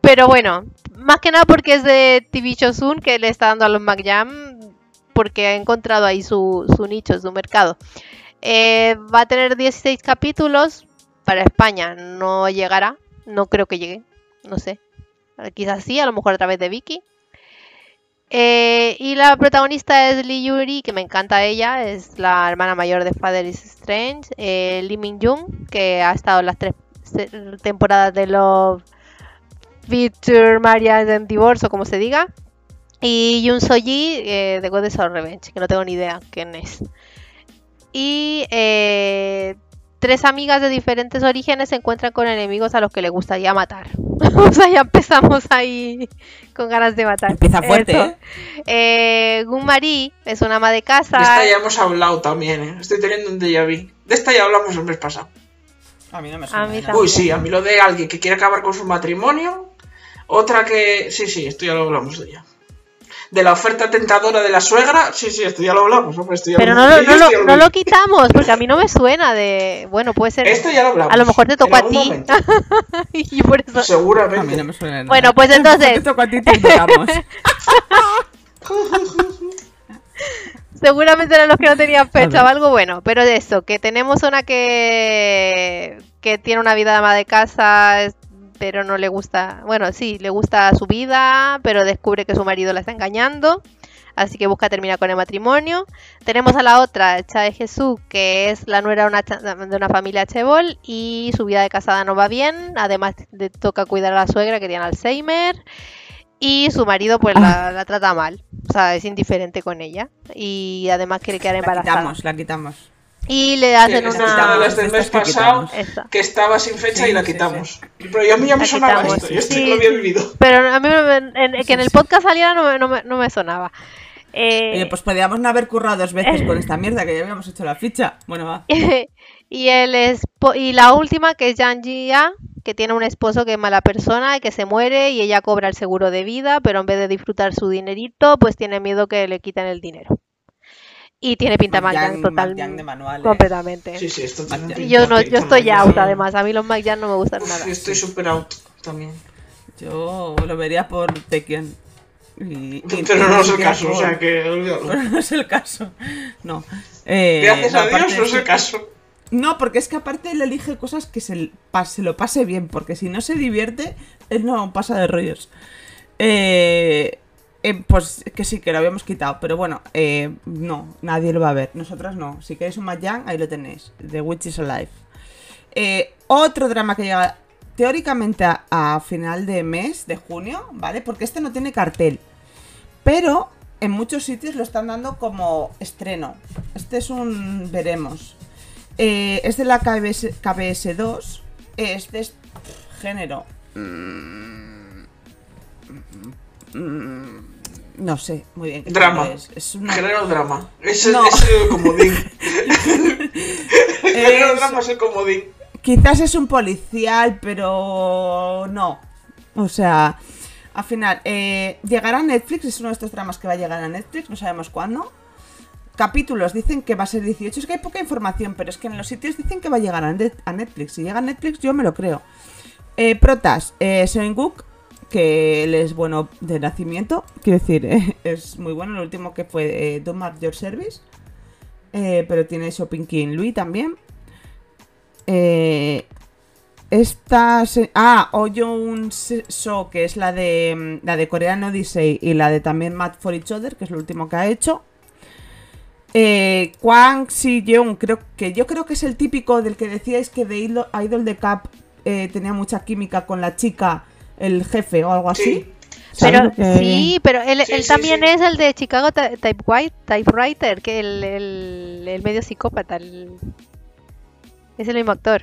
Pero bueno, más que nada porque es de TV Shosun que le está dando a los McJam porque ha encontrado ahí su, su nicho, su mercado. Eh, va a tener 16 capítulos para España, no llegará, no creo que llegue, no sé. Quizás sí, a lo mejor a través de Vicky. Eh, y la protagonista es Lee Yuri, que me encanta ella, es la hermana mayor de Father is Strange. Eh, Lee Min Jung, que ha estado en las tres temporadas de Love, Feature, Marriage and Divorce, o como se diga. Y Yoon So-ji eh, de Goddess of Revenge, que no tengo ni idea quién es. Y eh, tres amigas de diferentes orígenes se encuentran con enemigos a los que les gustaría matar. <laughs> o sea, ya empezamos ahí con ganas de matar. Empieza fuerte. ¿eh? Eh, Gun Marie es una ama de casa. De esta ya hemos hablado también, ¿eh? Estoy teniendo un déjà vu. De esta ya hablamos el mes pasado. A mí no me A suena. mí. Uy, sí, a mí lo de alguien que quiere acabar con su matrimonio. Otra que. Sí, sí, esto ya lo hablamos de ella. De la oferta tentadora de la suegra. Sí, sí, esto ya lo hablamos. hombre, esto ya Pero lo- no, lo- no, lo, no lo quitamos, porque a mí no me suena de... Bueno, puede ser... Esto ya lo hablamos. A lo mejor te tocó <laughs> a ti. y por eso... A mí Seguramente. no me suena. Bueno, pues entonces- Te toco a ti, te invitamos. Seguramente eran los que no tenían fecha o algo bueno, pero de eso, que tenemos una que, que tiene una vida de ama de casa, pero no le gusta, bueno, sí, le gusta su vida, pero descubre que su marido la está engañando, así que busca terminar con el matrimonio. Tenemos a la otra, Chae Jesús, que es la nuera de una, cha- de una familia chebol y su vida de casada no va bien, además le toca cuidar a la suegra que tiene Alzheimer. Y su marido pues la, la trata mal, o sea, es indiferente con ella y además quiere quedar La embarazada. quitamos, la quitamos. Y le Sí, hacen es una las del mes que pasado que estaba sin fecha Sí, y la sí, quitamos. Pero yo a mí ya me La sonaba quitamos. esto. Yo esto Sí, lo había sí. vivido. Pero a mí me- en- que en el podcast saliera no, me- no me, no me sonaba. Eh, Oye, pues podríamos no haber currado dos veces con esta mierda que ya habíamos hecho la ficha. Bueno, va. <laughs> y, el espo- y la última, que es Yang Jia, que tiene un esposo que es mala persona y que se muere y ella cobra el seguro de vida, pero en vez de disfrutar su dinerito, pues tiene miedo que le quiten el dinero. Y tiene pinta Macjan- McJan total, Macjan de manuales. completamente. Sí, sí, esto tiene yo, no, yo estoy out, además. A mí los McJan no me gustan Uf, nada. yo estoy super out también. Yo lo vería por Tekken. Y- y- Pero no es el caso, o sea que olvídalo. Pero no es el caso. No. Eh, Gracias no, a Dios no es el <laughs> caso. No, porque es que aparte él elige cosas que se, se lo pase bien, porque si no se divierte, él no pasa de rollos. Eh, Eh, pues que sí, que lo habíamos quitado, pero bueno, eh, no, nadie lo va a ver. Nosotras no. Si queréis un Mayang, ahí lo tenéis. The Witch is Alive. Eh, otro drama que llega teóricamente a, final de mes, de junio, ¿vale? Porque este no tiene cartel. Pero en muchos sitios lo están dando como estreno. Este es un veremos. Es de la KBS, KBS2. Es de género. mm, mm, no sé muy bien Drama. es. Es una- Género drama. Ese No. es el comodín. <laughs> Género Es- drama es el comodín. Quizás es un policial, pero no. O sea, al final, eh, llegará a Netflix, es uno de estos dramas que va a llegar a Netflix, no sabemos cuándo. Capítulos dicen que va a ser 18, es que hay poca información, pero es que en los sitios dicen que va a llegar a, Net- a Netflix. Si llega a Netflix, yo me lo creo. Eh, protas, eh, Seunguk, que él es bueno de nacimiento, quiero decir, <laughs> es muy bueno. El último que fue eh, Don't Mark Your Service, eh, pero tiene Shopping King Louis también. Eh, esta se- ah, Oyun So, que es la de mm, la de Korean Odyssey y la de también Mad for Each Other, que es lo último que ha hecho. Eh, Kwang Si Young, creo que yo creo que es el típico del que decíais que de Idol, de eh, tenía mucha química con la chica, el jefe o algo así. Sí. ¿Sabes Pero que- sí, pero él, Sí, él sí, también sí. es el de Chicago Ty- Type White, Typewriter, que el, el, el medio psicópata. el- Es el mismo actor.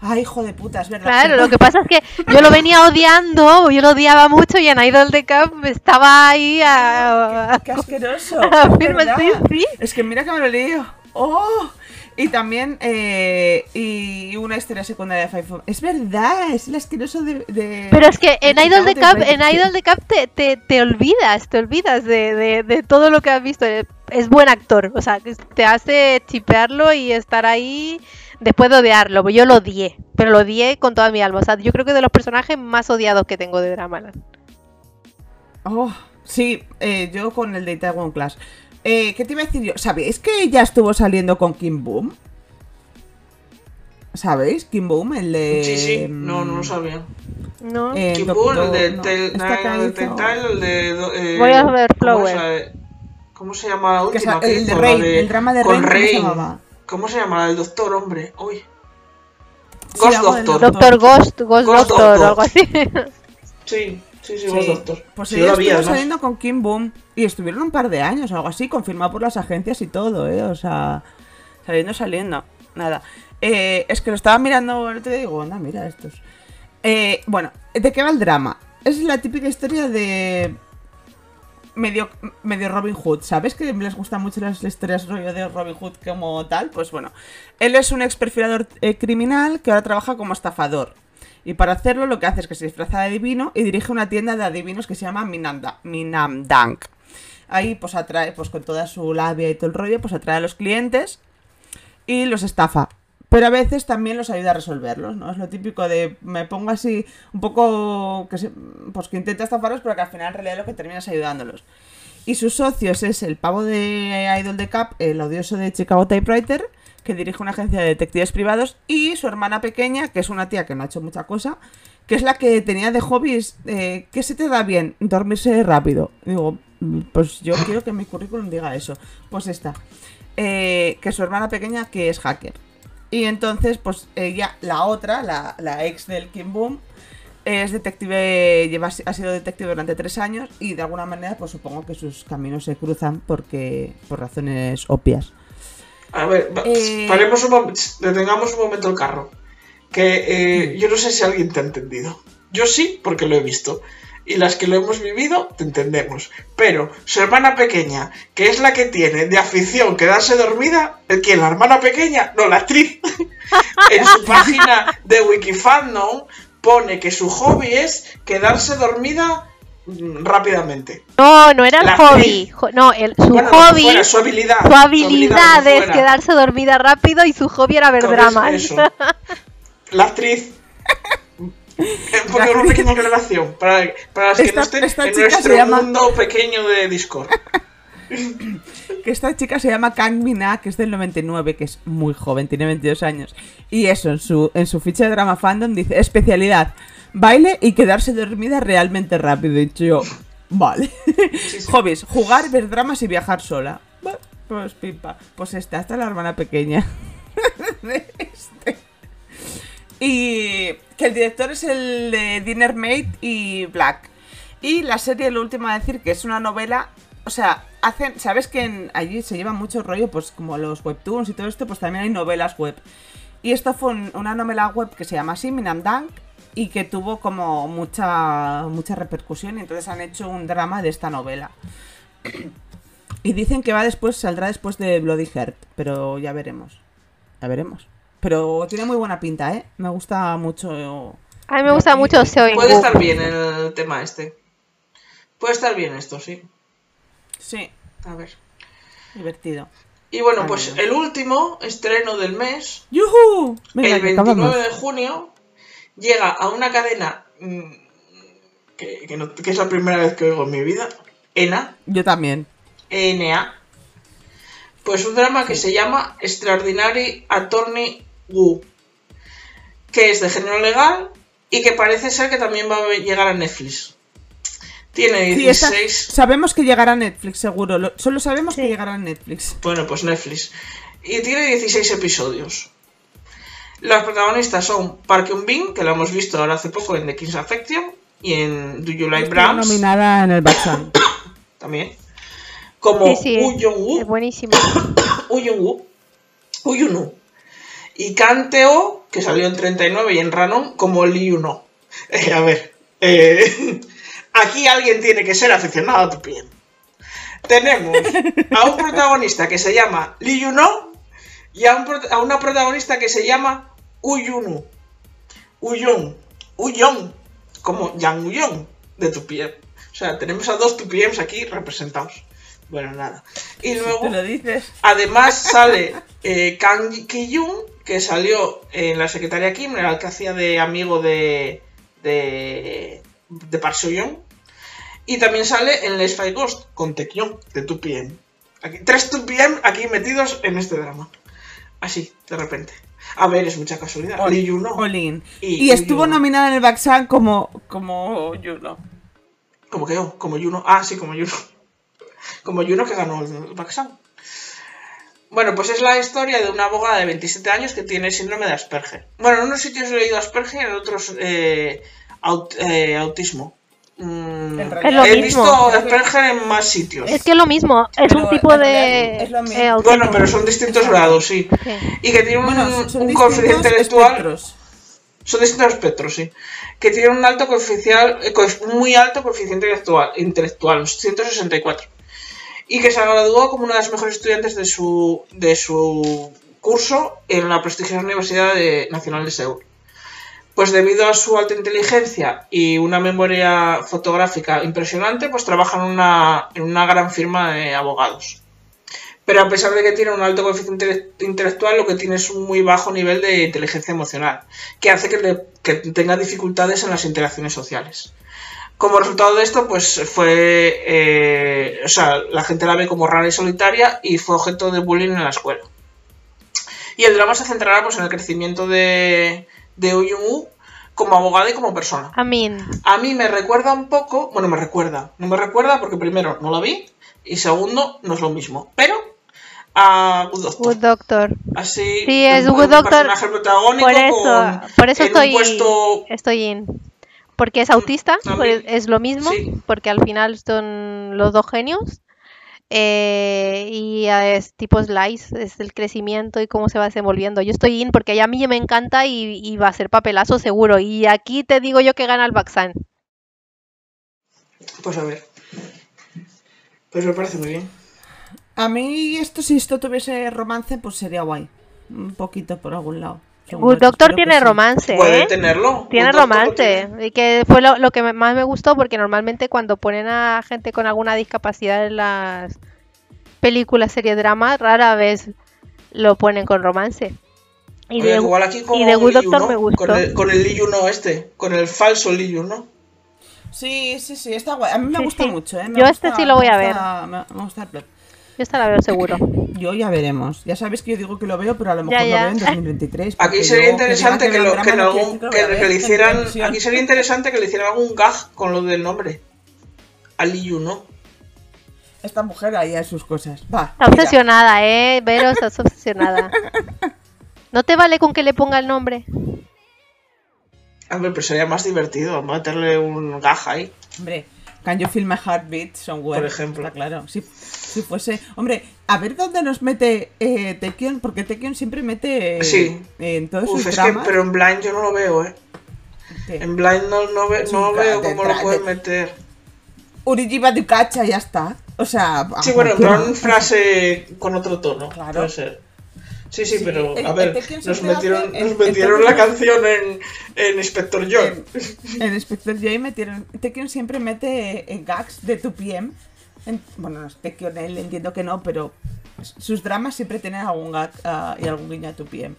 Ay, hijo de puta, es verdad. Claro, lo que pasa es que yo lo venía odiando, yo lo odiaba mucho y en Idol de Cap estaba ahí a... ¡Qué asqueroso! <laughs> a es firme, verdad. sí, sí. Es que mira que me lo lío. ¡Oh! Y también, eh, y una historia secundaria de Five. Es verdad, es el asqueroso de. de- Pero es que en Idol de Cap, en. Idol de Cap te, te, te olvidas, te olvidas de, de, de todo lo que has visto. Es buen actor, o sea, te hace chipearlo y estar ahí después de odiarlo. Yo lo odié, pero lo odié con toda mi alma. O sea, yo creo que de los personajes más odiados que tengo de Dramaland. Oh, sí, eh, yo con el de Itaewon Class. Eh, ¿Qué te iba a decir yo? ¿Sabéis que ella estuvo saliendo con Kim Boom? ¿Sabéis? Kim Boom, el de. Sí, sí. No, no lo mm, sabía. ¿No? eh, Kim el de no, Tel- esta na- que el de el de. eh, Voy a ver ¿cómo Flower. de- ¿Cómo se llama la Que última? que el de hizo? Rain, La de- el drama de con Rain, ¿cómo se llamaba? ¿Cómo se llama? El doctor, hombre. Uy. Ghost Doctor. Doctor Ghost, Ghost, Ghost Doctor, Doctor. o algo así. Sí, sí, sí, Sí, Ghost Doctor. Pues Sí, ella estuvo saliendo con Kim Boom y estuvieron un par de años, algo así, confirmado por las agencias y todo, ¿eh? O sea, saliendo, saliendo. Nada. Eh, es que lo estaba mirando y digo, anda, mira estos. Eh, bueno, ¿de qué va el drama? Es la típica historia de. Medio, medio Robin Hood, ¿sabes? Que les gustan mucho las historias rollo de Robin Hood como tal. Pues bueno, él es un ex perfilador eh, criminal que ahora trabaja como estafador. Y para hacerlo lo que hace es que se disfraza de adivino y dirige una tienda de adivinos que se llama Minanda, Minamdank. Ahí pues atrae, pues con toda su labia y todo el rollo, pues atrae a los clientes y los estafa. Pero a veces también los ayuda a resolverlos, ¿no? Es lo típico de me pongo así un poco que se- pues que intenta estafarlos, pero que al final en realidad lo que termina es ayudándolos. Y sus socios es el pavo de Idol de Cap, el odioso de Chicago Typewriter, que dirige una agencia de detectives privados, y su hermana pequeña, que es una tía que no ha hecho mucha cosa, que es la que tenía de hobbies, eh, ¿qué se te da bien? Dormirse rápido. Digo, "Mm, pues yo quiero que mi currículum diga eso. Pues esta. Eh, que su hermana pequeña, que es hacker. Y entonces, pues ella, la otra, la, la ex del Kim Boom, es detective, lleva, ha sido detective durante tres años y de alguna manera, pues supongo que sus caminos se cruzan porque por razones obvias. A ver, Eh, paremos un momento, detengamos un momento el carro. Que eh, yo no sé si alguien te ha entendido. Yo sí, porque lo he visto. Y las que lo hemos vivido, te entendemos. Pero su hermana pequeña, que es la que tiene de afición quedarse dormida, ¿el quién? ¿La hermana pequeña? No, la actriz. <laughs> en su página de Wikifandom pone que su hobby es quedarse dormida rápidamente. No, no era el La hobby. No, el, su Bueno, hobby, fuera, su habilidad. su habilidad es quedarse dormida rápido y su hobby era ver dramas. La actriz. <laughs> Eh, Porque una pequeña aclaración para, para las que Esta- no estén en nuestro llama- mundo pequeño de Discord. Que esta chica se llama Kang Mina, que es del 99, que es muy joven, tiene 22 años. Y eso, en su, en su ficha de drama fandom dice, especialidad, baile y quedarse dormida realmente rápido. Y yo, Vale. Sí, sí. Hobbies, jugar, ver dramas y viajar sola. Pues pipa. Pues esta, esta es la hermana pequeña. <laughs> de este. Y que el director es el de Dinner Mate y Black. Y la serie, lo último a decir, que es una novela. O sea, hacen. ¿Sabes que en- allí se lleva mucho rollo? Pues como los webtoons y todo esto, pues también hay novelas web. Y esto fue un- una novela web que se llama así, Minam Dunk, y que tuvo como mucha, mucha repercusión. Y entonces han hecho un drama de esta novela. Y dicen que va después, saldrá después de Bloody Heart, pero ya veremos. Ya veremos. Pero tiene muy buena pinta, ¿eh? Me gusta mucho. A mí me gusta mucho Seo Puede estar bien el tema este. Puede estar bien esto, sí. Sí, A ver. divertido. Y bueno, pues el último estreno del mes, ¡Yuhu! Venga, el que 29 acabamos. de junio, llega a una cadena mm, que, que no- que es la primera vez que oigo en mi vida, ENA, Yo también. ENA. Pues un drama que se llama Extraordinary Attorney Woo, que es de género legal y que parece ser que también va a llegar a Netflix. Tiene Sí, esta- 16... sabemos que llegará a Netflix, seguro. Lo- solo sabemos que llegará a Netflix. Bueno, pues Netflix. Y tiene 16 episodios. Los protagonistas son Park Eun Bin, que lo hemos visto ahora hace poco en The King's Affection y en Do You Like Browns nominada en el Batman. <coughs> también. Como Sí, sí, Woo Jong-woo, es buenísimo. <coughs> Woo Jong-woo, Woo Yun-woo. Y Kanteo, que salió en 39 y en Ranon, como Lee Yuno. <laughs> Eh, a ver, eh, <laughs> aquí alguien tiene que ser aficionado a tu piel. Tenemos a un protagonista que se llama Lee Yuno y a, un prota- a una protagonista que se llama Uyunu. Uyun. Uyon. Como Yang Uyon de tu. O sea, tenemos a dos TPMs aquí representados. Bueno, nada. Y luego... ¿Te lo dices? Además <laughs> sale eh, Kang Ki-yoon, que salió en la secretaria Kim, era el que hacía de amigo de, de, de Park. Y también sale en Les Five Ghost, con Taekyon, de 2PM. Aquí, tres 2PM aquí metidos en este drama. Así, de repente. A ver, es mucha casualidad. Olin. Y- Y, estuvo y nominada en el Batman como, como Juno. Como que yo, como Yuno. Ah, sí, como Yuno. <laughs> Como Yuno que ganó el Baxan. Bueno, pues es la historia de una abogada de 27 años que tiene síndrome de Asperger. Bueno, en unos sitios he leído Asperger, en otros eh, aut- eh, autismo. Mm, Es lo he mismo. visto Asperger en más sitios. Es que es lo mismo, es Pero un tipo de es lo mismo. eh. Bueno, pero son distintos grados, sí. Sí. Y que tiene un, Bueno, coeficiente intelectual. espectros. Son distintos espectros, sí. Que tiene un alto coeficiente, eh, muy alto coeficiente intelectual, intelectual, un 164. Y que se graduó como una de las mejores estudiantes de su, de su curso en la prestigiosa Universidad de- Nacional de Seúl. Pues debido a su alta inteligencia y una memoria fotográfica impresionante, pues trabaja en una, en una gran firma de abogados. Pero a pesar de que tiene un alto coeficiente intele- intelectual, lo que tiene es un muy bajo nivel de inteligencia emocional, que hace que, le- que tenga dificultades en las interacciones sociales. Como resultado de esto, pues fue. eh, o sea, la gente la ve como rara y solitaria y fue objeto de bullying en la escuela. Y el drama se centrará pues, en el crecimiento de, de Jung-woo como abogada y como persona. I mean, A mí me recuerda un poco, bueno, me recuerda, no me recuerda porque primero no la vi y segundo no es lo mismo, pero a Good Doctor. Good Doctor. Así, Sí, es un, Good un Doctor. personaje protagónico Por eso, con- por eso en un estoy, puesto estoy in. Porque es autista, A pues mí- es lo mismo, sí. porque al final son los dos genios. Eh, y es tipo slice, es el crecimiento y cómo se va desenvolviendo. Yo estoy in porque a mí me encanta y, y va a ser papelazo seguro. Y aquí te digo yo que gana el Baxan. Pues a ver. Pues me parece muy bien. A mí esto, si esto tuviese romance, pues sería guay. Un poquito por algún lado. Good Doctor tiene romance, Puede ¿eh? tenerlo. Tiene romance. tiene. Y que fue lo, lo que me- más me gustó porque normalmente cuando ponen a gente con alguna discapacidad en las películas, series, dramas, rara vez lo ponen con romance. Y Oye, de, igual aquí con y de Good Doctor me gustó. Con el, con el Lee Yuno este, con el falso Lee Yuno. Sí, sí, sí, está guay. A mí me Sí, gusta sí. mucho, ¿eh? Me Yo gusta- este sí lo voy me a gusta- Me, me gusta el plot. Yo esta la veo seguro. Yo ya veremos. Ya sabéis que yo digo que lo veo, pero a lo mejor ya. lo veo en 2023. Aquí sería interesante que, le hicieran. Aquí sería interesante que le hicieran algún gag con lo del nombre. a Liu, ¿no? Esta mujer ahí a sus cosas. Va. Está mira. obsesionada, ¿eh? Vero, estás obsesionada. <laughs> ¿No te vale con que le ponga el nombre? Hombre, pero sería más divertido meterle un gaja ahí. Hombre, Can You Feel My Heartbeat Somewhere? Por ejemplo. Está claro. Si, si fuese. Hombre, a ver dónde nos mete eh, Tekken, porque Tekken siempre mete. eh, Sí. En todos Uf, sus es que, dramas. pero en Blind yo no lo veo, ¿eh? ¿qué? En Blind no, no, ve- veo cómo lo pueden de- meter. Urijiba de Cacha, ya está. O sea. Sí, bueno, plan frase con otro tono. Claro. Puede ser. Sí, sí, Sí, pero a ver, nos metieron, nos metieron la canción en, en Inspector John. En, en Inspector J metieron. Tekken siempre mete eh, gags de tu PM. En- bueno, no, Tekken él entiendo que no, pero sus dramas siempre tienen algún gag ah, y algún guiño a tu PM.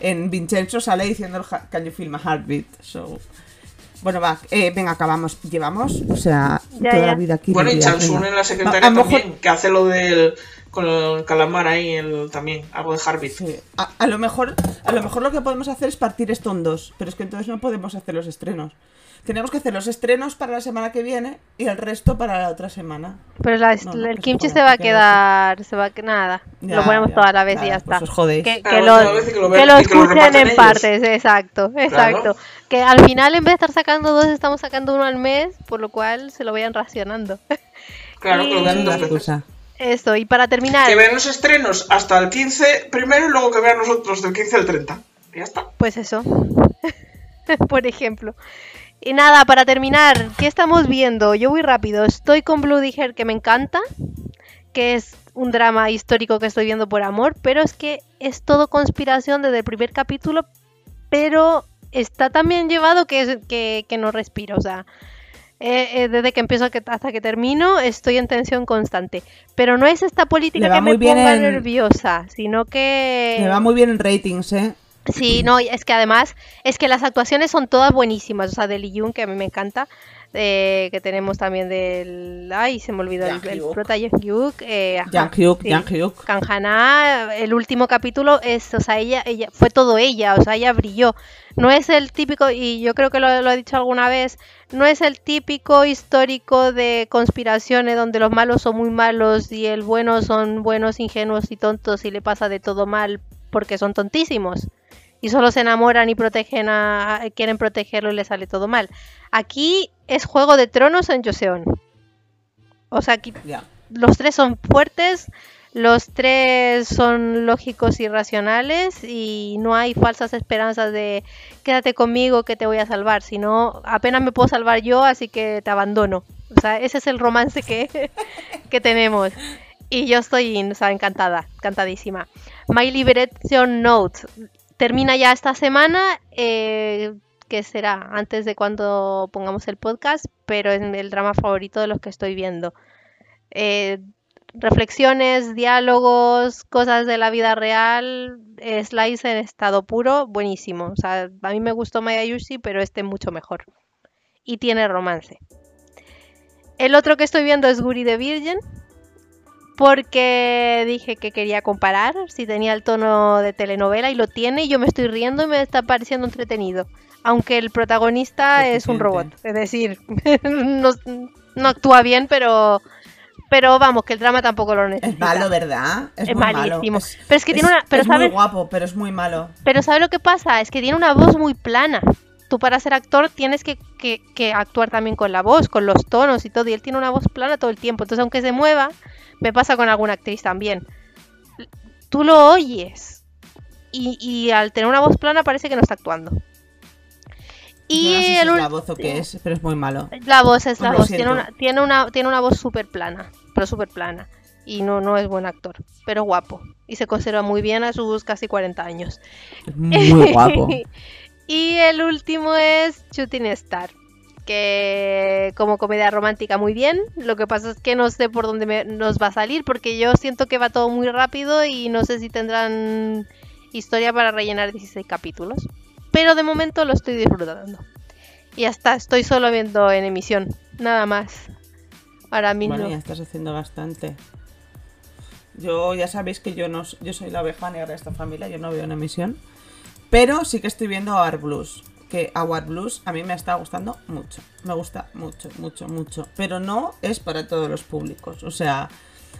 En Vincenzo sale diciendo Can you feel my heartbeat? So, bueno, va, eh, venga, acabamos. Llevamos, o sea, Ya, toda ya. la vida aquí. Bueno, y Chansun en la A- secretaria a lo mejor- también, que hace lo del. con el calamar ahí, el, también, algo de Harvey. Sí, A, a lo mejor, a lo mejor lo que podemos hacer es partir esto en dos, pero es que entonces no podemos hacer los estrenos. Tenemos que hacer los estrenos para la semana que viene y el resto para la otra semana. Pero la- No, no, el pues kimchi se va a quedar, se va a nada. Ya, lo ponemos ya, toda la vez y ya pues está. os jodéis. Que, que lo, que lo que vean- lo y que lo escuchen en ellos. partes, exacto, exacto. Que al final en vez de estar sacando dos, estamos sacando uno al mes, por lo cual se lo vayan racionando. <laughs> Claro, que lo vean dos veces. Eso, y para terminar, Que vean los estrenos hasta el 15 primero y luego que vean nosotros del 15 al 30. Y ya está. pues eso, <laughs> por ejemplo. Y nada, para terminar, ¿qué estamos viendo? Yo voy rápido, estoy con Bloody Hair que me encanta, que es un drama histórico que estoy viendo por amor, pero es que es todo conspiración desde el primer capítulo, pero está tan bien llevado que, es- que, que no respiro, o sea, eh, eh, desde que empiezo hasta que termino estoy en tensión constante, pero no es esta política que me ponga en- nerviosa, sino que... Le va muy bien en ratings, ¿eh? Sí, no, es que además, es que las actuaciones son todas buenísimas, o sea, de Lee Jung, que a mí me encanta, eh, que tenemos también del... Ay, se me olvidó el, el prota Jang Hyuk, eh, Jang Hyuk, sí. Jang Hyuk. Kang Hana, el último capítulo es, o sea, ella, ella, fue todo ella, o sea, ella brilló. No es el típico, y yo creo que lo, lo he dicho alguna vez, no es el típico histórico de conspiraciones donde los malos son muy malos y el bueno son buenos, ingenuos y tontos y le pasa de todo mal porque son tontísimos. Y solo se enamoran y protegen a, quieren protegerlo y le sale todo mal. Aquí es Juego de Tronos en Joseon. O sea, aquí los tres son fuertes, los tres son lógicos y racionales y no hay falsas esperanzas de quédate conmigo que te voy a salvar, sino apenas me puedo salvar yo, así que te abandono. O sea, ese es el romance que, <laughs> que tenemos. Y yo estoy o sea, encantada, encantadísima. My Liberation Note termina ya esta semana, eh, que será antes de cuando pongamos el podcast, pero es el drama favorito de los que estoy viendo. Eh, reflexiones, diálogos, cosas de la vida real, eh, slice en estado puro, buenísimo. O sea, a mí me gustó Mayayushi, pero este mucho mejor. Y tiene romance. El otro que estoy viendo es Guri de Virgin, porque dije que quería comparar si tenía el tono de telenovela y lo tiene, y yo me estoy riendo y me está pareciendo entretenido. Aunque el protagonista es un robot, es decir, <laughs> no, no actúa bien, pero pero vamos, que el drama tampoco lo necesita. Es malo, ¿verdad? Es, Es muy malo. malísimo. Pero es que tiene una- pero es muy ¿sabes? guapo, pero es muy malo. Pero ¿sabes lo que pasa? Es que tiene una voz muy plana. Tú para ser actor tienes que, que- que actuar también con la voz, con los tonos y todo. Y él tiene una voz plana todo el tiempo. Entonces, aunque se mueva, me pasa con alguna actriz también. Tú lo oyes. Y, y al tener una voz plana parece que no está actuando. Y no sé si es la voz o qué es, pero es muy malo. la voz es la voz. Tiene una, tiene, una, tiene una voz súper plana. Pero súper plana. Y no, no es buen actor. Pero guapo. Y se conserva muy bien a sus casi 40 años. Es muy guapo. <laughs> y el último es Shooting Star. Que como comedia romántica muy bien. Lo que pasa es que no sé por dónde nos va a salir. Porque yo siento que va todo muy rápido. Y no sé si tendrán historia para rellenar 16 capítulos. Pero de momento lo estoy disfrutando. Y ya está, estoy solo viendo en emisión. Nada más. Ahora mismo. Bueno, ya estás haciendo bastante. Yo ya sabéis que yo no yo soy la oveja negra de esta familia, yo no veo en emisión. Pero sí que estoy viendo Art Blues. Que Our Blues a mí me está gustando mucho. Me gusta mucho, mucho, mucho. Pero no es para todos los públicos. O sea,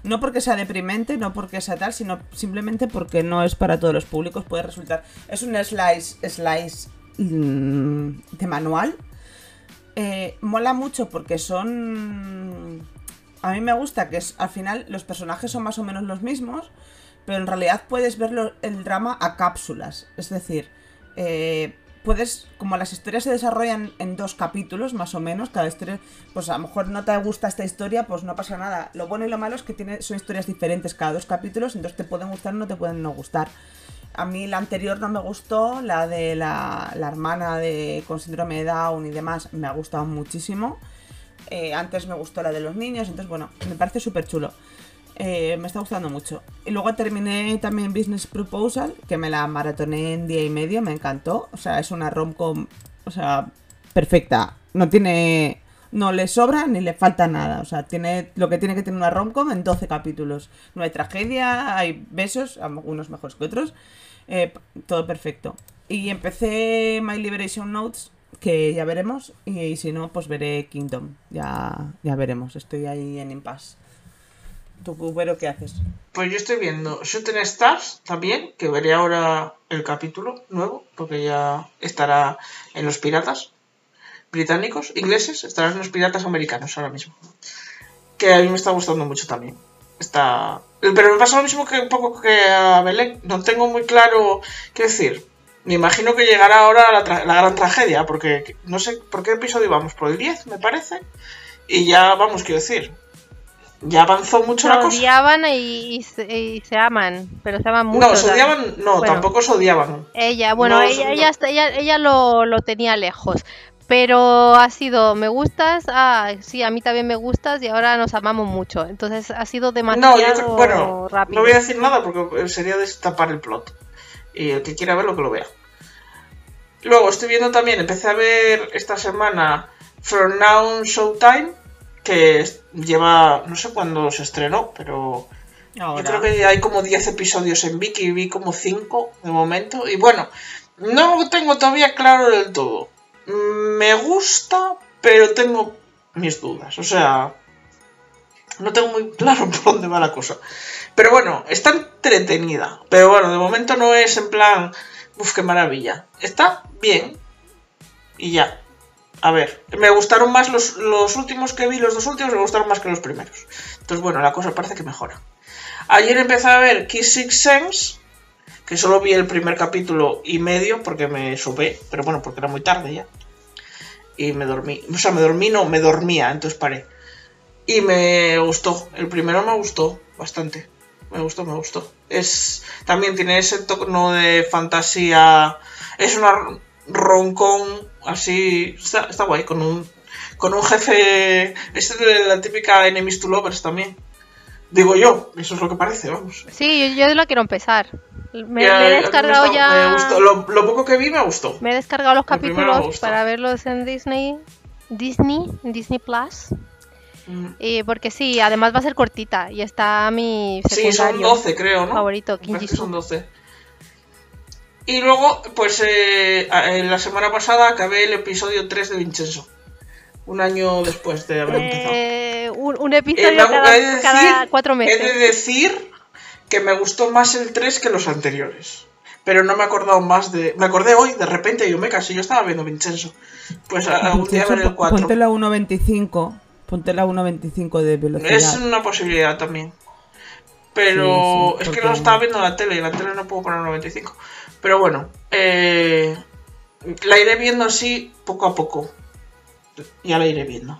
no porque sea deprimente, no porque sea tal, sino simplemente porque no es para todos los públicos. Puede resultar. Es un slice, slice mm, de manual. Eh, mola mucho porque son. A mí me gusta que es, al final los personajes son más o menos los mismos, pero en realidad puedes ver el drama a cápsulas. Es decir, eh, puedes, como las historias se desarrollan en dos capítulos, más o menos, cada historia, pues a lo mejor no te gusta esta historia, pues no pasa nada. Lo bueno y lo malo es que tiene, son historias diferentes cada dos capítulos, entonces te pueden gustar o no te pueden no gustar. A mí la anterior no me gustó, la de la, la hermana de con síndrome de Down y demás, me ha gustado muchísimo. Eh, antes me gustó la de los niños, entonces bueno, me parece súper chulo. Eh, me está gustando mucho. Y luego terminé también Business Proposal, que me la maratoné en día y medio, me encantó. O sea, es una rom-com, o sea, perfecta. No tiene... No le sobra ni le falta nada. O sea, tiene lo que tiene que tener una rom-com en 12 capítulos. No hay tragedia, hay besos, algunos mejores que otros. Eh, todo perfecto. Y empecé My Liberation Notes, que ya veremos. Y, si no, pues veré Kingdom. Ya, ya veremos. Estoy ahí en impasse. ¿Tú, Cubero, qué haces? Pues yo estoy viendo Shooting Stars también, que veré ahora el capítulo nuevo, porque ya estará en los piratas británicos, ingleses, estarán en los piratas americanos ahora mismo. Que a mí me está gustando mucho también. Está... Pero me pasa lo mismo que un poco que a Belén. No tengo muy claro qué decir. Me imagino que llegará ahora la, la gran tragedia, porque no sé por qué episodio vamos, por el 10 me parece. Y ya vamos, quiero decir. Ya avanzó mucho Se la cosa. odiaban y, y se, y se aman, pero se aman mucho. No, se ¿sabes? odiaban, no, Bueno. tampoco se odiaban. Ella, bueno, No, ella, ella, ella, ella lo, lo tenía lejos. Pero ha sido, me gustas, ah, sí, a mí también me gustas y ahora nos amamos mucho. Entonces ha sido No, demasiado yo creo, bueno, rápido. no voy a decir nada porque sería destapar el plot. Y el que quiera verlo, que lo vea. Luego estoy viendo también, empecé a ver esta semana From Now Showtime, que lleva, no sé cuándo se estrenó, pero Ahora. Yo creo que hay como 10 episodios en Viki, vi como 5 de momento. Y bueno, no lo tengo todavía claro del todo. Me gusta, pero tengo mis dudas. O sea, no tengo muy claro <laughs> por dónde va la cosa. Pero bueno, está entretenida. Pero bueno, de momento no es en plan, uff, qué maravilla. Está bien. Y ya. A ver, me gustaron más los, últimos que vi, los dos últimos me gustaron más que los primeros. Entonces, bueno, la cosa parece que mejora. Ayer empecé a ver Kiss Six Sense, que solo vi el primer capítulo y medio porque me subé, pero bueno, porque era muy tarde ya. Y me dormí, o sea, me dormí, no, me dormía, entonces paré. Y me gustó, el primero me gustó bastante. Me gustó, me gustó. Es también tiene ese tono de fantasía. Es una roncón así. Está, está guay, con un con un jefe. Es de la típica Enemies to Lovers también. Digo yo, eso es lo que parece, vamos. Sí, yo, yo lo quiero empezar. Me, Ya, me a he me descargado está- ya. me gustó. Lo, lo poco que vi me gustó. Me he descargado los capítulos para verlos en Disney. Disney, Disney Plus. Mm. Y porque sí, además va a ser cortita. Y está mi Sí, son secundario 12, creo, ¿no? favorito, Kinji son 12. Y luego, pues eh, eh, la semana pasada acabé el episodio 3 de Vincenzo. Un año después de haber empezado. Eh, un, un Eh, episodio hago- cada, he de decir- cada cuatro He meses. de decir que me gustó más el 3 que los anteriores. Pero no me he acordado más de. Me acordé hoy, de repente, yo me casi, yo estaba viendo Vincenzo. Pues a- algún día veré el po- 4. Ponte la 1.25. Ponte la 1.25 de velocidad. Es una posibilidad también. Pero Sí, sí, es que lo estaba viendo en la tele y la tele no puedo poner 95. Pero bueno, eh, la iré viendo así poco a poco. Ya la iré viendo.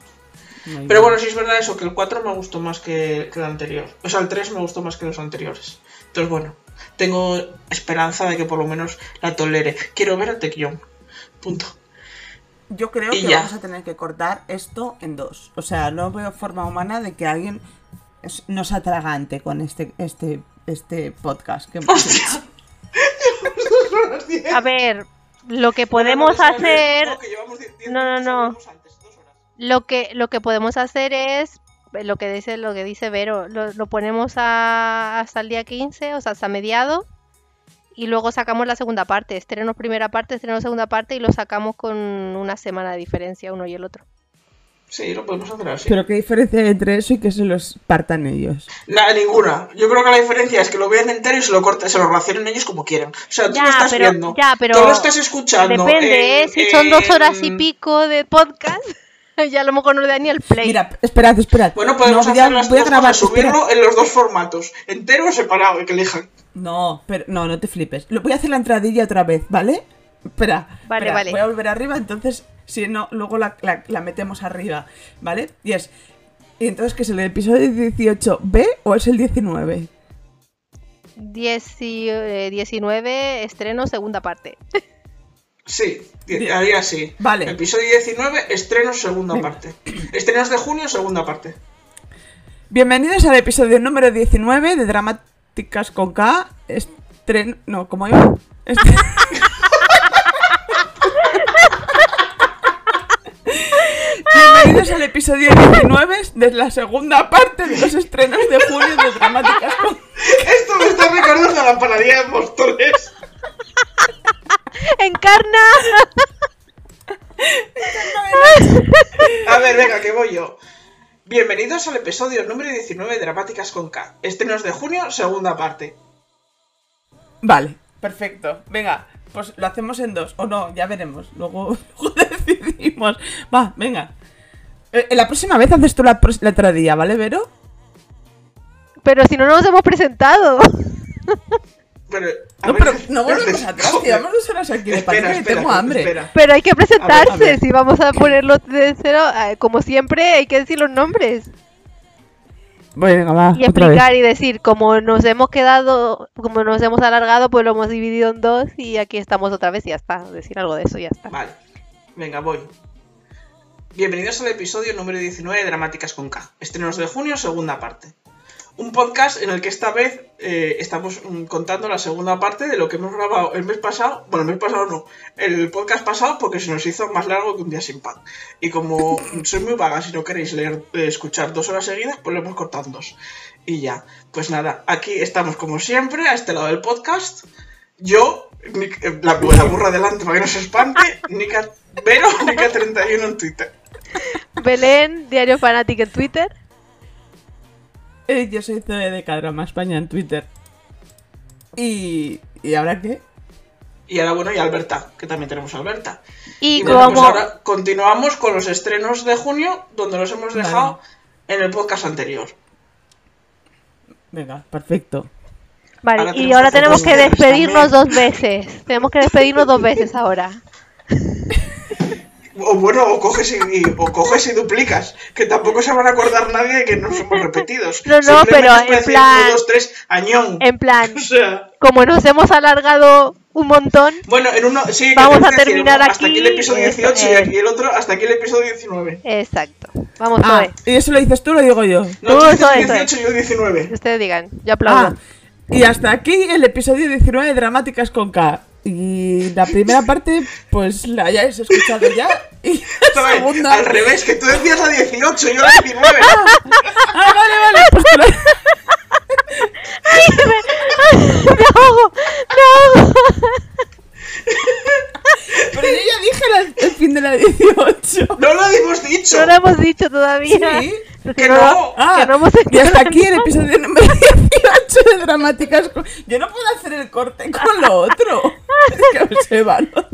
Muy Pero bueno, sí es verdad eso, que el 4 me gustó más que, que el anterior. O sea, el 3 me gustó más que los anteriores. Entonces bueno, tengo esperanza de que por lo menos la tolere. Quiero ver a Taekyon. Punto. Yo creo Y que ya. vamos a tener que cortar esto en dos. O sea, no veo forma humana de que alguien nos atragante con este, este, este podcast que A ver, lo que podemos hacer, No, que llevamos No, no, minutos, no. hablamos antes, dos horas. lo que, lo que podemos hacer es lo que dice, lo que dice Vero, lo, lo ponemos a- hasta el día 15, o sea, hasta mediado, y luego sacamos la segunda parte. Estreno primera parte, estreno segunda parte y lo sacamos con una semana de diferencia uno y el otro. Sí, lo podemos hacer así. Pero qué diferencia hay entre eso y que se los partan ellos. Nada, ninguna. Yo creo que la diferencia es que lo vean entero y se lo corten, se lo racionen ellos como quieran. O sea, tú Ya, lo estás pero- viendo. ya, pero Tú lo estás escuchando. Depende, en- ¿eh? Si son dos horas y pico de podcast, <laughs> ya a lo mejor no le da ni el play. Mira, esperad, esperad. Bueno, podemos no, voy a- hacer las voy a grabar, subirlo en los dos formatos, entero o separado, que elijan. No, pero no, no te flipes. Lo voy a hacer la entradilla otra vez, ¿vale? Espera. Vale, espera, vale. Voy a volver arriba, entonces, si no, luego la, la- la metemos arriba, ¿vale? Y es. ¿Y entonces qué es el episodio 18B o es el 19? Dieci- eh, 19, estreno, segunda parte. Sí, haría así. Vale. Episodio 19, estrenos, segunda parte. Estrenos de junio, segunda parte. Bienvenidos al episodio número 19 de Dramáticas con K. Estren... No, ¿cómo iba? Est- <laughs> Bienvenidos al episodio 19 de la segunda parte de los estrenos de junio de Dramáticas con K. Esto me está recordando a la panadería de Móstoles. ¡Encarna! A ver, venga, que voy yo. Bienvenidos al episodio número 19 de Dramáticas con K. Estrenos de junio, segunda parte. Vale, perfecto. Venga, pues lo hacemos en dos. O no, ya veremos. Luego, <laughs> luego decidimos. Va, venga. Eh, la próxima vez haces tú la, la entradilla, ¿vale, Vero? Pero si no nos hemos presentado. Pero, a No, pero no volvemos espera, atrás, llevamos dos horas aquí de Espera, espera, tengo hambre. espera. Pero hay que presentarse. A ver, a ver. Si vamos a ponerlo de cero, eh, como siempre, hay que decir los nombres. Venga, va, Y explicar y decir, como nos hemos quedado, como nos hemos alargado, pues lo hemos dividido en dos y aquí estamos otra vez y ya está. Decir algo de eso y ya está. Vale, venga, voy. Bienvenidos al episodio número 19 de Dramáticas con K. Estrenos de junio, segunda parte. Un podcast en el que esta vez eh, estamos mm, contando la segunda parte de lo que hemos grabado el mes pasado. Bueno, el mes pasado no, el podcast pasado porque se nos hizo más largo que un día sin pan. Y como soy muy vaga, si no queréis leer, eh, escuchar dos horas seguidas, pues lo hemos cortado dos. Y ya, pues nada, aquí estamos como siempre, a este lado del podcast. Yo, Nic- eh, la, la burra delante para que no se espante, Nica Vero, Nica31 en Twitter. <laughs> Belén, Diario Fanatic en Twitter. Eh, yo soy Zoe de Cadrama España en Twitter. ¿Y, ¿y ahora qué? Y ahora, bueno, y Alberta, que también tenemos a Alberta. Y Y bueno, pues como ahora continuamos con los estrenos de junio, donde los hemos dejado en el podcast anterior. Venga, perfecto. Vale, Ahora y ahora tenemos que despedirnos también. dos veces. Tenemos que despedirnos dos veces ahora. <laughs> O bueno, o coges y, o coges y duplicas, que tampoco se van a acordar nadie de que no somos repetidos. No, no, pero es en plan- uno, dos, tres, añón. En plan, <laughs> O sea, como nos hemos alargado un montón, bueno, en uno, sí, Vamos a que decir, terminar hasta aquí el aquí, episodio eso 18 y es. aquí el otro, hasta aquí el episodio 19. exacto. Vamos, Ah, Zoe. ¿y eso lo dices tú o lo digo yo? No, Tú, tú Zoe. 18 y yo 19. Que ustedes digan, yo aplaudo. Ah, y hasta aquí el episodio 19 de Dramáticas con K. Y la primera parte, pues la hayáis escuchado ya. Y la segunda. Al revés, que tú decías a 18 y yo a 19. Ah, vale, vale, pues te lo- ¡Me ahogo! ¡Me ahogo! <laughs> Pero yo ya dije la- el fin de la 18. No lo hemos dicho. No lo hemos dicho todavía. Sí. Que no. Ah, que no hemos y hasta aquí el episodio número 18 de Dramáticas. Yo no puedo hacer el corte con lo otro. Es que se va a notar.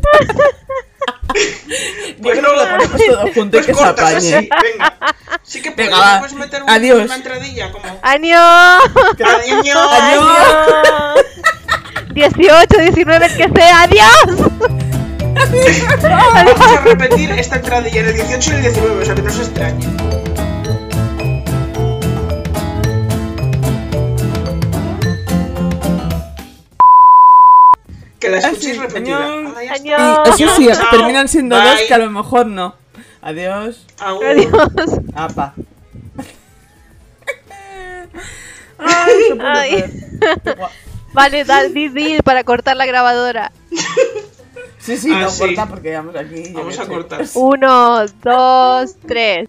Pues Yo no lo ponemos todo junto y Pues que se apañe. así, venga. Sí que puedes, Venga, va. puedes meter un- Adiós. una entradilla como... ¡Año! Adiós. Adiós. 18, 19, el que sea. ¡Adiós! <laughs> Vamos a repetir esta entradilla en el 18 y el 19, o sea que no se extrañe. Que la escuchéis repetida. Ah, ya está. Eso sí, Chao. terminan siendo dos Bye. que a lo mejor no. Adiós. Agur. Adiós. Apa. <laughs> Ay, se puede Ay. hacer. Qué guay. Vale, da, di, di para cortar la grabadora. <laughs> Sí, sí, Ah, no sí. corta porque vamos aquí. Vamos a cortar. Uno, dos, tres.